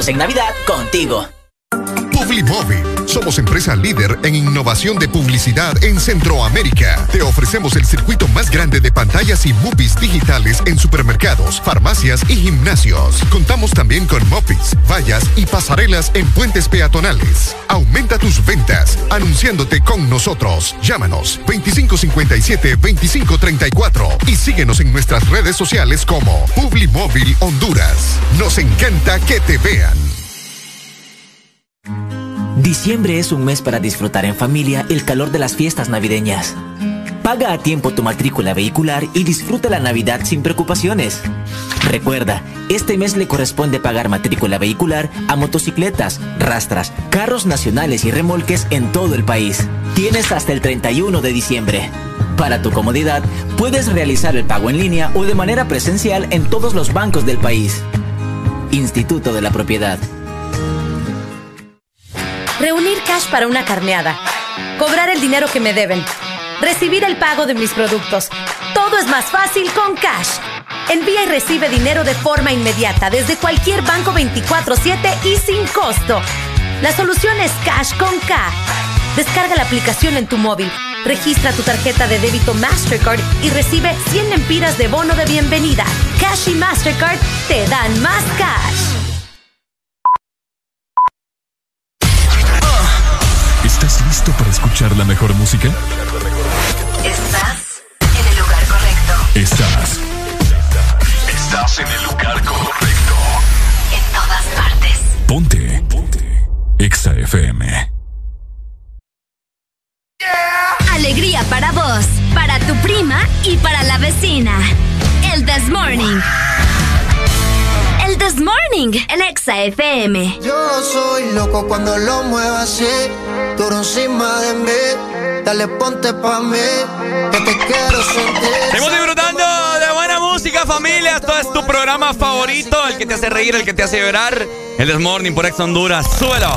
En Navidad contigo. Publimóvil. Somos empresa líder en innovación de publicidad en Centroamérica. Te ofrecemos el circuito más grande de pantallas y movies digitales en farmacias y gimnasios. Contamos también con mopis, vallas y pasarelas en puentes peatonales. Aumenta tus ventas anunciándote con nosotros. Llámanos 2557-2534 y síguenos en nuestras redes sociales como Publimóvil Honduras. Nos encanta que te vean. Diciembre es un mes para disfrutar en familia el calor de las fiestas navideñas. Paga a tiempo tu matrícula vehicular y disfruta la Navidad sin preocupaciones. Recuerda, este mes le corresponde pagar matrícula vehicular a motocicletas, rastras, carros nacionales y remolques en todo el país. Tienes hasta el 31 de diciembre. Para tu comodidad, puedes realizar el pago en línea o de manera presencial en todos los bancos del país. Instituto de la Propiedad. Reunir cash para una carneada. Cobrar el dinero que me deben. Recibir el pago de mis productos. Todo es más fácil con Cash. Envía y recibe dinero de forma inmediata desde cualquier banco 24/7 y sin costo. La solución es Cash con K. Descarga la aplicación en tu móvil. Registra tu tarjeta de débito Mastercard y recibe 100 lempiras de bono de bienvenida. Cash y Mastercard te dan más cash. FM. Yo soy loco cuando lo muevo así, duro encima de mí. Dale, ponte pa' mí, que te quiero sentir. Seguimos disfrutando de buena música, familia. Esto es tu programa favorito, el que te hace reír, el que te hace llorar. El This Morning por Ex Honduras. Súbelo.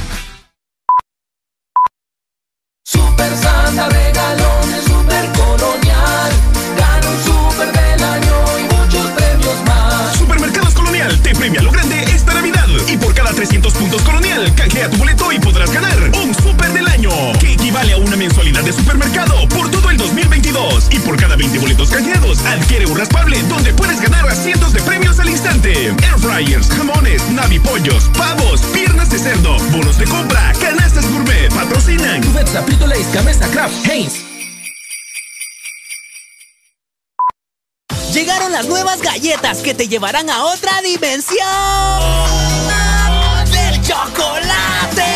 Super Santa regalones, super colonial. Gana un super del año y muchos premios más. Supermercados Colonial te premia lo grande esta Navidad. Y por cada 300 puntos Colonial, canjea tu boleto y podrás ganar un. Que equivale a una mensualidad de supermercado por todo el 2022. Y por cada 20 boletos canjeados, adquiere un raspable donde puedes ganar a cientos de premios al instante. Air fryers, jamones, navipollos, pavos, piernas de cerdo, bonos de compra, canastas gourmet, patrocinan. Cubeta, Lays, Gamesa, Kraft, Heinz. Llegaron las nuevas galletas que te llevarán a otra dimensión del chocolate.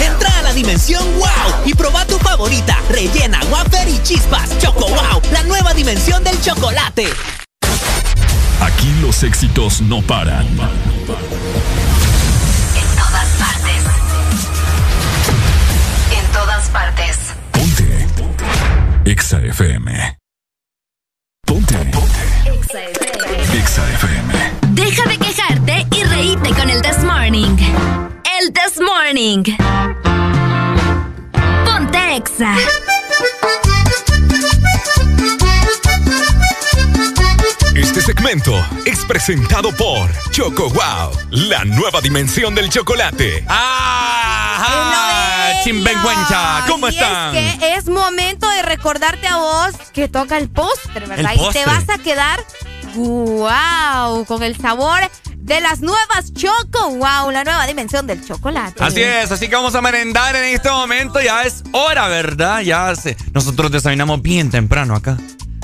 Entra a la dimensión wow y proba tu favorita, rellena, wafer y chispas. Choco wow, la nueva dimensión del chocolate. Aquí los éxitos no paran. En todas partes. En todas partes. EXA FM. Ponte. EXA FM. De quejarte con el This Morning. El This Morning. Ponte Exa. Este segmento es presentado por Choco Wow, la nueva dimensión del chocolate. ¡Ajá! Chimbenguencha, ¿cómo Y están? Es que es momento de recordarte a vos que toca el postre, ¿verdad? El Y te vas a quedar, wow, con el sabor de las nuevas Choco, wow, la nueva dimensión del chocolate. Así es, así que vamos a merendar en este momento. Ya es hora, ¿verdad? Ya se... Nosotros desayunamos bien temprano acá.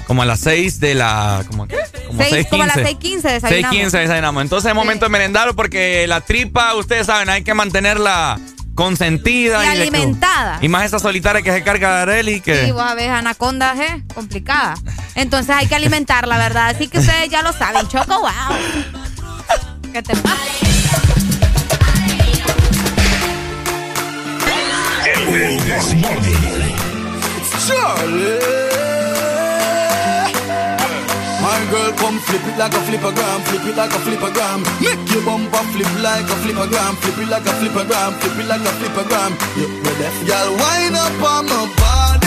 Como a las 6 de la... Como, como Seis- como a las 6:15. 6:15 desayunamos. 6:15 desayunamos. Entonces es momento de merendar porque la tripa, ustedes saben, hay que mantenerla consentida. Y alimentada. y más esa solitaria que se carga de Areli que... Sí, vos ver, anaconda, ¿eh? complicada. Entonces hay que alimentarla, ¿verdad? Así que ustedes ya lo saben, Choco, wow. ¿Qué te pasa? My girl, come flip it like a flippergram, flip it like a flippergram. Make your bumper flip like a flippergram, flip it like a flippergram, flip it like a flippergram. Ready? Girl, wind up on my body,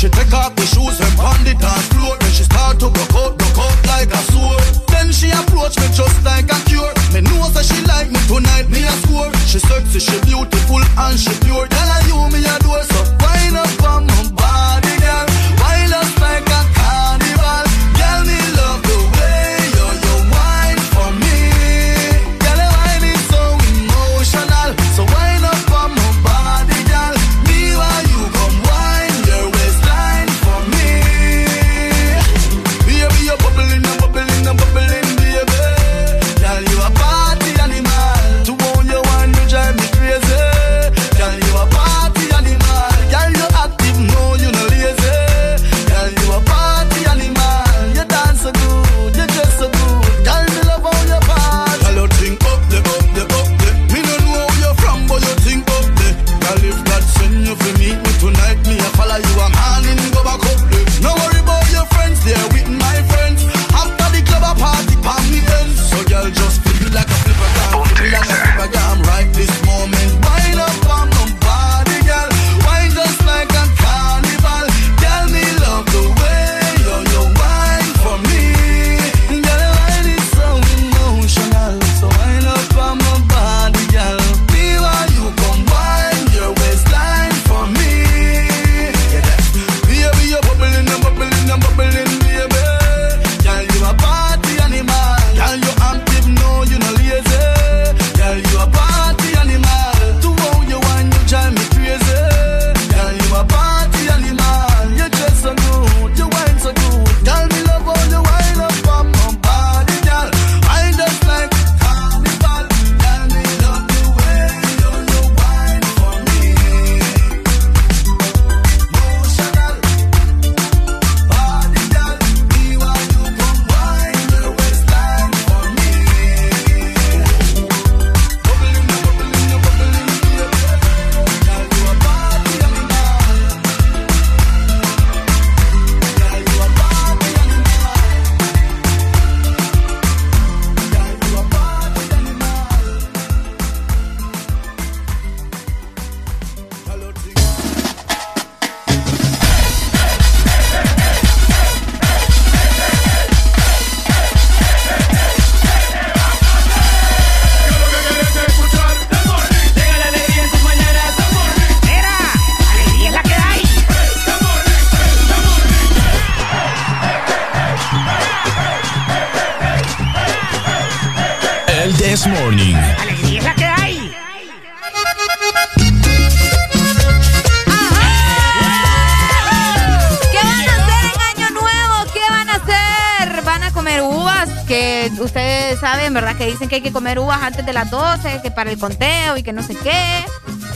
She take off the shoes, her on dance floor. Then she start to broke out, broke out like a sword. Then she approach me just like a cure. Me know that she like me tonight, me a score. She sexy, she beautiful and she pure. Tell her you me adore so hay que comer uvas antes de las 12, que para el conteo y que no sé qué.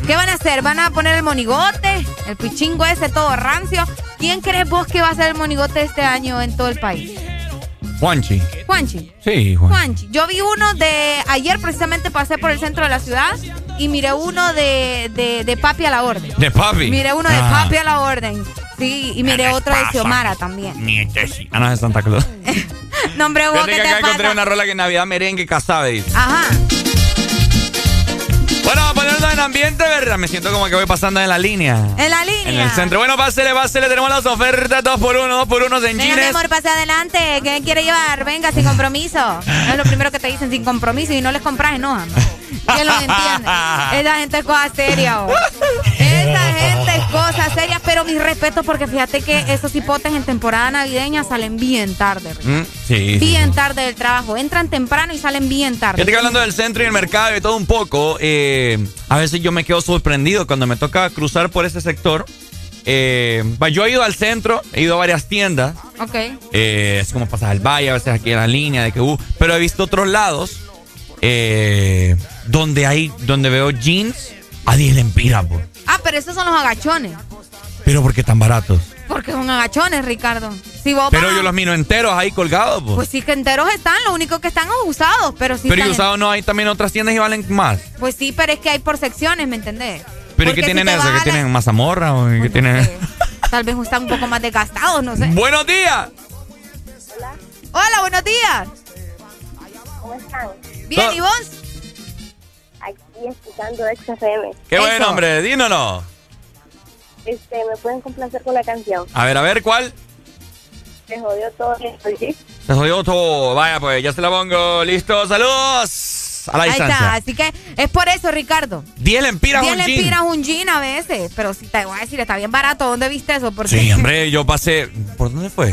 ¿Qué van a hacer? ¿Van a poner el monigote? El pichingo ese todo rancio. ¿Quién crees vos que va a ser el monigote este año en todo el país? Juanchi. Juanchi. Sí, Juan. Juanchi. Yo vi uno de. Ayer precisamente pasé por el centro de la ciudad y miré uno de, de, de Papi a la Orden. De papi. Miré uno de Ah. Papi a la Orden. Sí, y miré otro de Xiomara también. Nietesi. Ah, no, es Santa Claus. No, hombre, vos, Fíjate ¿qué que acá encontré una rola que en Navidad merengue casabe. dice. Ajá. Bueno, vamos a ponernos en ambiente, ¿verdad? Me siento como que voy pasando en la línea. En la línea. En el centro. Bueno, pásele, pásele. Tenemos las ofertas 2 por 1 2 por 1 en Venga, mi amor, pase adelante. ¿Qué quiere llevar? Venga, sin compromiso. Es lo primero que te dicen, sin compromiso. Y no les compras, enojan. ¿Quién lo entiende? Esa gente es cosa seria. Esa gente es cosa seria, pero mis respetos porque fíjate que esos hipotes en temporada navideña salen bien tarde. Mm, sí. sí. Bien tarde del trabajo. Entran temprano y salen bien tarde. Fíjate que hablando del centro y el mercado y todo un poco, eh, a veces yo me quedo sorprendido cuando me toca cruzar por ese sector. Eh, yo he ido al centro, he ido a varias tiendas. Ok. Eh, es como pasar al valle, a veces aquí en la línea de que uh, pero he visto otros lados eh, donde hay, donde veo jeans a 10 lempiras, po. Ah, pero esos son los agachones. Pero ¿por qué tan baratos? Porque son agachones, Ricardo. Si vos Pero vas- yo los miro enteros ahí colgados, po. Pues sí que enteros están, lo único que están es usados, pero sí pero y en- usados no hay también otras tiendas y valen más. Pues sí, pero es que hay por secciones, ¿me entendés? Pero ¿y Porque qué si tienen te eso? vas ¿Qué a la- tienen mazamorra o qué tienen? Tal vez están un poco más desgastados, no sé. Buenos días. Hola, buenos días. ¿Cómo están? Bien. ¿y vos? Aquí escuchando XFM. Qué buen hombre, dínoslo. Este, ¿me pueden complacer con la canción? A ver, a ver, ¿cuál? Se jodió todo esto, ¿sí? Se jodió todo. Vaya, pues ya se la pongo. Listo, saludos. a la Ahí distancia. está, así que es por eso, Ricardo. 10 lempiras 10 un jean. lempiras un jean a veces, pero si te voy a decir, está bien barato. ¿Dónde viste eso? Porque Sí, hombre, yo pasé. ¿Por dónde fue?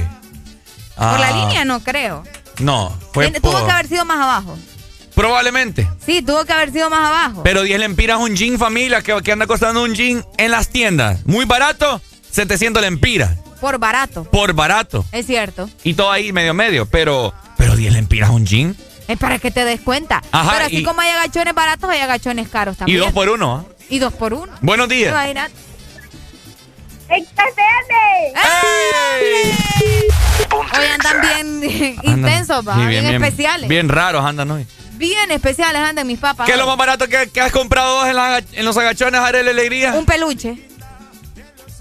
Por la Ah, línea no creo. No, fue Tuvo por- que haber sido más abajo. Probablemente. Sí, tuvo que haber sido más abajo. Pero 10 lempiras un jean, familia, que, que anda costando un jean en las tiendas. Muy barato, 700 lempiras. Por barato. Por barato. Es cierto. Y todo ahí medio medio. Pero, pero 10 lempiras un jean. Es para que te des cuenta. Ajá, pero así y- como hay agachones baratos, hay agachones caros Y también. dos por uno. ¿ah? Y dos por uno. Buenos días. Imagínate. Hoy andan bien intensos, va, Sí, bien, especiales. Bien raros andan hoy. Bien especiales andan mis papas. ¿Qué es lo más barato que, que has comprado vos en, la- en los agachones, Arely Alegría? Un peluche.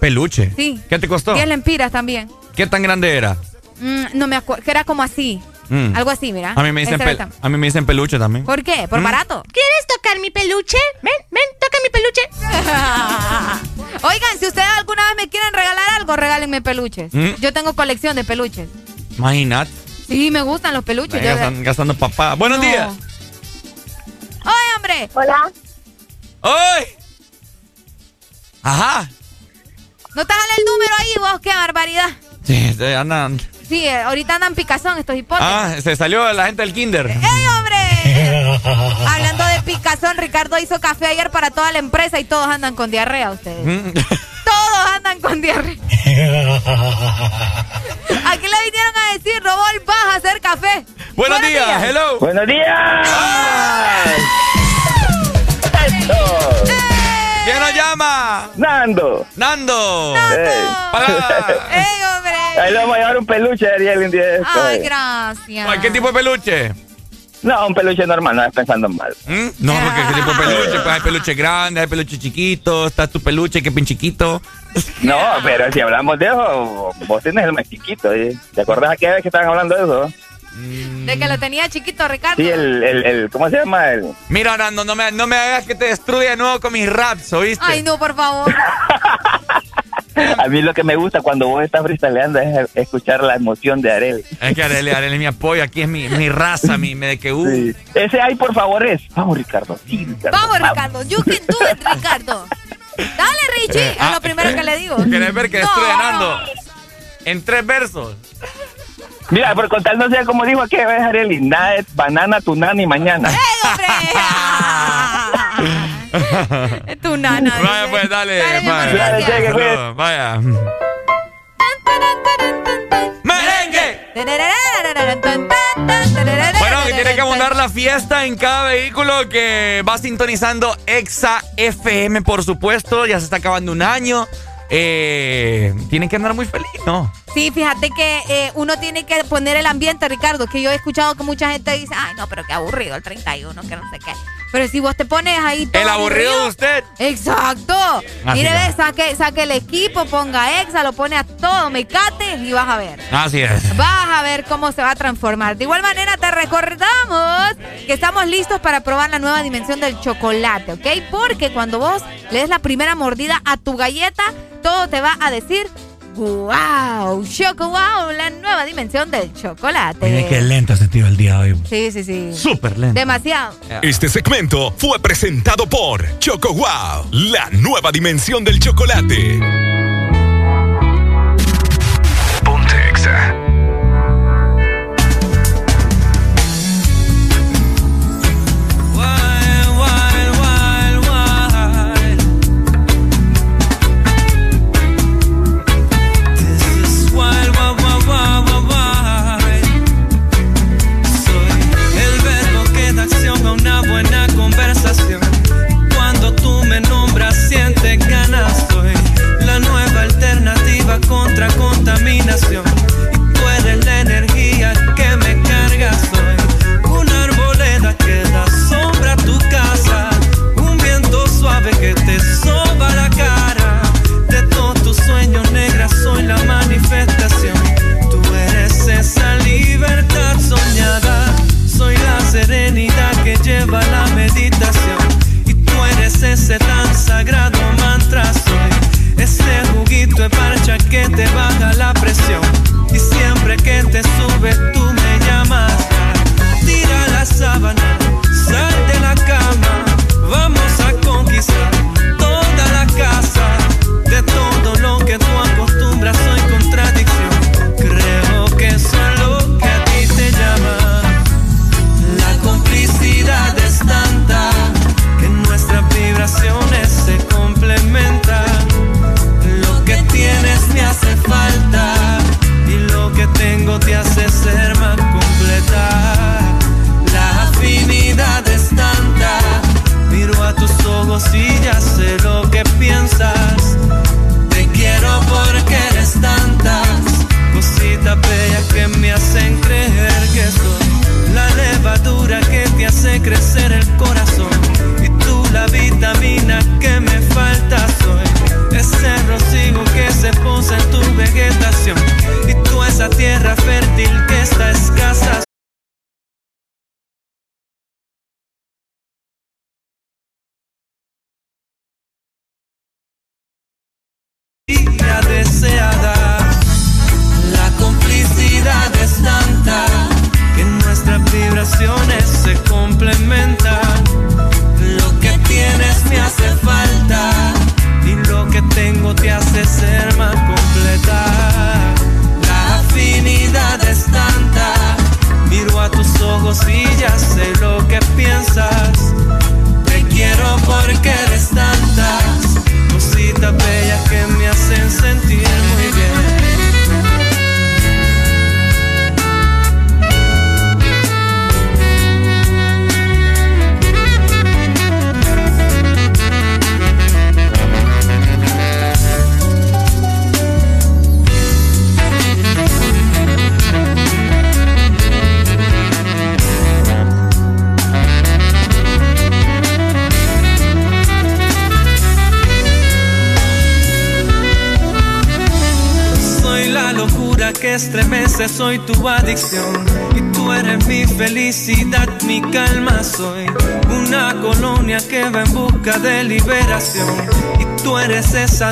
peluche. Sí. ¿Qué te costó? 10 lempiras también. ¿Qué tan grande era? Mm, no me acuerdo, que era como así. Mm. Algo así, mira. A mí me dicen, a mí me dicen peluche también. ¿Por qué? ¿Por Mm. barato? ¿Quieres tocar mi peluche? Ven, ven, toca mi peluche. Oigan, si ustedes alguna vez me quieren regalar algo, regálenme peluches. Mm. Yo tengo colección de peluches. Imagínate. Sí, me gustan los peluches. Gastan- gastando papá. Buenos No. días. ¡Oye, hombre! Hola. ¡Ay! Ajá. ¿No te jale el número ahí vos? ¡Qué barbaridad! Sí, andan. Sí, eh, ahorita andan picazón estos hipótesis. Ah, se salió la gente del kinder. ¡Ey, hombre! Hablando de picazón, Ricardo hizo café ayer para toda la empresa y todos andan con diarrea ustedes. Mm. Todos andan con diarrea. Aquí le vinieron a decir, Robol, vas a hacer café. Buenos, días. hello. Buenos días. ¿Quién nos llama? Nando. Nando. Ey. ¡Ey, hombre! Ahí le vamos a llevar un peluche a Ariel un día de Ay, eh. gracias. Ay, ¿Qué tipo de peluche? No, un peluche normal, no es pensando mal. ¿Mm? No, porque qué tipo de peluche. Pues hay peluche grande, hay peluche chiquito. Está tu peluche, que pin chiquito. No, pero si hablamos de eso, vos tenés el más chiquito. ¿eh? ¿Te acordás aquella vez que estaban hablando de eso? De que lo tenía chiquito, Ricardo. Sí, el, el, el ¿cómo se llama? El, Mira, Nando, no me, no me hagas que te destruya de nuevo con mis raps, ¿oíste? Ay, no, por favor. a mí lo que me gusta cuando vos estás freestyleando es escuchar la emoción de Arel. Es que Arely, Arely es mi apoyo, aquí es mi, mi raza, mi, me de que uh. Sí. Ese ahí, por favor, es. Vamos, Ricardo. Sí, Ricardo. Vamos, Ricardo. You can do it, Ricardo. Dale, Richie. Ah, es lo primero que le digo. ¿Querés ver que No. Nando? En tres versos. Mira, por contar, no sé cómo dijo vez Areli. Nada es banana, tu nani mañana. Es tu nana. Vaya, pues, dale. Vaya. Dale, cheque, pues. Bueno, que tiene que abundar la fiesta en cada vehículo que va sintonizando Exa FM, por supuesto. Ya se está acabando un año. Eh, tienen que andar muy feliz, ¿no? Sí, fíjate que eh, uno tiene que poner el ambiente, Ricardo, que yo he escuchado que mucha gente dice, ay, no, pero qué aburrido el 31, que no sé qué. Pero si vos te pones ahí todo El aburrido de usted. Exacto. Así Mire, ve, saque, saque el equipo, ponga exa, lo pone a todo mecate y vas a ver. Así es. Vas a ver cómo se va a transformar. De igual manera, te recordamos que estamos listos para probar la nueva dimensión del chocolate, ¿ok? Porque cuando vos le des la primera mordida a tu galleta, todo te va a decir, wow, choco wow, la nueva dimensión del chocolate. Mire qué lento se tío el día de hoy. Sí, sí, sí. Súper lento. Demasiado. Este segmento fue presentado por Choco Wow, la nueva dimensión del chocolate.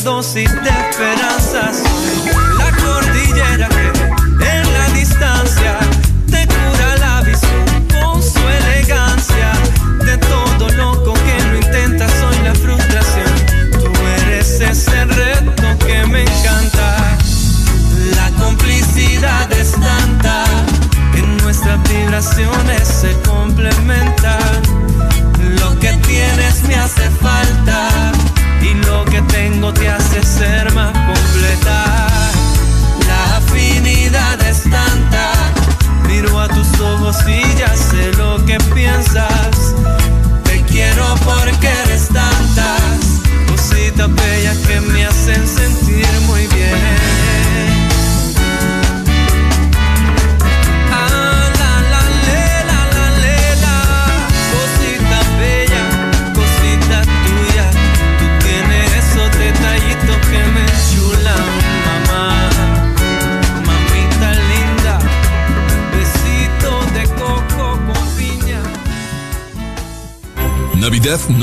Dosis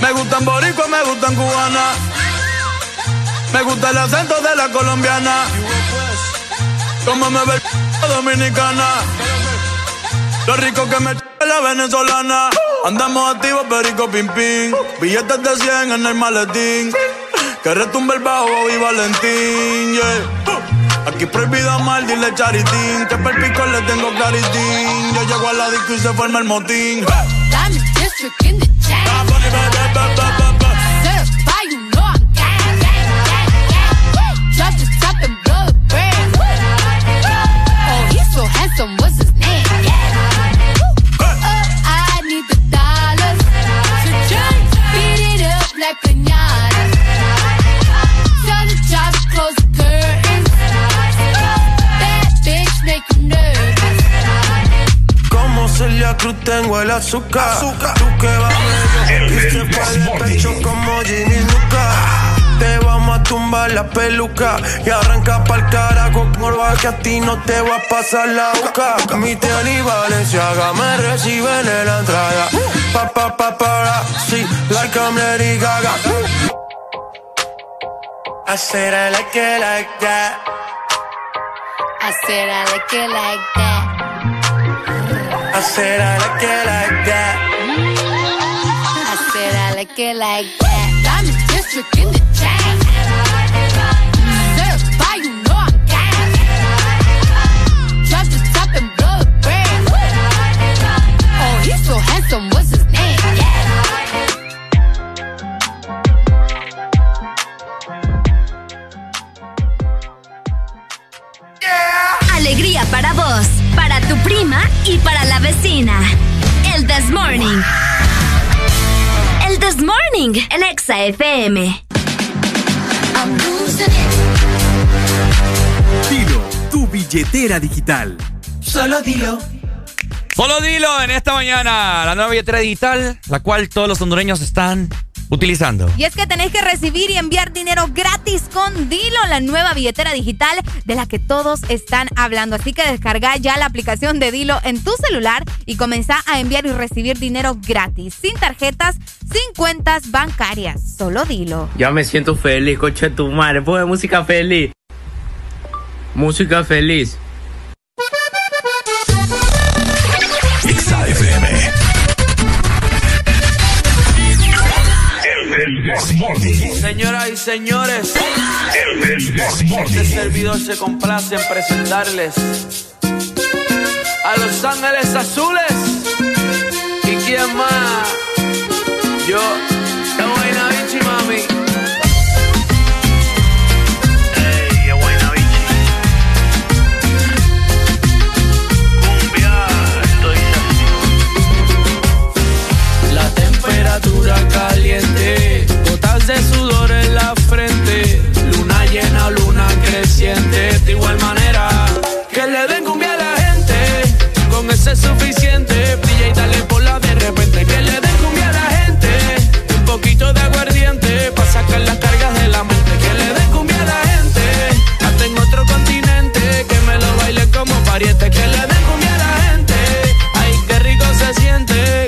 Me gustan boricua, me gustan cubana. Me gusta el acento de la colombiana. Como me ve dominicana. Lo rico que me la venezolana. Andamos activos, perico pim pim. Billetes de 100 en el maletín. Que retumbe el bajo y Valentín, yeah. Aquí prohibido mal, dile charitín. Que per pico le tengo claritín. Yo llego a la disco y se forma el motín. Diamond District in the chain. Celia Cruz tengo el azúcar. Tú que vas medio y se pa'l pecho como Ginny Luca. Te vamos a tumbar la peluca y arranca pa'l carajo con que a ti no te va a pasar la boca. Mi y Valenciaga me reciben en la entrada. Pa pa pa para, sí, like I'm Lady Gaga. I said I like it like that. I said I like it like that. I said I like it like that. I said I like it like that. I'm the district in the chain. You know I'm gang. Drop the top and blow the brand. Oh, he's so handsome, what's his name? Alegría para vos, tu prima y para la vecina. El This Morning. El This Morning, el Exa FM. Dilo, tu billetera digital. Solo dilo. Solo dilo en esta mañana, la nueva billetera digital, la cual todos los hondureños están utilizando. Y es que tenéis que recibir y enviar dinero gratis con Dilo, la nueva billetera digital de la que todos están hablando. Así que descarga ya la aplicación de Dilo en tu celular y comenzá a enviar y recibir dinero gratis, sin tarjetas, sin cuentas bancarias. Solo Dilo. Ya me siento feliz, coche tu madre. Pone música feliz. Música feliz. Señoras y señores, El este servidor se complace en presentarles a Los Ángeles Azules. ¿Y quién más? Yo, buena bichi, mami. Ey, ya buena bichi. Cumbia, esto dice así. La temperatura caliente, de sudor en la frente, luna llena, luna creciente, de igual manera que le den cumbia a la gente, con ese es suficiente, brilla y dale por la de repente, que le den cumbia a la gente, un poquito de aguardiente, para sacar las cargas de la mente, que le den cumbia a la gente, hasta en otro continente, que me lo baile como pariente, que le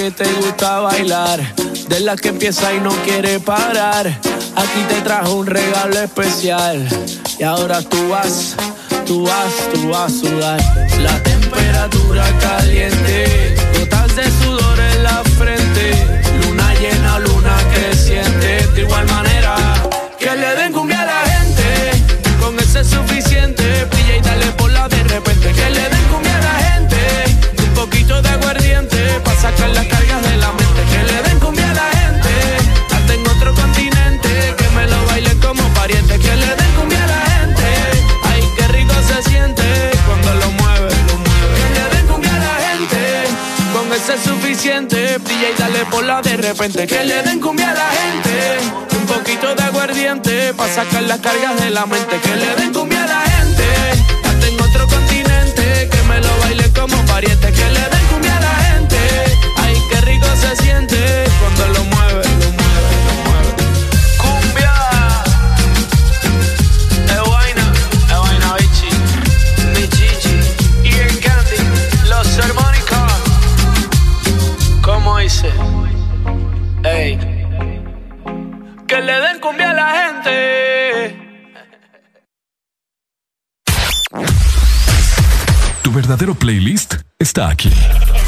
Que te gusta bailar, de la que empieza y no quiere parar, aquí te trajo un regalo especial. Y ahora tú vas, tú vas, tú vas a sudar. La temperatura caliente, gotas de sudor en la frente, luna llena, luna creciente. De igual manera, Brilla y dale por la de repente. Que le den cumbia a la gente, un poquito de aguardiente, pa' sacar las cargas de la mente. Que le den cumbia a la gente, hasta en otro continente, que me lo baile como pariente. Que le den cumbia que le den cumbia a la gente. Tu verdadero playlist está aquí.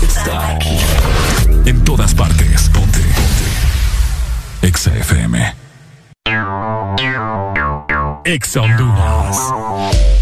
Está aquí. En todas partes. Ponte. Ponte. Exa FM. Exa Honduras.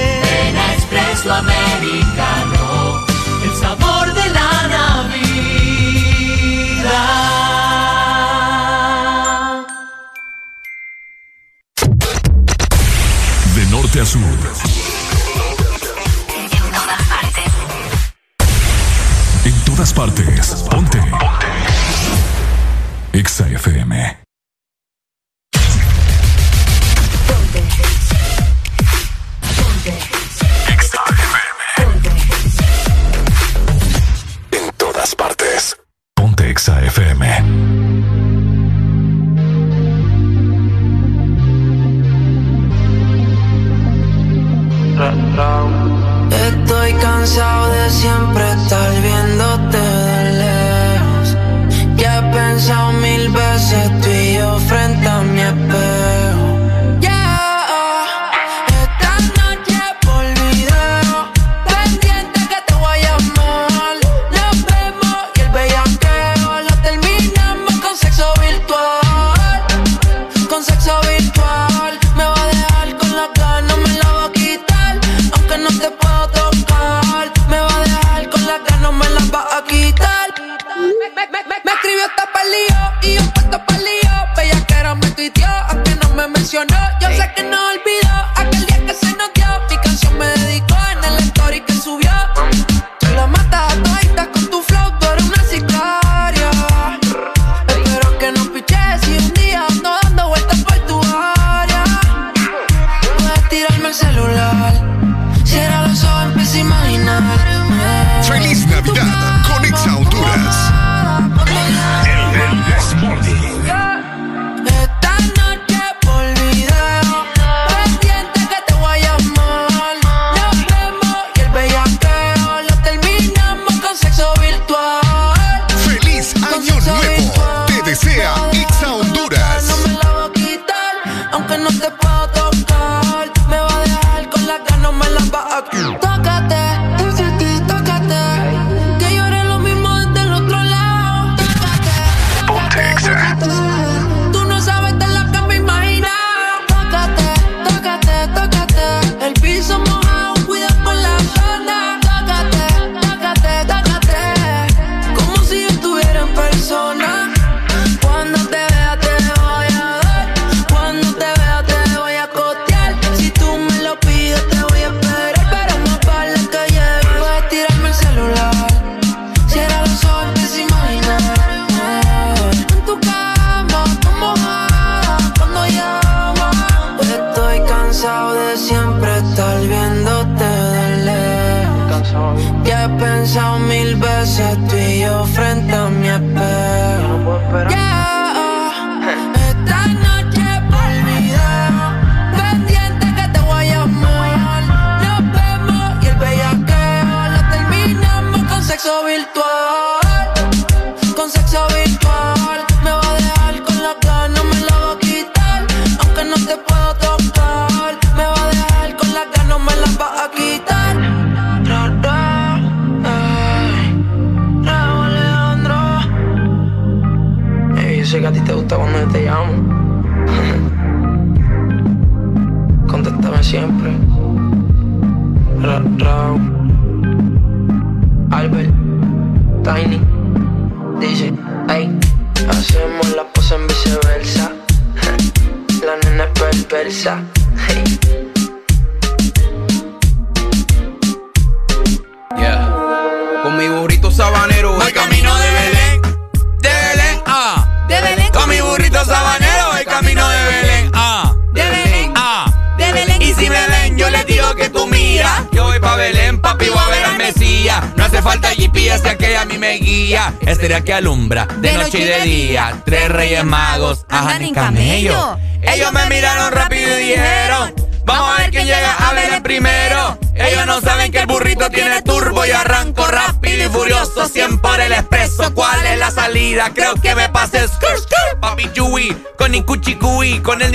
A Espresso Americano. El sabor de la Navidad. De norte a sur. En todas partes. Ponte. Ponte. Exa FM. Exa FM. Estoy cansado de siempre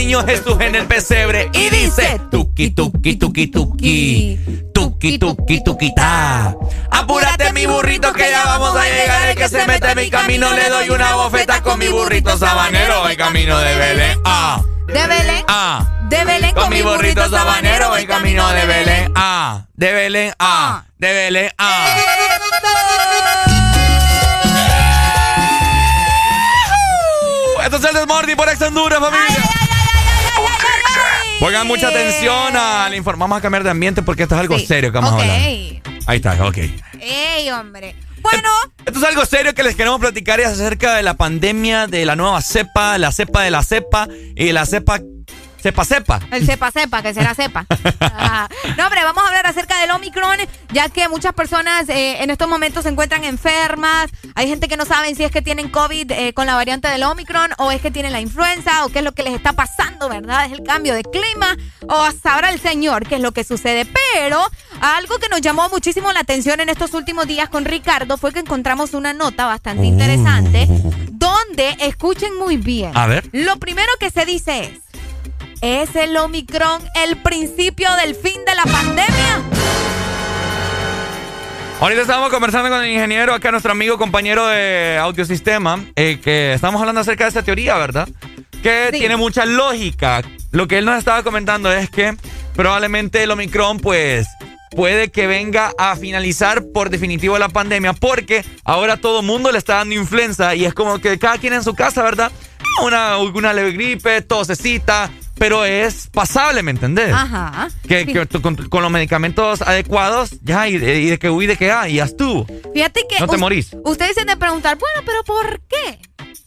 niño Jesús en el pesebre. Y dice: Tuki, tuki, tuki, tuki. Tuki, tuki, tuki, ta. Apúrate, mi burrito, que ya vamos a llegar. El que se mete en mi camino le doy una bofeta con mi burrito sabanero. Voy camino de Belén. Ah. De Belén. Ah. De Belén Con mi burrito sabanero voy camino de Belén. Ah. De Belén. Ah. De Belén. Ah. Esto es el Desmordi por Ex Honduras, familia. Pongan mucha atención a le informamos a cambiar de ambiente porque esto es algo Sí. serio que vamos a hablar. Ahí está, ok. ¡Ey, hombre! Bueno, Esto es algo serio que les queremos platicar y es acerca de la pandemia, de la nueva cepa, la cepa de la cepa y la cepa, cepa cepa. el sepa sepa, que será sepa. Ah, no, hombre, vamos a hablar acerca del Omicron, ya que muchas personas eh, en estos momentos se encuentran enfermas. Hay gente que no saben si es que tienen COVID eh, con la variante del Omicron o es que tienen la influenza o qué es lo que les está pasando, ¿verdad? Es el cambio de clima o sabrá el Señor qué es lo que sucede. Pero algo que nos llamó muchísimo la atención en estos últimos días con Ricardo fue que encontramos una nota bastante interesante donde, escuchen muy bien, A ver. lo primero que se dice es, ¿es el Omicron el principio del fin de la pandemia? Ahorita estábamos conversando con el ingeniero, acá nuestro amigo compañero de audiosistema, eh, que estamos hablando acerca de esta teoría, ¿verdad? Que Sí. tiene mucha lógica. Lo que él nos estaba comentando es que probablemente el Omicron, pues, puede que venga a finalizar por definitivo la pandemia, porque ahora todo mundo le está dando influenza y es como que cada quien en su casa, ¿verdad? Una, una leve gripe, tosecita, pero es pasable, ¿me entendés? Ajá. Que, con, con los medicamentos adecuados, ya, y de, y de que huí, de que ah, y ya estuvo. Fíjate que No te morís. ustedes se han de preguntar, bueno, pero ¿por qué?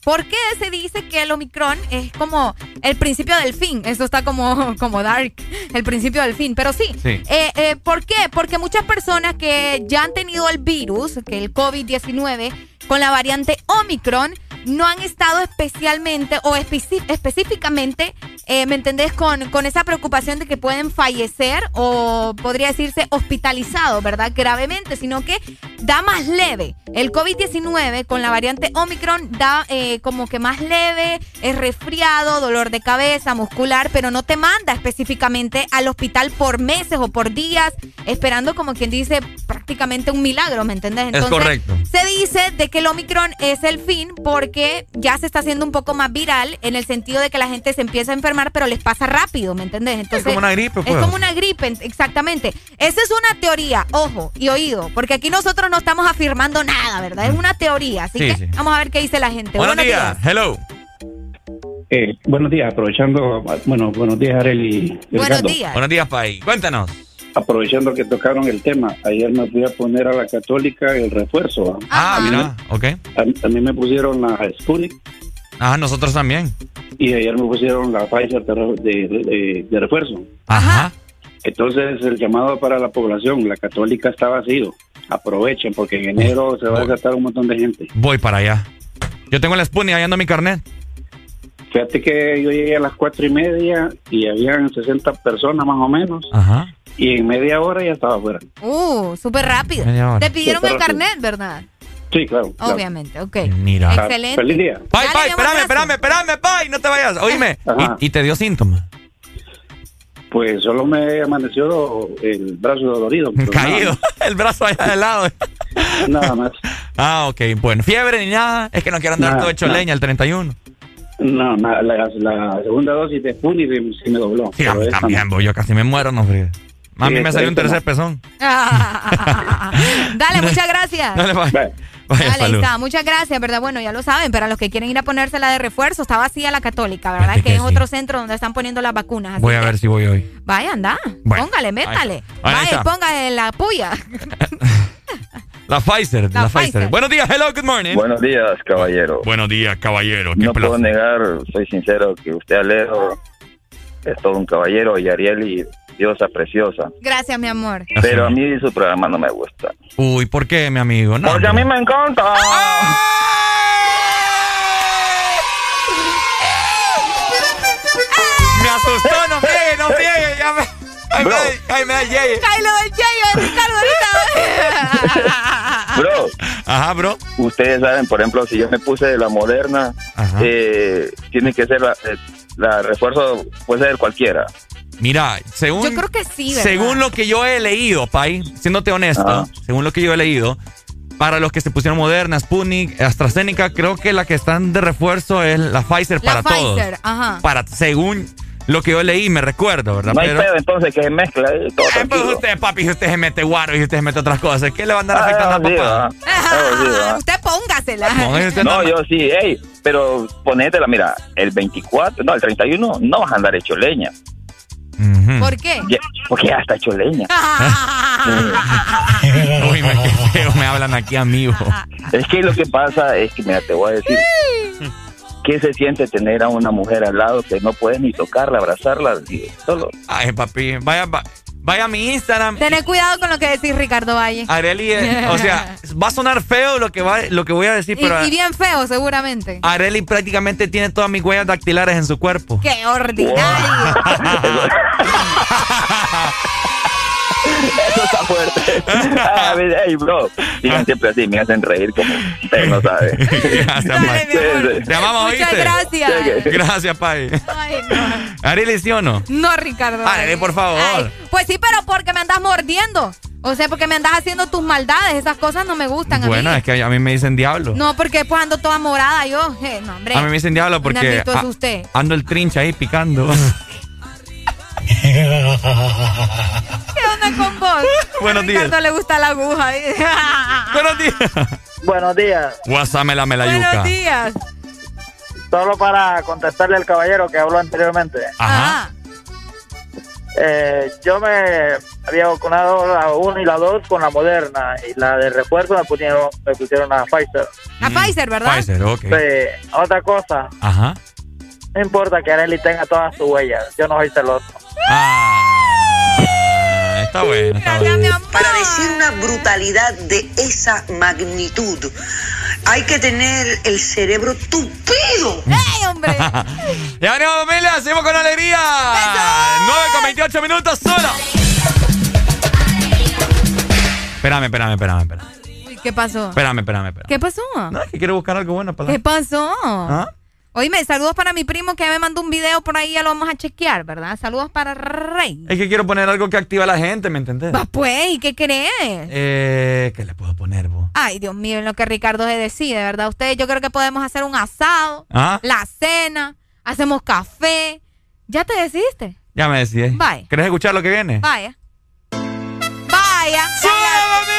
¿Por qué se dice que el Omicron es como el principio del fin? Eso está como, como dark, el principio del fin. Pero sí, Sí. Eh, eh, ¿por qué? Porque muchas personas que ya han tenido el virus, que el COVID-19, con la variante Omicron, no han estado especialmente o específicamente, eh, ¿me entendés? Con, con esa preocupación de que pueden fallecer o podría decirse hospitalizados, ¿verdad? Gravemente, sino que da más leve. El COVID-19 con la variante Omicron da eh, como que más leve, es resfriado, dolor de cabeza, muscular, pero no te manda específicamente al hospital por meses o por días, esperando como quien dice prácticamente un milagro, ¿me entendés? Es correcto. Se dice de que el Omicron es el fin porque ya se está haciendo un poco más viral en el sentido de que la gente se empieza a enfermar, pero les pasa rápido, ¿me entendés? Entonces, como una gripe, Es pues. como una gripe, exactamente. Esa es una teoría, ojo y oído, porque aquí nosotros no estamos afirmando nada, ¿verdad? Es una teoría, así Sí, que sí. vamos a ver qué dice la gente. Buenos días, hello. Eh, buenos días, aprovechando, bueno, buenos días, Arely. Buenos días. Buenos días, Pai. Cuéntanos. Aprovechando que tocaron el tema, ayer me fui a poner a la católica el refuerzo. ¿ah? Ah, A mí mira, ok. A, a mí me pusieron la Sputnik Ah, nosotros también. y ayer me pusieron la Pfizer de, re- de- de- de refuerzo. Ajá. Entonces, el llamado para la población, la católica está vacío. Aprovechen, porque en enero se va a gastar un montón de gente. Voy para allá. Yo tengo el Sputnik, ahí ando mi carnet. Fíjate que yo llegué a las cuatro y media y habían 60 personas más o menos. Ajá. Y en media hora ya estaba afuera. Uh, súper rápido. Te pidieron Súper el rápido. carnet, ¿verdad? Sí, claro. claro. Obviamente, ok. Mira. Excelente. Feliz día. Dale, amor, espérame, espérame, espérame, Pai, no te vayas. Oíme. Ajá. ¿Y, y te dio síntomas? Pues solo me amaneció el brazo dolorido. Caído. El brazo allá de lado. Nada, más. Ah, ok. Bueno, fiebre ni nada. Es que no quiero andar Nada, todo hecho nada. leña el 31. No, la, la, la segunda dosis de Sputnik sí me dobló. Sí, también, no. bo, yo casi me muero, no frío. A Sí, mí me salió un tercer pezón. Dale, muchas gracias. Dale, bye. Vaya, Dale, salud. está. Muchas gracias, ¿verdad? Bueno, ya lo saben, para los que quieren ir a ponerse la de refuerzo, está vacía la católica, ¿verdad? Fíjate Que que es sí. otro centro donde están poniendo las vacunas. así Voy a que ver si voy hoy. Vaya, anda. Bueno, póngale, métale. Vaya, póngale la puya. La Pfizer, la, La Pfizer. Pfizer. Buenos días, hello, good morning. Buenos días, caballero. Buenos días, caballero. Qué No puedo placer. negar, soy sincero, que usted, Alero, es todo un caballero y Arieli, diosa preciosa. Gracias, mi amor. Pero a mí su programa no me gusta. Uy, ¿por qué, mi amigo? No, Porque a mí me encanta. Me asustó, no friegue, no friegue. Ya me... Ay, me, ay, me da yeye. Kylo del Yayo, Ricardo, ahorita. Bro. Ajá, bro. Ustedes saben, por ejemplo, si yo me puse la moderna, eh, tiene que ser la, eh, la refuerzo, puede ser cualquiera. Mira, según, Yo creo que sí, ¿verdad? según lo que yo he leído, Pai, siéndote honesto, según lo que yo he leído, para los que se pusieron Moderna, Sputnik, AstraZeneca, creo que la que están de refuerzo es la Pfizer La para todos. Pfizer, ajá. Para, según lo que yo leí, me recuerdo, ¿verdad? No hay Pero- pedo entonces que se mezcla ahí, todo Eh, pues usted, papi, si usted se mete guaro y usted se mete otras cosas, ¿qué le va a andar Ah, afectando sí, papá? Ah, sí, va. Usted póngasela. Póngase No, yo sí, ey, pero ponétela, mira, el 24, no, el 31, no vas a andar hecho leña. ¿Por qué? Ya- porque ya está hecho leña. Uy, me, qué feo me hablan aquí, amigo. Es que lo que pasa es que, mira, te voy a decir, ¿qué se siente tener a una mujer al lado que no puedes ni tocarla, abrazarla? Solo. Ay, papi, vaya, va- vaya a mi Instagram. Tener cuidado con lo que decís, Ricardo Valle. Areli, eh, o sea, va a sonar feo lo que, va, lo que voy a decir, Y, pero y bien feo, seguramente. Areli prácticamente tiene todas mis huellas dactilares en su cuerpo. Qué ordinario. Eso está fuerte. Ah, mira, Ey, bro, digan siempre así, me hacen reír como ustedes no saben. Gracias, Pai. Sí, sí. Te amamos, Muchas gracias. Gracias, Pai. Ay, no. Areli, ¿sí o no? No, Ricardo. Areli, por favor. Ay, pues sí, pero porque me andas mordiendo. O sea, porque me andas haciendo tus maldades. Esas cosas no me gustan Bueno, a mí. es que a mí me dicen diablo. No, porque pues ando toda morada yo. Eh, no, hombre. A mí me dicen diablo ¿Dónde porque a- usted? ando el trinche ahí picando. ¿Qué onda con vos? Buenos a días. Ricardo le gusta la aguja. Buenos días. Buenos días. WhatsApp me la me la yuca. Buenos días. Solo para contestarle al caballero que habló anteriormente. Ajá. Eh, yo me había vacunado la 1 y la 2 con la Moderna y la de refuerzo me pusieron, me pusieron la Pfizer. La Pfizer, ¿verdad? Pfizer, ok. Sí, otra cosa, Ajá. no importa que Arely tenga todas sus huellas, yo no soy celoso. Ah, está bueno, está bueno. Para decir una brutalidad de esa magnitud, hay que tener el cerebro tupido. ¡Ey, hombre! ya venimos, familia, seguimos con alegría. 9 con 28 minutos solo. Espérame, espérame, espérame, espérame. Uy, ¿Qué pasó? Espérame, espérame, espérame. ¿Qué pasó? No, es que quiero buscar algo bueno para la- ¿Qué pasó? ¿Ah? Oíme, saludos para mi primo que me mandó un video por ahí, ya lo vamos a chequear, ¿verdad? Saludos para Rey. Es que quiero poner algo que activa a la gente, ¿me entendés? Va pues, ¿y qué crees? Eh, ¿qué le puedo poner, vos? Ay, Dios mío, en lo que Ricardo se decide, ¿verdad? Ustedes, yo creo que podemos hacer un asado, ¿Ah? la cena, hacemos café. ¿Ya te decidiste? Ya me decís. Vaya. ¿Querés escuchar lo que viene? Vaya. Vaya. ¡Feliz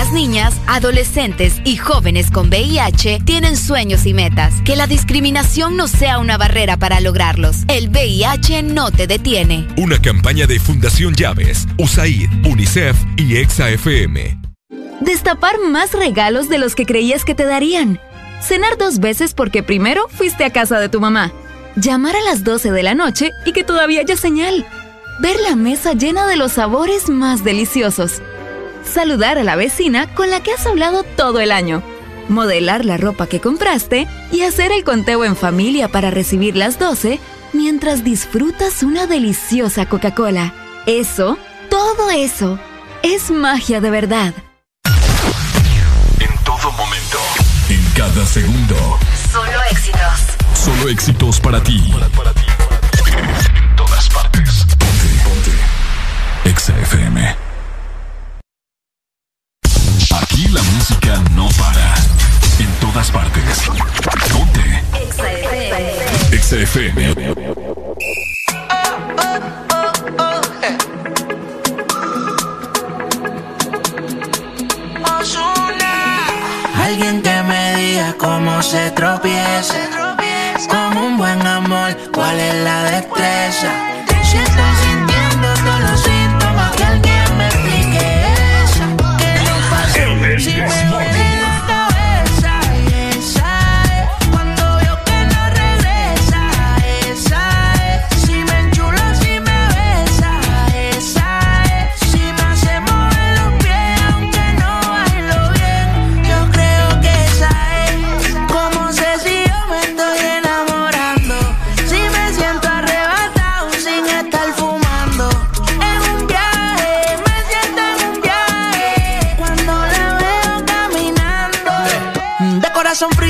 Las niñas, adolescentes y jóvenes con VIH tienen sueños y metas. Que la discriminación no sea una barrera para lograrlos. El VIH no te detiene. Una campaña de Fundación Llaves, USAID, UNICEF y EXA-FM. Destapar más regalos de los que creías que te darían. Cenar dos veces porque primero fuiste a casa de tu mamá. Llamar a las 12 de la noche y que todavía haya señal. Ver la mesa llena de los sabores más deliciosos saludar a la vecina con la que has hablado todo el año, modelar la ropa que compraste y hacer el conteo en familia para recibir las 12 mientras disfrutas una deliciosa Coca-Cola. Eso, todo eso, es magia de verdad. En todo momento, en cada segundo. Solo éxitos. Solo éxitos para ti. En todas partes. Ponte, ponte. Exa FM. Aquí la música no para. En todas partes. Ponte. XFM. Alguien que me diga cómo se tropieza. Con un buen amor, cuál es la destreza. Si son fríos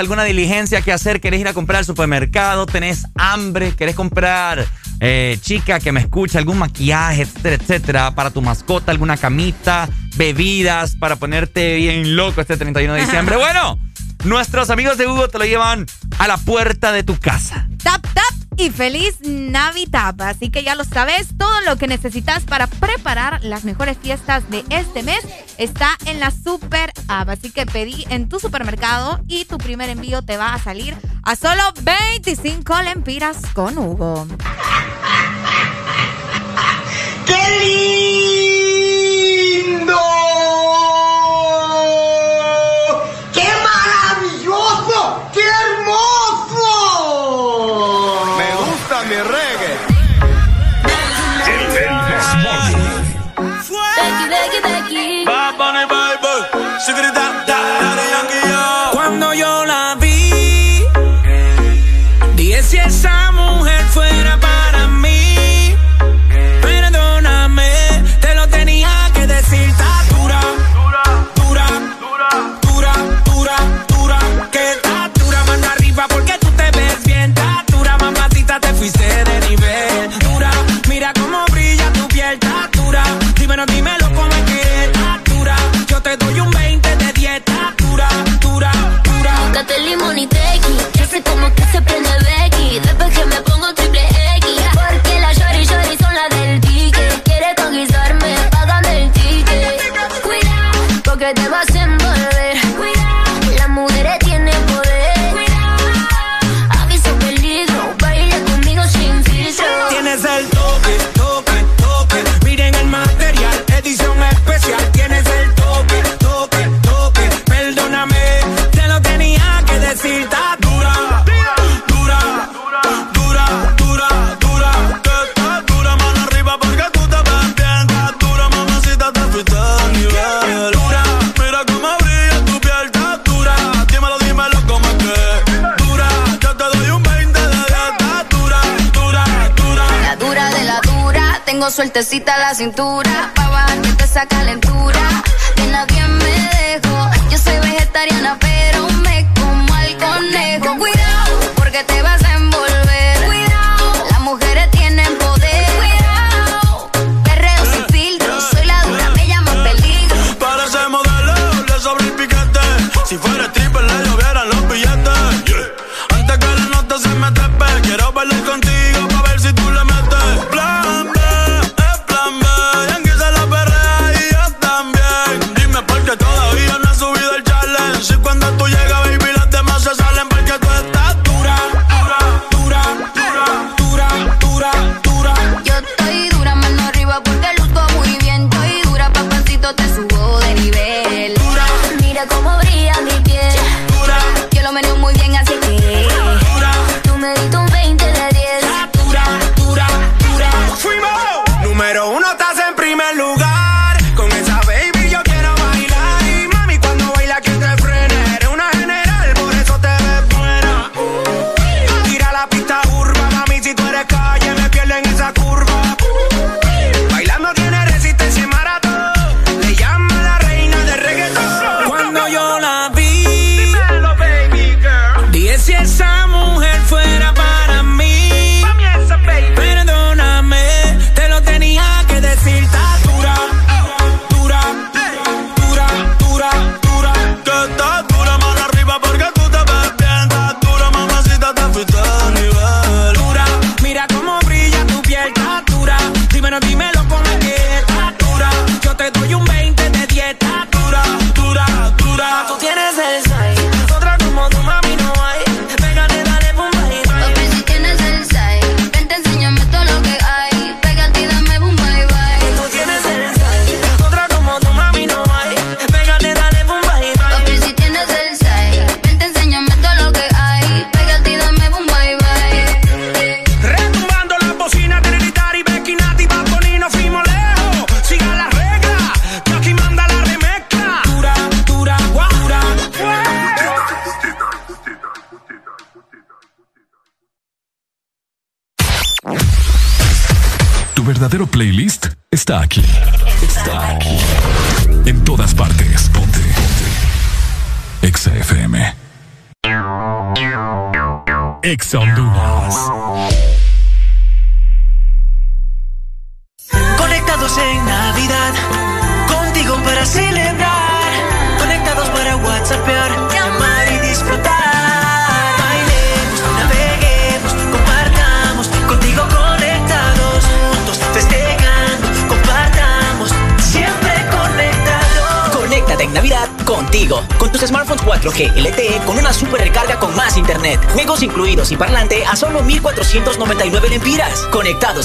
alguna diligencia que hacer, querés ir a comprar al supermercado, tenés hambre, querés comprar, eh, chica que me escucha, algún maquillaje, etcétera, etcétera, para tu mascota, alguna camita, bebidas para ponerte bien loco este 31 de diciembre. Bueno, nuestros amigos de Hugo te lo llevan a la puerta de tu casa. Tap, tap y feliz Navidad. Así que ya lo sabes, todo lo que necesitas para preparar las mejores fiestas de este mes está en la Super Así que pedí en tu supermercado y tu primer envío te va a salir a solo 25 lempiras con Hugo. ¡Qué lindo! sueltecita la cintura.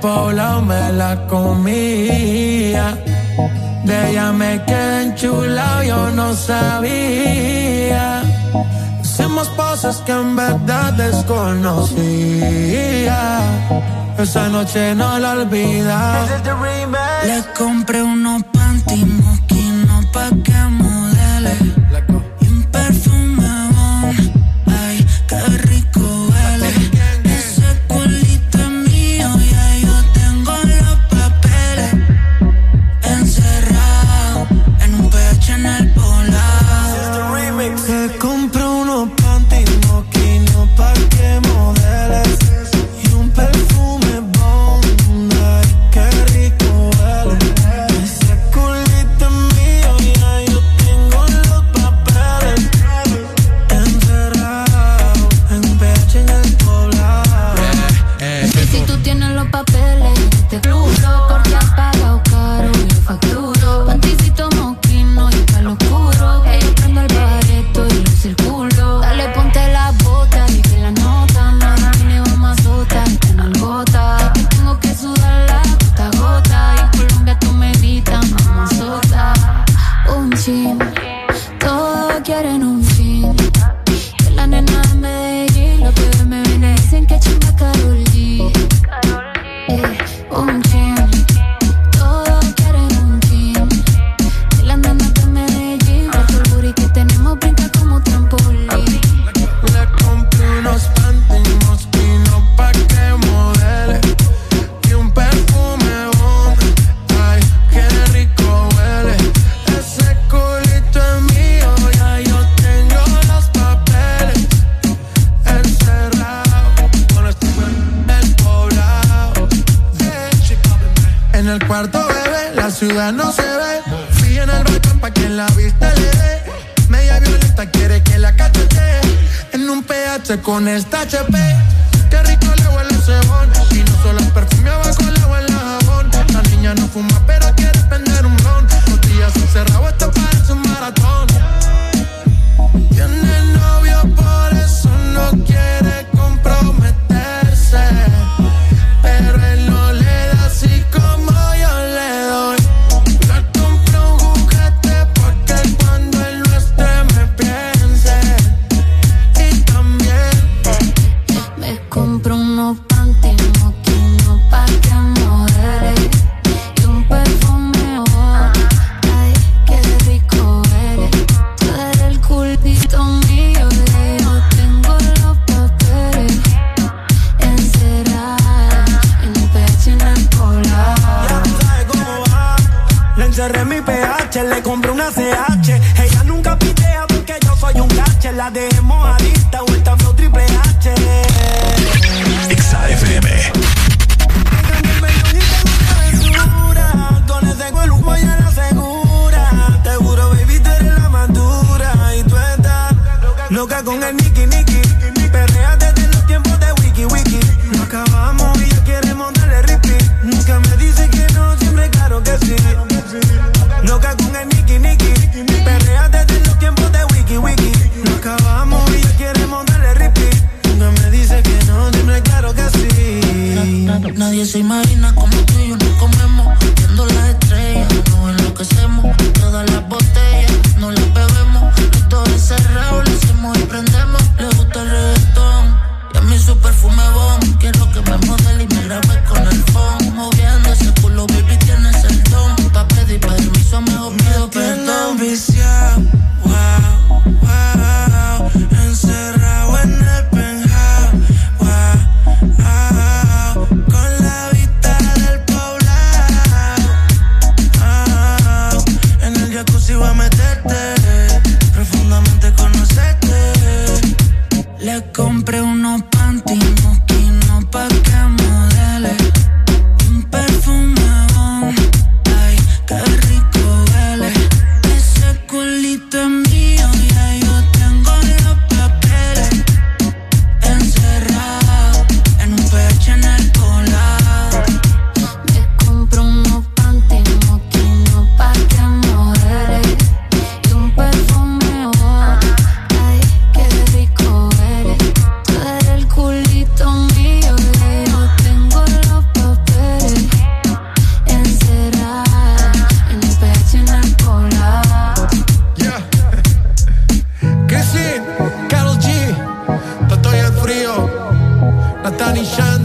poblado me la comía. De ella me quedé enchulado, yo no sabía. Hicimos cosas que en verdad desconocía. Esa noche no la olvida. Le compré unos pantimos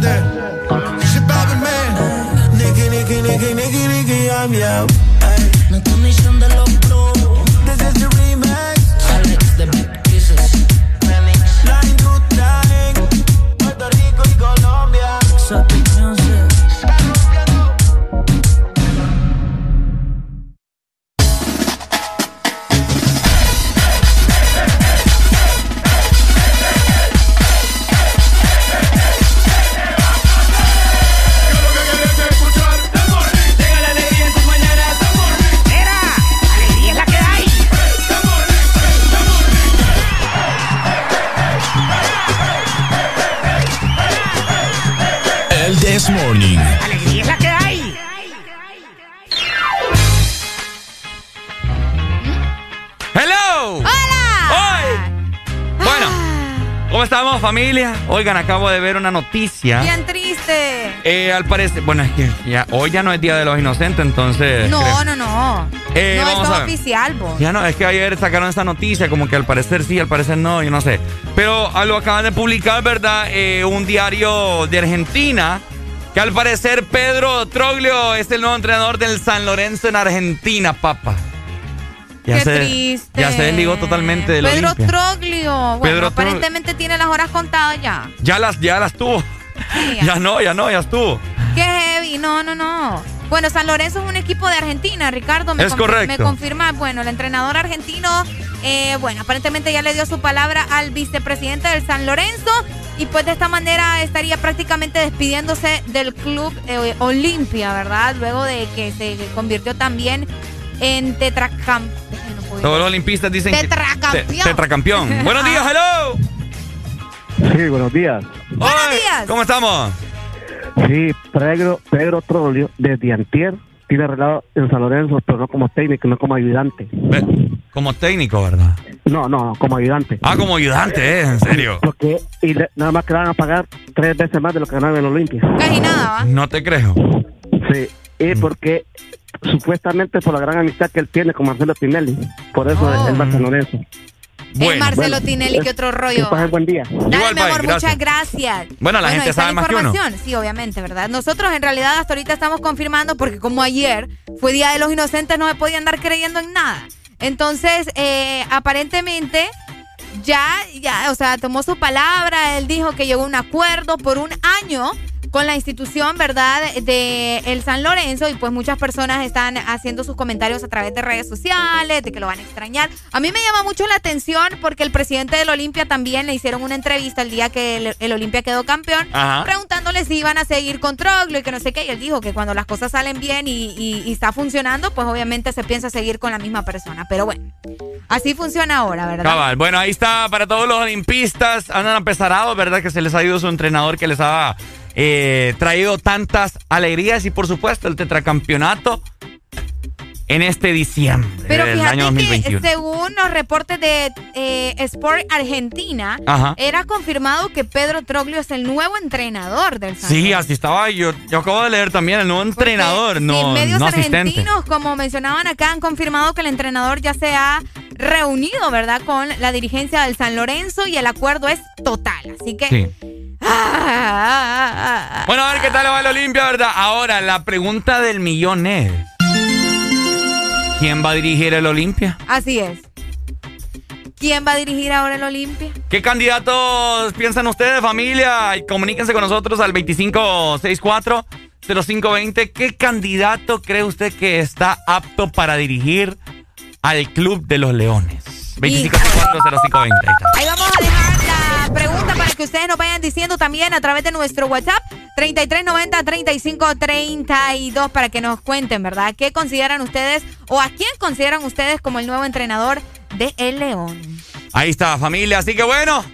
Shande, She Bobby Man, Nicky, Nicky, Nicky, Nicky, Nicky, I'm. No los Oigan, acabo de ver una noticia. Bien triste. Eh, al parecer, bueno, es que ya, hoy ya no es Día de los Inocentes, entonces. No, creo- no, no. Eh, no, esto es oficial, vos. Ya no, es que ayer sacaron esta noticia, como que al parecer sí, al parecer no, yo no sé. Pero ah, lo acaban de publicar, ¿verdad? Eh, un diario de Argentina, que al parecer Pedro Troglio es el nuevo entrenador del San Lorenzo en Argentina, papá. Ya Qué se, triste. Ya se desligó totalmente del Pedro Olimpia. Troglio. Bueno, Pedro aparentemente tiene las horas contadas ya. Ya las, ya las tuvo. ya no, ya no, ya estuvo. Qué heavy. No, no, no. Bueno, San Lorenzo es un equipo de Argentina, Ricardo. Me Es correcto. Me confirma, bueno, el entrenador argentino, eh, bueno, aparentemente ya le dio su palabra al vicepresidente del San Lorenzo y pues de esta manera estaría prácticamente despidiéndose del club eh, Olimpia, ¿verdad? Luego de que se convirtió también en Todos los olimpistas dicen Tetracampeón. que... Te- tetracampeón. Buenos días, hello. Sí, buenos días. Buenos días. ¿Cómo estamos? Sí, Pedro, Pedro Troglio, desde Antier, tiene arreglado en San Lorenzo, pero no como técnico, no como ayudante. Como técnico, ¿verdad? No, no, como ayudante. Ah, como ayudante, ¿eh? En serio. Porque y le- nada más que le van a pagar tres veces más de lo que ganaban en el Olimpia. Casi nada, ¿va? No te creo. Sí, y porque supuestamente por la gran amistad que él tiene con Marcelo Tinelli, por eso Oh. él va a San Lorenzo. el Marcelo Tinelli, qué otro rollo. Que buen día. Dale, mi amor, muchas gracias. Bueno, la ahí gente sabe la más que uno. información. Sí, obviamente, ¿verdad? Nosotros en realidad hasta ahorita estamos confirmando porque como ayer fue Día de los Inocentes no se podía andar creyendo en nada. Entonces, eh, aparentemente ya, ya, o sea, tomó su palabra, él dijo que llegó a un acuerdo por un año con la institución, ¿verdad? De el San Lorenzo y pues muchas personas están haciendo sus comentarios a través de redes sociales, de que lo van a extrañar. A mí me llama mucho la atención porque el presidente del Olimpia también le hicieron una entrevista el día que el, Olimpia quedó campeón, preguntándole si iban a seguir con Troglio y que no sé qué. Y él dijo que cuando las cosas salen bien y, está funcionando, pues obviamente se piensa seguir con la misma persona. Pero bueno, así funciona ahora, ¿verdad? Cabal. Bueno, ahí está para todos los olimpistas. Andan apesarados, ¿verdad? Que se les ha ido su entrenador que les ha eh, traído tantas alegrías y por supuesto el tetracampeonato en este diciembre Pero del año 2021. Que, según los reportes de eh, Sport Argentina, era confirmado que Pedro Troglio es el nuevo entrenador del San Sí, así estaba. Yo, yo acabo de leer también el nuevo entrenador, no, medios no argentinos, como mencionaban acá, han confirmado que el entrenador ya se ha reunido, ¿verdad?, con la dirigencia del San Lorenzo y el acuerdo es total. Así que. Bueno, a ver qué tal va el Olimpia, ¿verdad? Ahora, la pregunta del millón es: ¿Quién va a dirigir el Olimpia? Así es. ¿Quién va a dirigir ahora el Olimpia? ¿Qué candidatos piensan ustedes, familia? Comuníquense con nosotros al 2564-0520. ¿Qué candidato cree usted que está apto para dirigir al Club de los Leones? 2564-0520. Ahí vamos a dejar la pregunta para que ustedes nos vayan diciendo también a través de nuestro WhatsApp 3390-3532 para que nos cuenten, ¿verdad? ¿Qué consideran ustedes o a quién consideran ustedes como el nuevo entrenador de El León? Ahí está, familia. Así que bueno,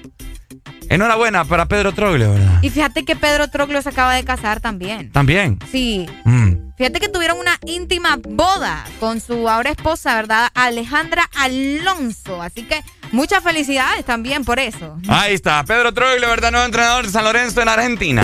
Enhorabuena para Pedro Troglio, ¿verdad? Y fíjate que Pedro Troglio se acaba de casar también. ¿También? Sí. Mm. Fíjate que tuvieron una íntima boda con su ahora esposa, ¿verdad? Alejandra Alonso. Así que muchas felicidades también por eso. Ahí está, Pedro Troglio, ¿verdad? Nuevo entrenador de San Lorenzo en Argentina.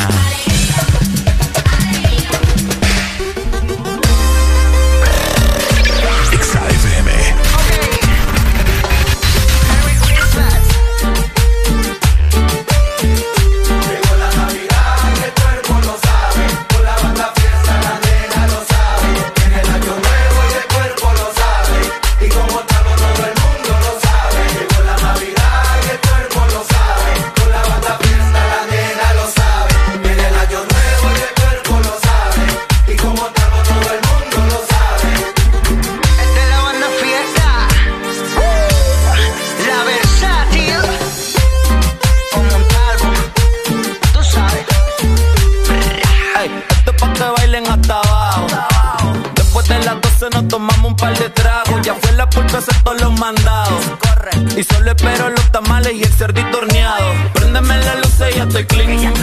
Y solo espero los tamales y el cerdito horneado. Préndeme la luz y ya estoy clean.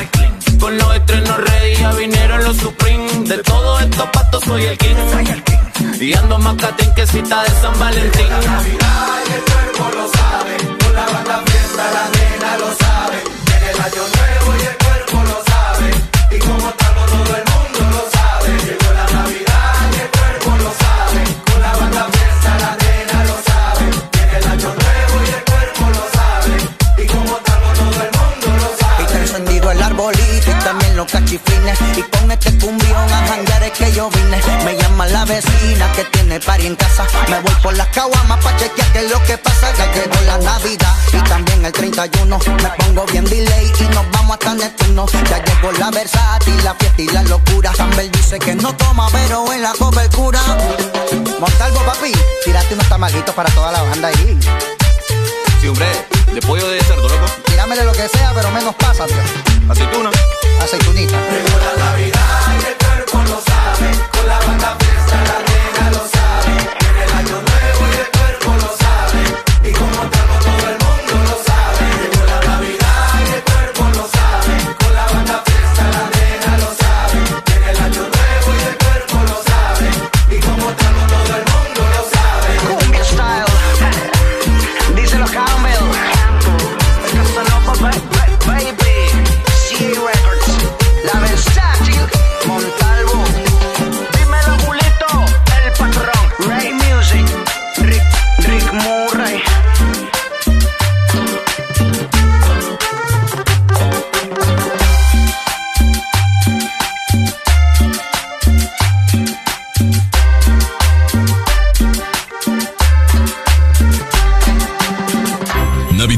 Con los estrenos ready ya vinieron los Supreme. De todos estos patos soy el king. Y ando más que cita de San Valentín. La Navidad y el cuerpo lo sabe. Con la banda fiesta la nena lo sabe. En el año nuevo y el cuerpo lo sabe. Y como cachifines. Y con este cumbión a janguear es que yo vine. Me llama la vecina que tiene pari en casa. Me voy por las caguamas pa' chequear qué es lo que pasa. Ya llegó la Navidad y también el 31. Me pongo bien delay y nos vamos hasta Neptuno. Ya llegó la versátil, la fiesta y la locura. Campbell dice que no toma, pero en la cobertura. Montalvo, papi, tírate unos tamalitos para toda la banda ahí. Sí, hombre, ¿le pollo de cerdo, loco? Tíramele lo que sea, pero menos pasa, tío. Aceituna. Aceitunita. Llegó la Navidad y el cuerpo lo sabe. Con la banda fiesta la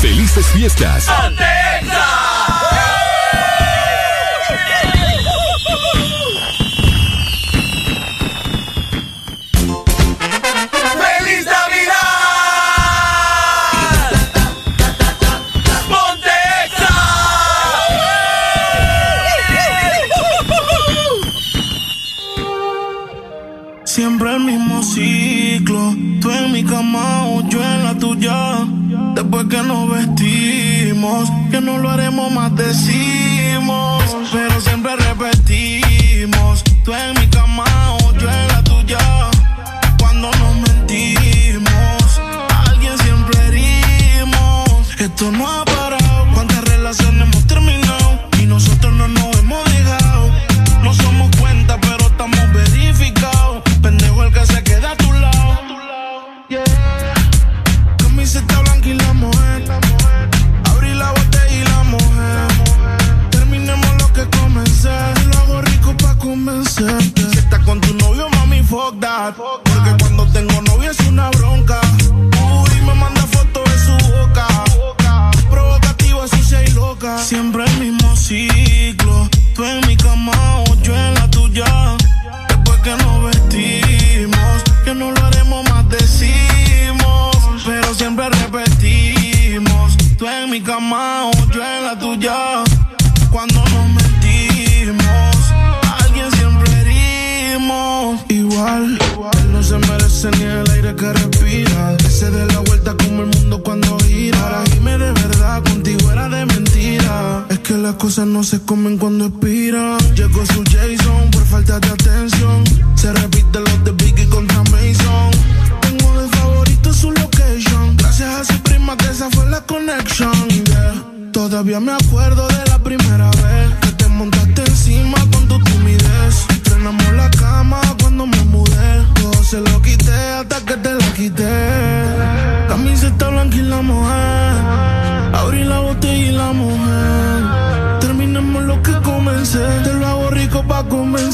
¡Felices fiestas! ¡Feliz que no lo haremos más decimos. Pero siempre Siempre el mismo ciclo. Tú en mi comen cuando expiran. Llegó su Jason por falta de atención. Se repite los de Biggie contra Mason. Tengo de favorito su location. Gracias a su prima que esa fue la connection. yeah. Todavía me acuerdo de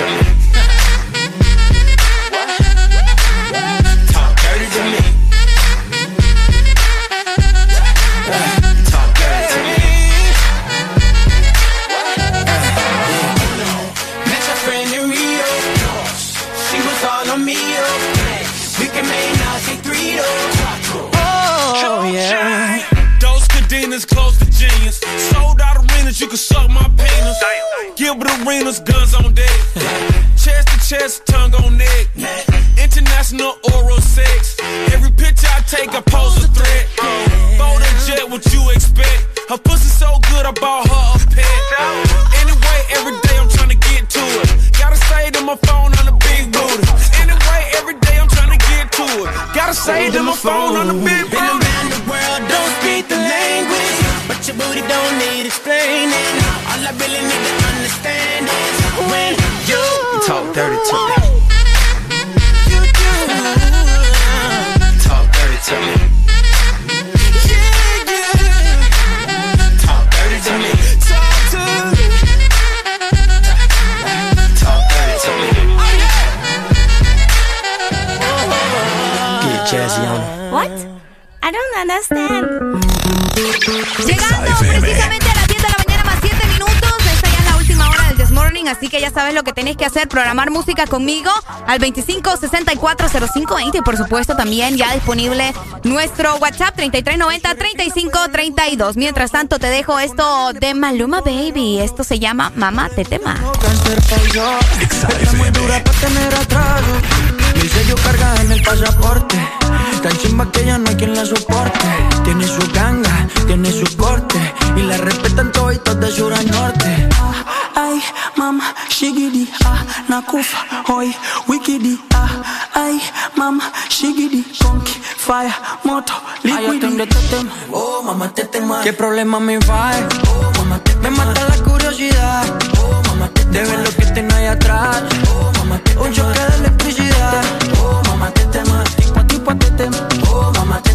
Pressure. Arenas, guns on deck. chest to chest, tongue on neck. International oral sex. Every picture I take, I pose a threat. Bold and jet, what you expect? Her pussy so good, I bought her a pet. Anyway, every day I'm trying to get to it. Gotta say to my phone on the big booty. Anyway, every day I'm trying to get to it. Gotta say to my phone on the big que ya sabes lo que tenés que hacer, programar música conmigo al 25 64 0520 y por supuesto también ya disponible nuestro WhatsApp 3390 3532. Mientras tanto te dejo esto de Maluma Baby. Esto se llama Mamá te tema. Está muy dura para tener atraso. Mi sello carga en el pasaporte. Tan chimba que ya no hay quien la soporte. Tiene su ganga, tiene su corte. Y la respetan todos de sur a norte. Nakufa, hoy, wikidi, ah, ay, mama, shigidi, conky, fire, moto, liquidi. Oh, mamá, te tema. ¿Qué problema me va? Oh, mamá, te Me mata la curiosidad. Oh, mamá, te De ver lo que tiene ahí atrás. Oh, mamá, te Un choque de electricidad. Oh, mamá, te tema. Tipo a tipo te tema. Oh, mamá, te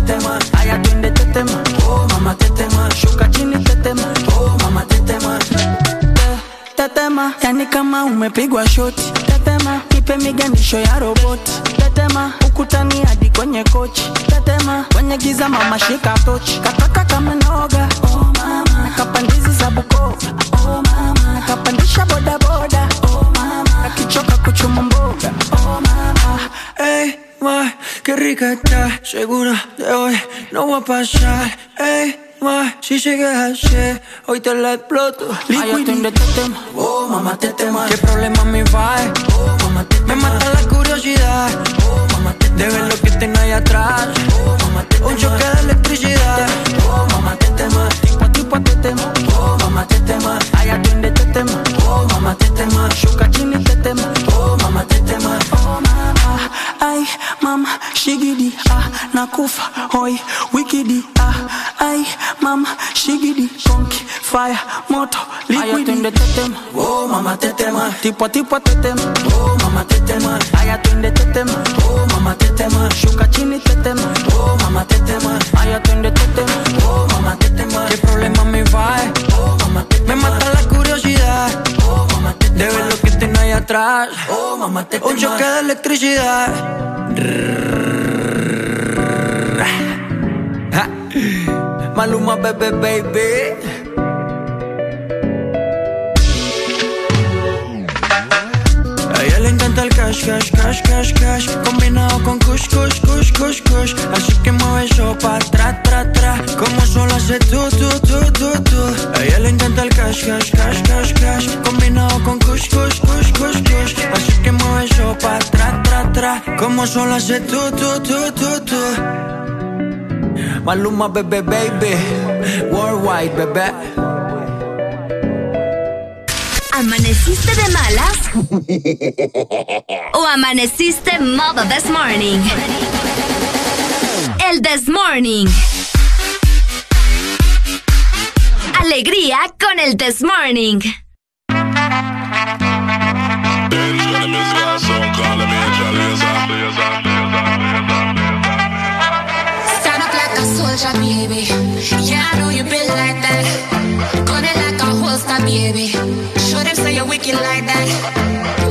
kama umepigwa shoti. Tetema, nipe miganisho ya roboti. Tetema, ukutani hadi kwenye kochi. Tetema, kwenye giza mama shika tochi. Kataka kama noga. Oh mama, nakapandizi za Bukoba. Oh mama, nakapandisha boda boda. Oh mama, akichoka kuchuma mboga. Oh mama, hey, ma, qué rica está. Segura de hoy no va a pasar. Hey, ma, si llegas ayer, hoy te la exploto. Liquid te tema. Oh, mamá, te tema. ¿Qué problema me va? Oh, mamá, te Me mata la curiosidad. Oh, mamá, te De ver lo que tengo ahí atrás. Oh, mamá, te Un choque de electricidad. Oh, mamá, te tema. Tipo a tipo te tema. Oh, mamá, te tema. Ay, atiende te tema. Oh, mamá, te tema. Shuka chini te tema. Oh, mamá, te tema. Oh, mama. Ay, mama, shigidi, ah, nakufa, hoy, wikidi, ah, ay, mama, shigidi, conky, fire, moto, liquidi. Ay, te tema. Oh, mamá, te tema. Tipo a tipo te tema. Oh, mamá, te tema. Ay, atiende te tema. Oh, mamá, te tema. Shuka chini te tema. Oh, mamá, te tema. Ay, atiende te tema. Oh, mamá, te tema. ¿Qué problema me va? Oh, mamá, te tema. Me mata la curiosidad. Oh, mamá, te tema. De ver lo que tengo ahí atrás. Oh, mamá, te tema. Un choque de electricidad. Ja. Maluma, bebé, baby. Le encanta el cash, cash, cash, cash, cash Combinado con kush, kush, kush, kush, kush. Así que mueve eso pa' tra, tra, tra Como solo hace tú, tú, tú, tú, tú A ella le encanta el cash, cash, cash, cash, cash Combinado con kush, kush, kush, kush, kush. Así que mueve eso pa' tra, tra, tra Como solo hace tú, tú, tú, tú, tú Maluma, bebé, baby Worldwide, bebé ¿Amaneciste de malas? ¿O amaneciste modo this morning? El this morning. Alegría con el this morning. I know you like a baby. You're wicked like that.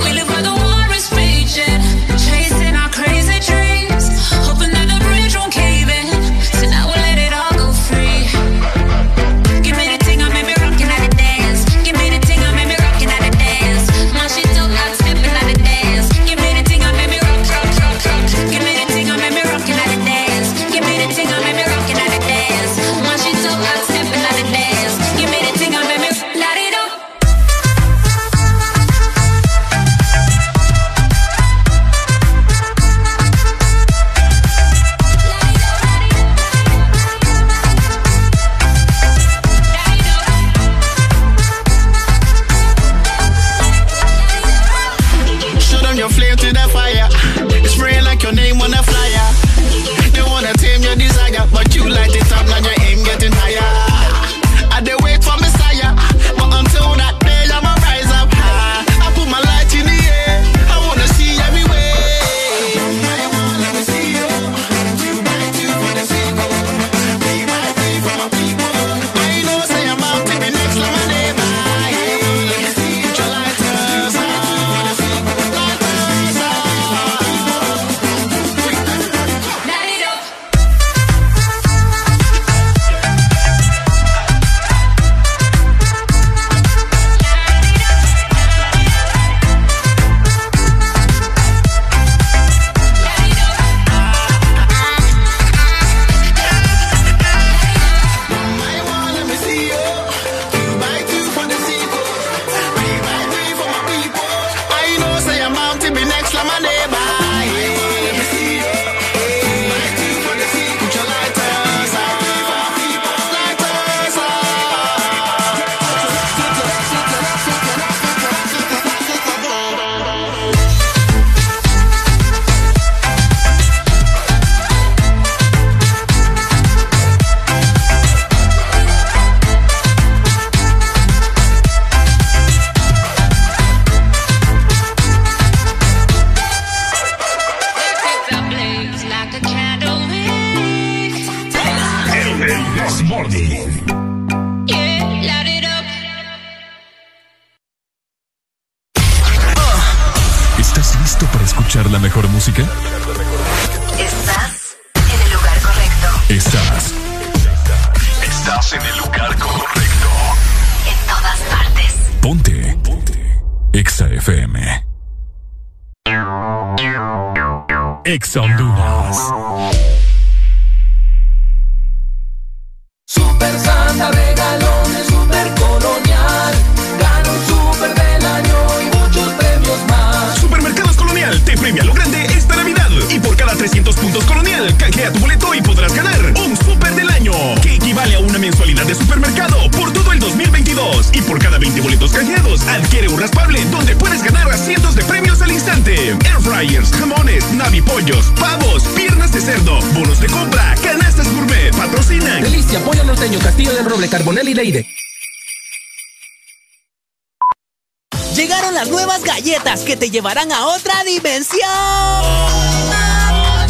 llevarán a otra dimensión.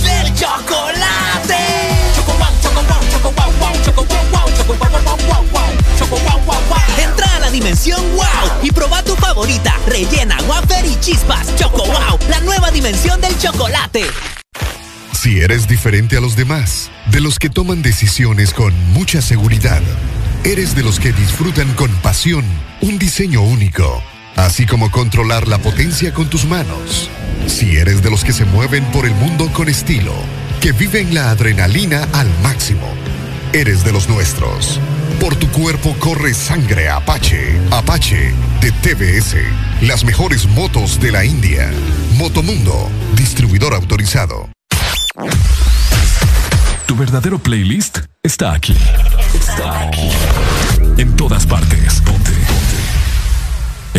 ¡Del chocolate! Entra a la dimensión wow y proba tu favorita. Rellena, wafer y chispas. Choco wow, la nueva dimensión del chocolate. Si eres diferente a los demás, de los que toman decisiones con mucha seguridad, eres de los que disfrutan con pasión un diseño único así como controlar la potencia con tus manos. Si eres de los que se mueven por el mundo con estilo, que viven la adrenalina al máximo, eres de los nuestros. Por tu cuerpo corre sangre Apache, Apache de TBS, las mejores motos de la India. Motomundo, distribuidor autorizado. Tu verdadero playlist está aquí. Está aquí. En todas partes.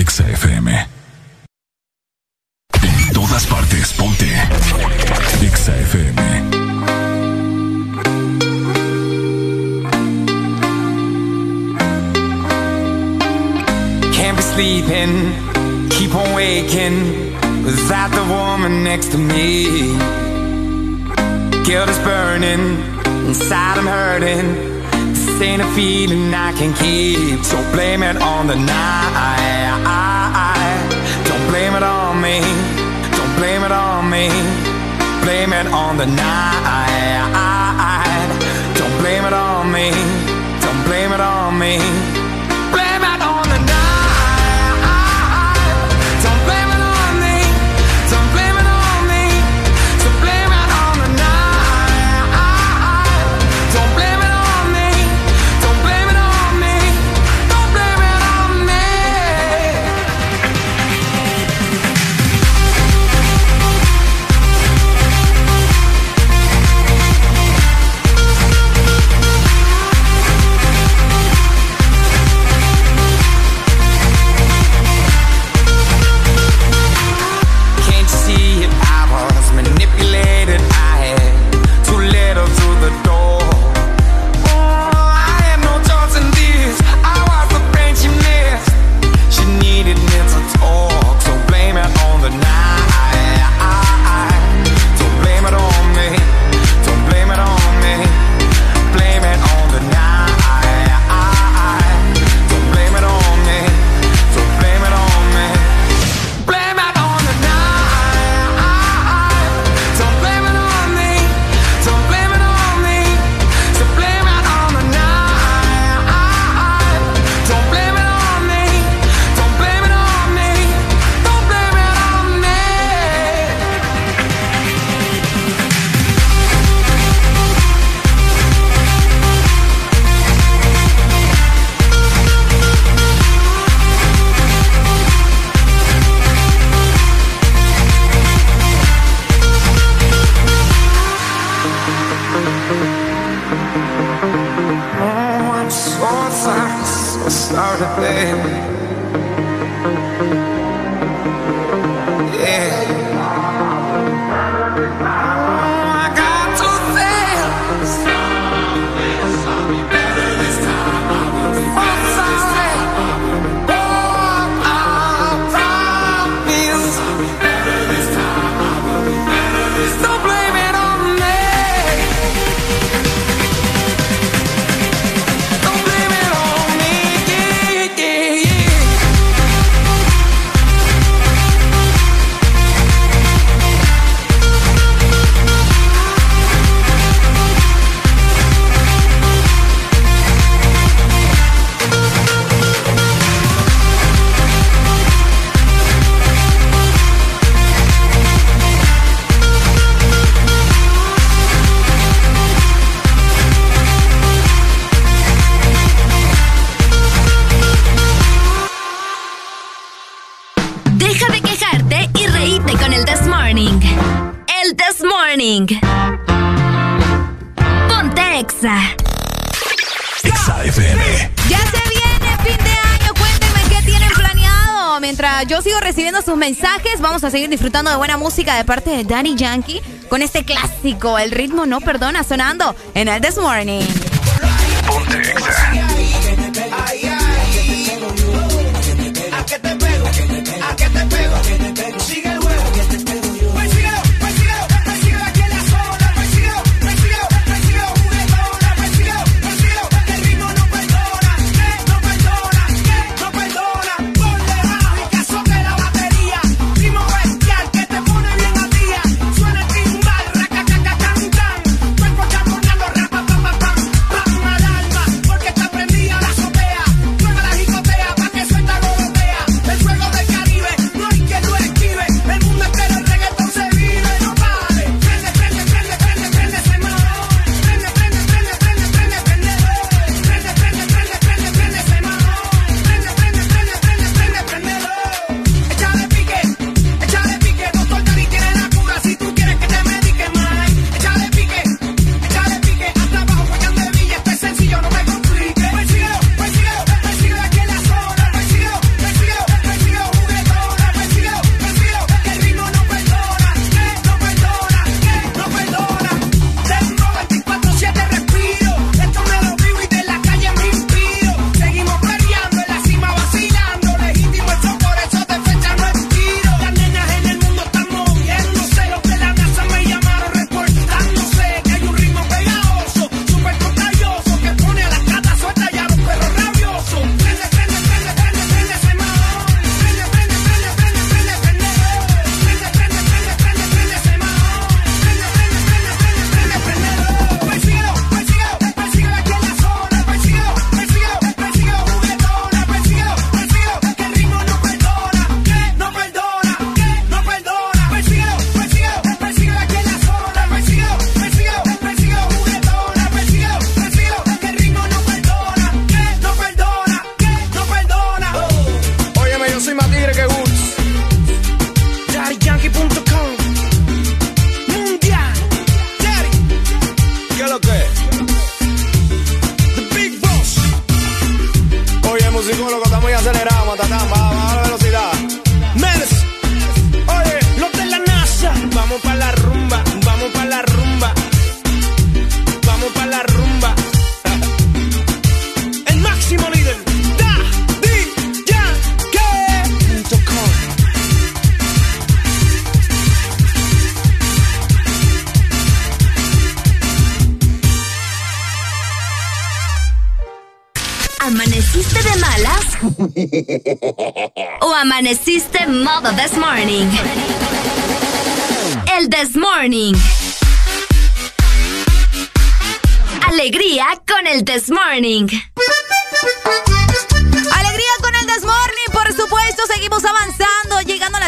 Exa FM. En todas partes, ponte. Exa FM. Can't be sleeping, keep on waking without the woman next to me. Guilt is burning, inside I'm hurting. This ain't a feeling I can keep, so blame it on the night. on the night. Mensajes, vamos a seguir disfrutando de buena música de parte de Danny Yankee con este clásico, El ritmo no perdona, sonando en el This Morning. Musicólogo, está muy acelerado, matatán. Baja, la velocidad. Menes. Oye, los de la NASA. Vamos pa' la rumba, vamos pa' la rumba. Vamos pa' la rumba. Amaneciste modo this morning? El this morning. Alegría con el this morning. Alegría con el Desmorning, por supuesto, seguimos avanzando,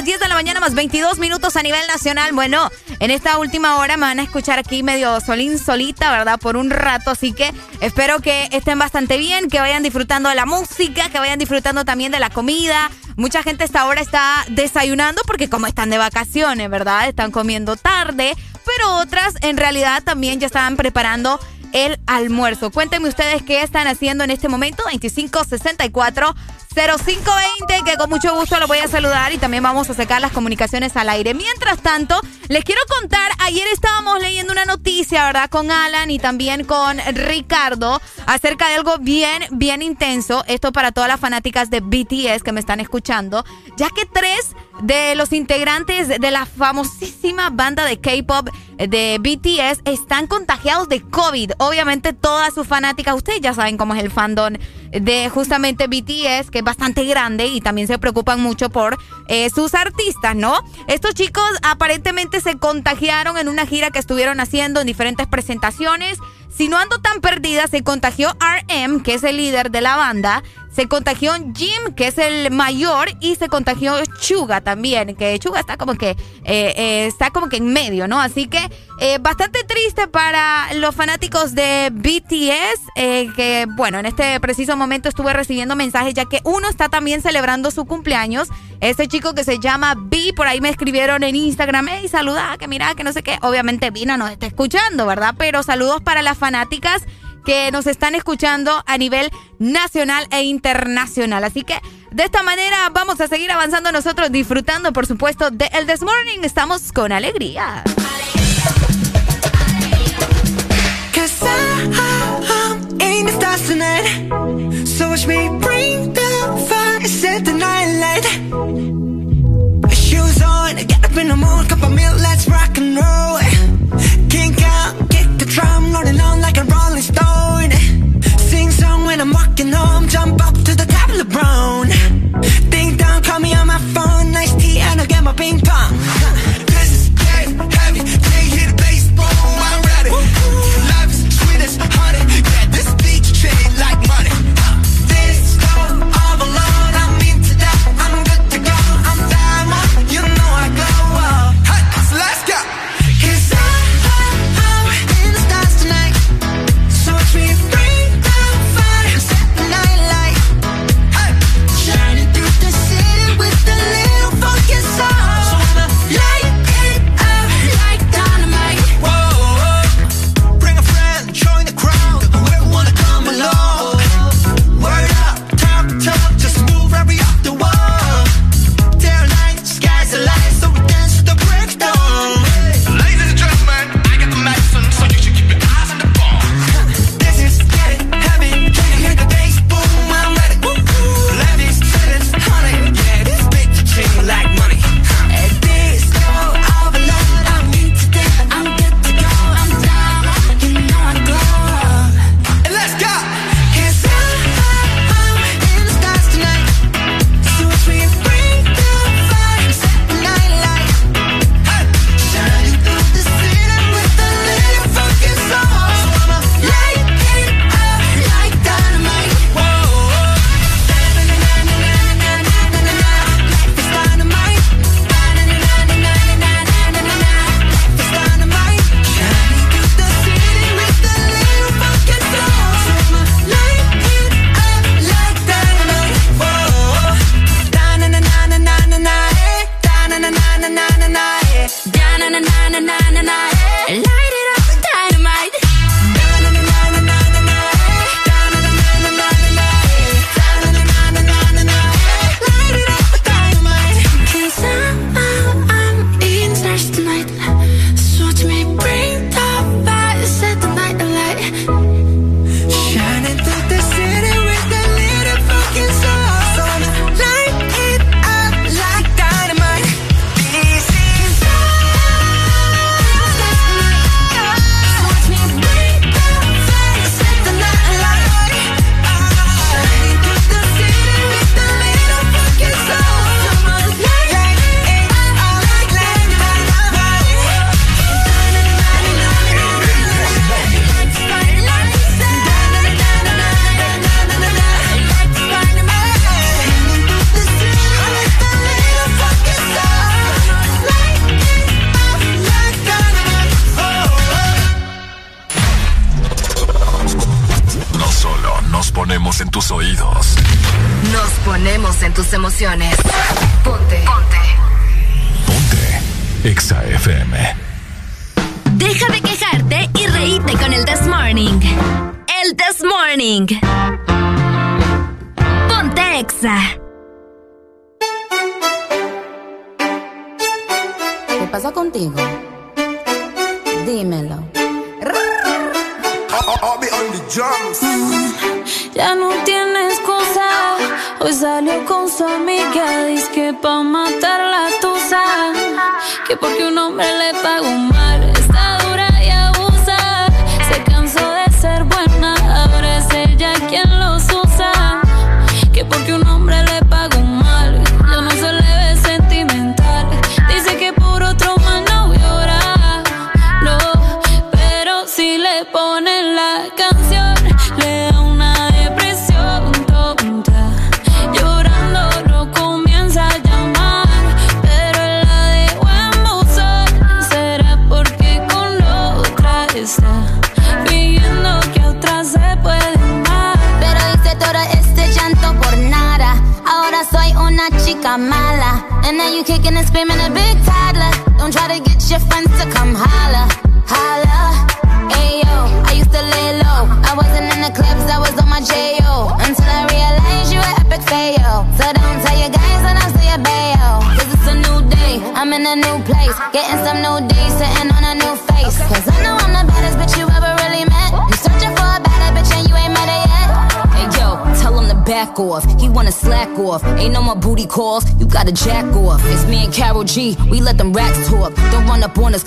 10 de la mañana más 22 minutos a nivel nacional. Bueno, en esta última hora me van a escuchar aquí medio solín solita, ¿verdad? Por un rato, así que espero que estén bastante bien, que vayan disfrutando de la música, que vayan disfrutando también de la comida. Mucha gente hasta ahora está desayunando porque como están de vacaciones, ¿verdad? Están comiendo tarde, pero otras en realidad también ya estaban preparando el almuerzo. Cuéntenme ustedes qué están haciendo en este momento. 2564 0520, que con mucho gusto lo voy a saludar y también vamos a sacar las comunicaciones al aire. Mientras tanto, les quiero contar, ayer estábamos leyendo una noticia, ¿verdad? Con Alan y también con Ricardo acerca de algo bien, bien intenso. Esto para todas las fanáticas de BTS que me están escuchando, ya que tres de los integrantes de la famosísima banda de K-pop de BTS están contagiados de COVID. Obviamente todas sus fanáticas, ustedes ya saben cómo es el fandom de justamente BTS, que es bastante grande y también se preocupan mucho por eh, sus artistas, ¿no? Estos chicos aparentemente se contagiaron en una gira que estuvieron haciendo en diferentes presentaciones. Si no ando tan perdida, se contagió RM, que es el líder de la banda. Se contagió Jim, que es el mayor, y se contagió Chuga también, que Chuga está como que eh, eh, está como que en medio, ¿no? Así que eh, bastante triste para los fanáticos de BTS, eh, que bueno, en este preciso momento estuve recibiendo mensajes ya que uno está también celebrando su cumpleaños. Este chico que se llama B, por ahí me escribieron en Instagram, hey, saluda, que mira, que no sé qué. Obviamente Vina nos está escuchando, ¿verdad? Pero saludos para las fanáticas que nos están escuchando a nivel nacional e internacional. Así que de esta manera vamos a seguir avanzando nosotros, disfrutando, por supuesto, de El This Morning. Estamos con alegría. I'm in the stars tonight So watch me bring the fire, set the night light Shoes on, get up in the morning, cup of let's rock and roll out, kick the drum, rolling on like a rolling stone Sing song when I'm walking home, jump up to the top of Ding dong, call me on my phone, nice tea and ping pong.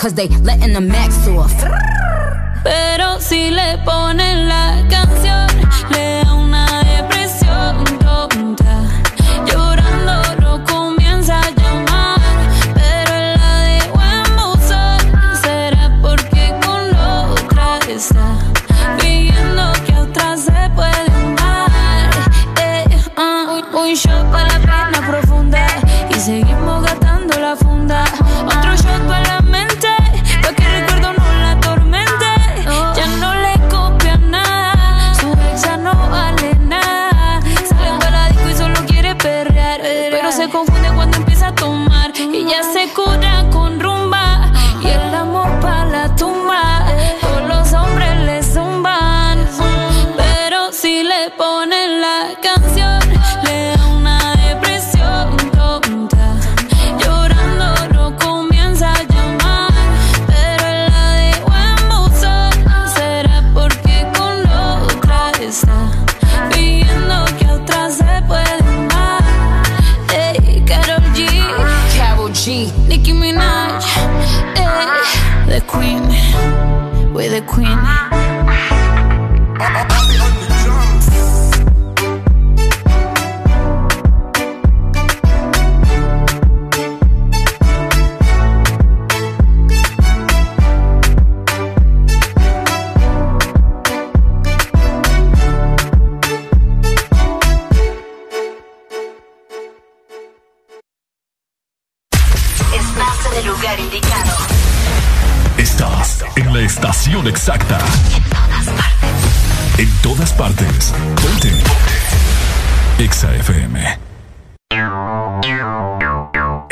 Cause they letting the max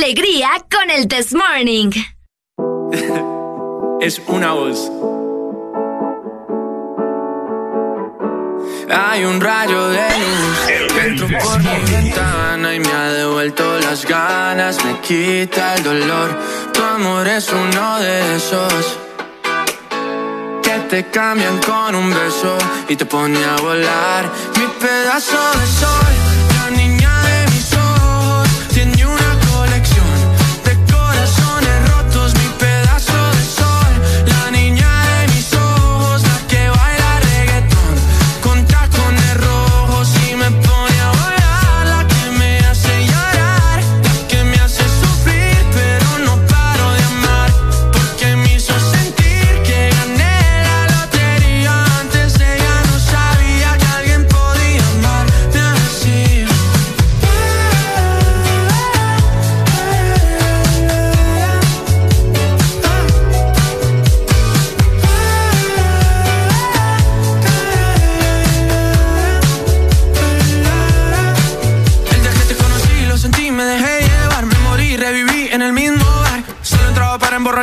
Alegría con el this morning. es una voz. Hay un rayo de luz que entró por mi ventana y me ha devuelto las ganas, me quita el dolor. Tu amor es uno de esos que te cambian con un beso y te pone a volar. Mi pedazo de sol, la niña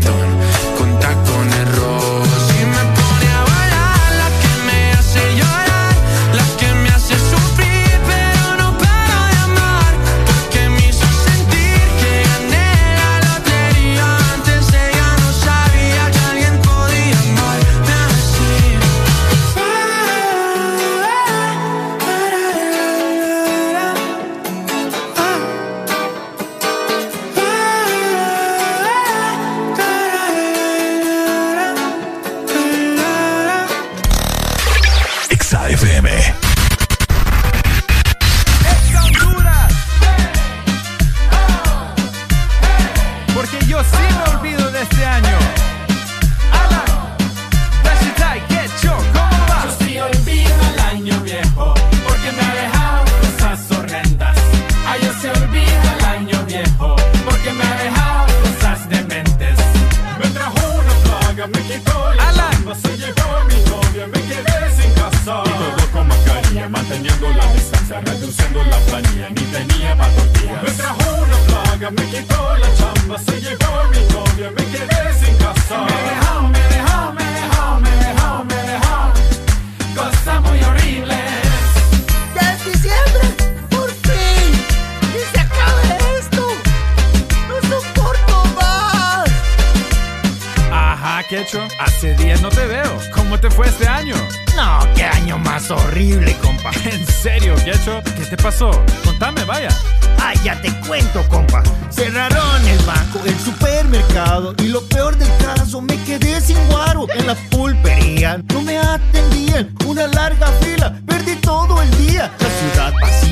Don't. hace días no te veo. ¿Cómo te fue este año? No, qué año más horrible, compa. ¿En serio, Quecho? ¿Qué te pasó? Contame, vaya. Ah, ya te cuento, compa. Cerraron el banco, el supermercado y lo peor del caso, me quedé sin guaro en la pulpería. No me atendían, una larga fila, perdí todo el día. La ciudad pasó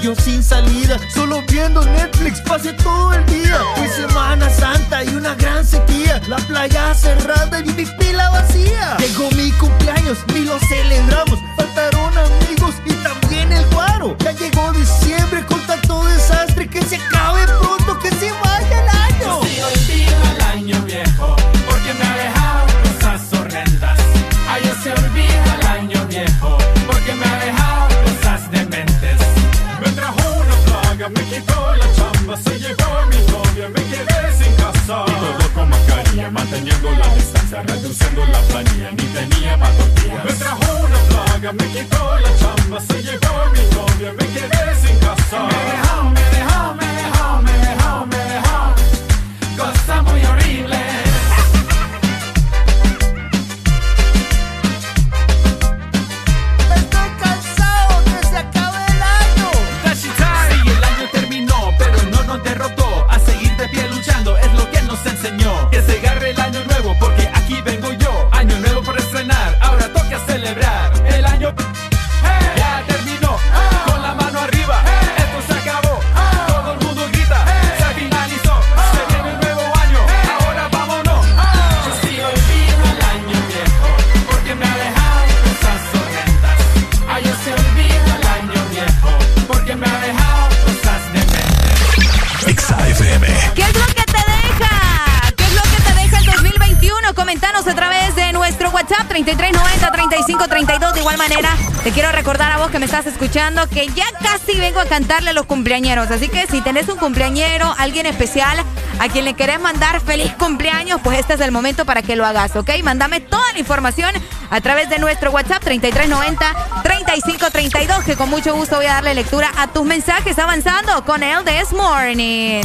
yo sin salida, solo viendo Netflix pasé todo el día. Fue Semana Santa y una gran sequía, la playa cerrada y mi pila vacía. Llegó mi cumpleaños y lo celebramos, faltaron amigos y también el guaro. Ya llegó diciembre con tanto desastre que se acabe pronto, que se vaya el año. la radio usando la planilla, ni tenía pa' Me trajo una plaga, me quitó la chamba, se llevó mi novia, me quedé sin casa. Te quiero recordar a vos que me estás escuchando que ya casi vengo a cantarle a los cumpleañeros. Así que si tenés un cumpleañero, alguien especial a quien le querés mandar feliz cumpleaños, pues este es el momento para que lo hagas, ¿ok? Mándame toda la información a través de nuestro WhatsApp 3390 3532, que con mucho gusto voy a darle lectura a tus mensajes avanzando con el This Morning.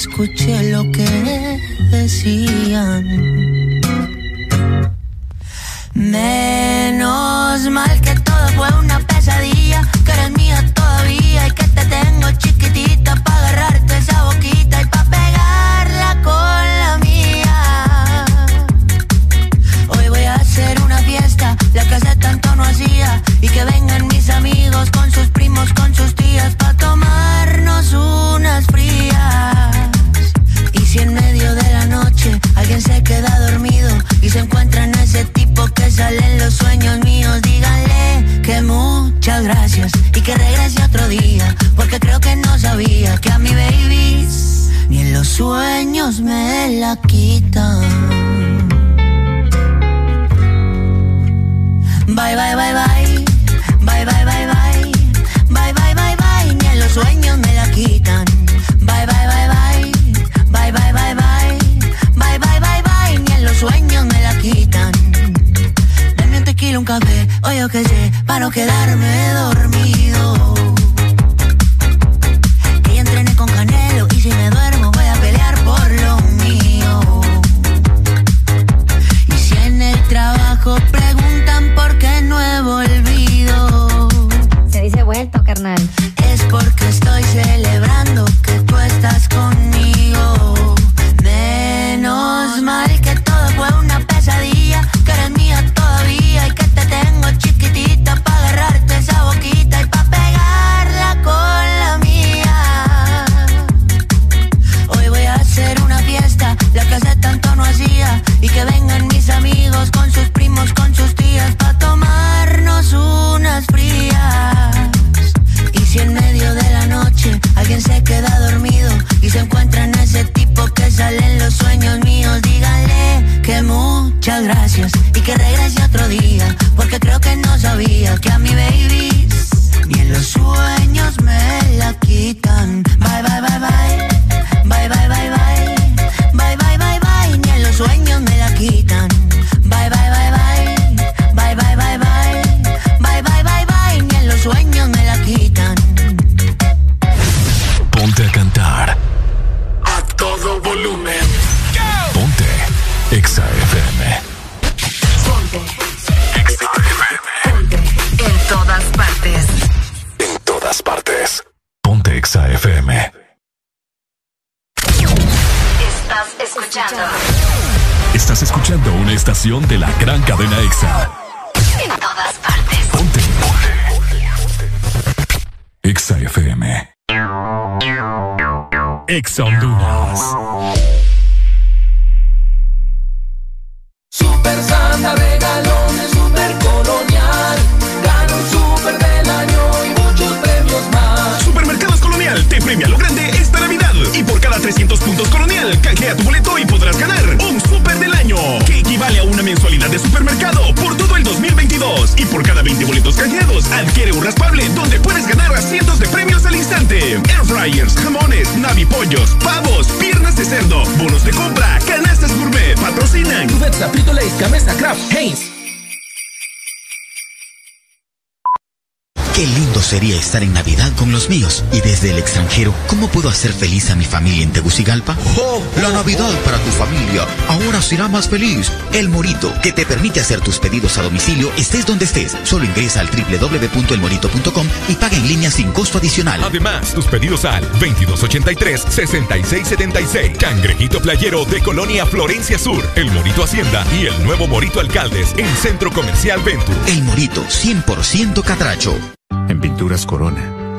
escuché lo que decía. Familia en Tegucigalpa? ¡Oh! La Navidad para tu familia ahora será más feliz. El Morito, que te permite hacer tus pedidos a domicilio, estés donde estés. Solo ingresa al www.elmorito.com y paga en línea sin costo adicional. Además, tus pedidos al 2283-6676. Cangrejito Playero de Colonia Florencia Sur. El Morito Hacienda y el nuevo Morito Alcaldes en Centro Comercial Ventur. El Morito, 100% catracho. En Pinturas Corona,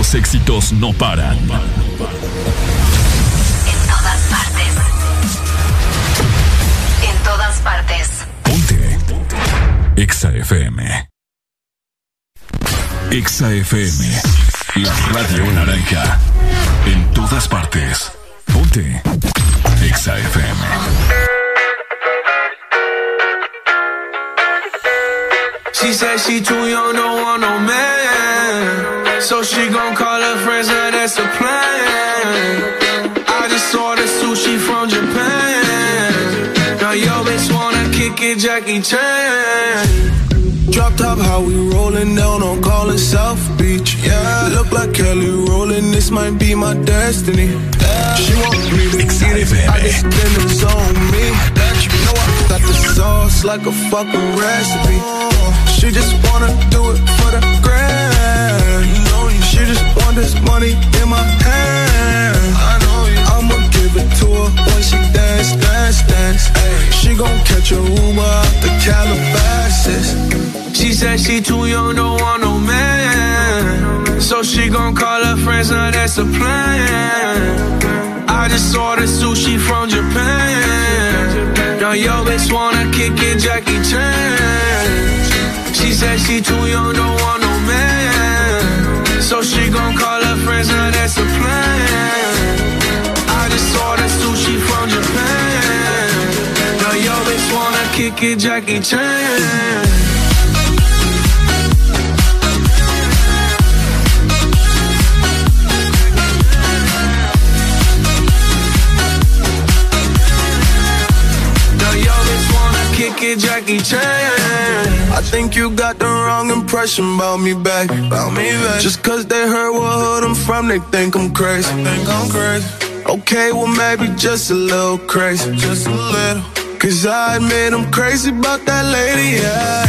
Los éxitos no paran. En todas partes. En todas partes. Ponte. Exa FM. Exa FM. La radio naranja. En todas partes. Ponte. Exa FM. She said she too young, don't want no man. So she gon' call her friends, now that's a plan. I just ordered sushi from Japan. Now yo bitch wanna kick it, Jackie Chan. Drop top, how we rollin' down on call it South Beach. Yeah, look like Kelly rollin', this might be my destiny. She want me to get it, I just been zone me. You know I got the sauce like a fucking recipe. She just wanna do it for the grand. You know you. She just want this money in my hand. I know you. I'ma give it to her when she distance. She gon' catch a Uber out the Calabasas. She said she too young, don't want no man. So she gon' call her friends, now that's a plan. I just ordered sushi from Japan. Now yo bitch wanna kick it, Jackie Chan. She said she too young, don't want kick it, Jackie Chan. Now yo bitch wanna kick it, Jackie Chan. Think you got the wrong impression about me back. About me back. Just cause they heard what hood I'm from, they think I'm crazy. Think I'm crazy. Okay, well maybe just a little crazy. Just a little. Cause I admit I'm crazy about that lady, yeah.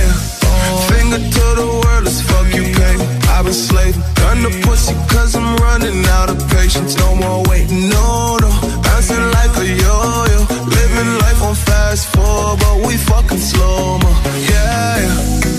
Finger to the world, as fuck you pay. I've been slaving. Done the pussy cause I'm running out of patience. No more waiting, no, no. Bouncing like a yo-yo. Living life on fast forward, but we fucking slow mo. Yeah, yeah.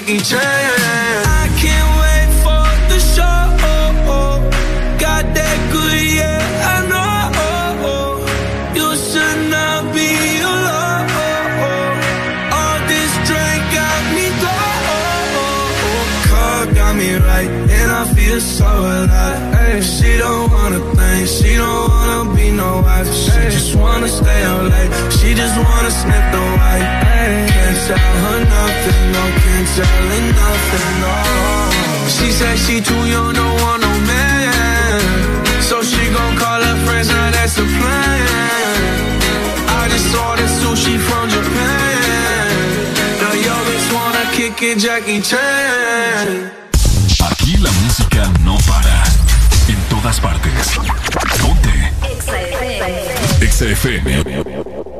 Jackie Chan. I can't wait for the show. Got that good, yeah, I know. You should not be alone. All this drink got me gone. Car got me right, and I feel so alive. Ay, she don't wanna think, she don't wanna be no wife. She just wanna stay out late. She just wanna sniff the white. Ay, can't tell her her nothing, no. She said she too young, don't want no man. So she gon' call her friends, now that's a plan. I just ordered sushi from Japan. Now yo bitch wanna kick it, Jackie Chan. Aquí la música no para. En todas partes. Ponte. Exa FM.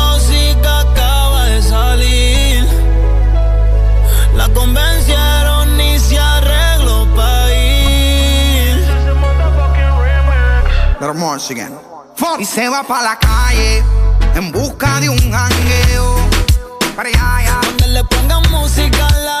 Y se va para la calle en busca de un jangueo. Para allá. Donde le pongan música la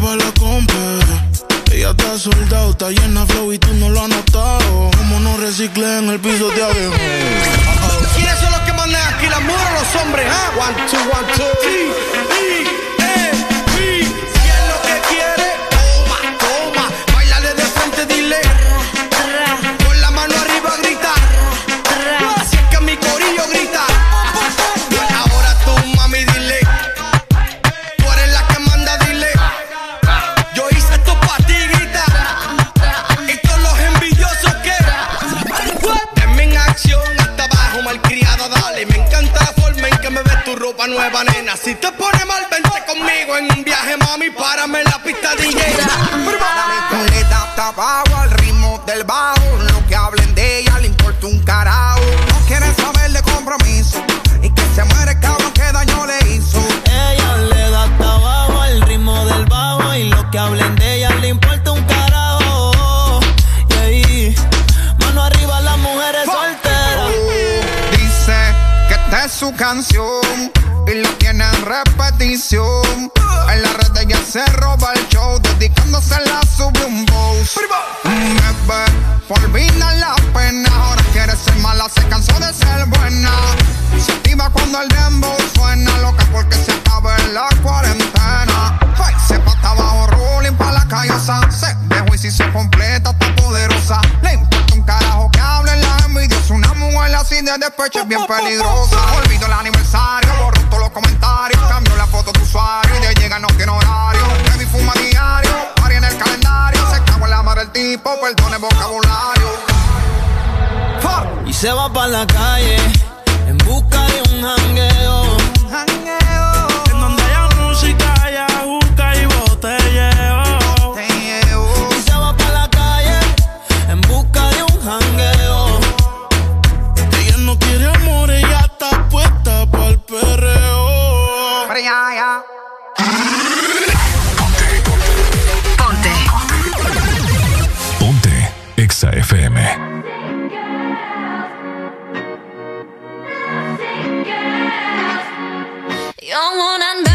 pa' la compa. Ella está soldado, está llena flow y tú no lo has notado. Como no reciclé en el piso de abajo. ¿Quiénes son los que mandan aquí? ¿Las mujeres o los hombres? Ah? One, two, one, two. Sí. Ropa nueva, nena. Si te pone mal, vente conmigo en un viaje, mami. Párame en la pista DJ. Coleta hasta abajo al ritmo del bajo. Lo que hablen de ella le importa un carajo. No quieren saber de compromiso. Y que se muere el cabrón que daño le hizo. Ella le da hasta abajo al ritmo del bajo y lo que hablen de ella le importa un carajo. Y ahí, mano arriba las mujeres solteras. Dice que esta es su canción tiene en repetición. En la red ella se roba el show, dedicándose la sube un boss. Bebé, por olvidar la pena, ahora quiere ser mala, se cansó de ser buena. Se activa cuando el dembow suena, loca porque se acaba en la cuarentena. Ay, se pata abajo, rolling pa' la callosa. Se dejó y si se completa, está poderosa. Le importa un carajo que hablen la envidiosa. Una mujer así de despecho es bien peligrosa. Olvido el aniversario, todos los comentarios. Cambio la foto de usuario y de llega no tiene horario. Baby fuma diario, pari en el calendario. Se cago en la madre el tipo, perdone vocabulario. Y se va para la calle en busca de un jangueo. I want to.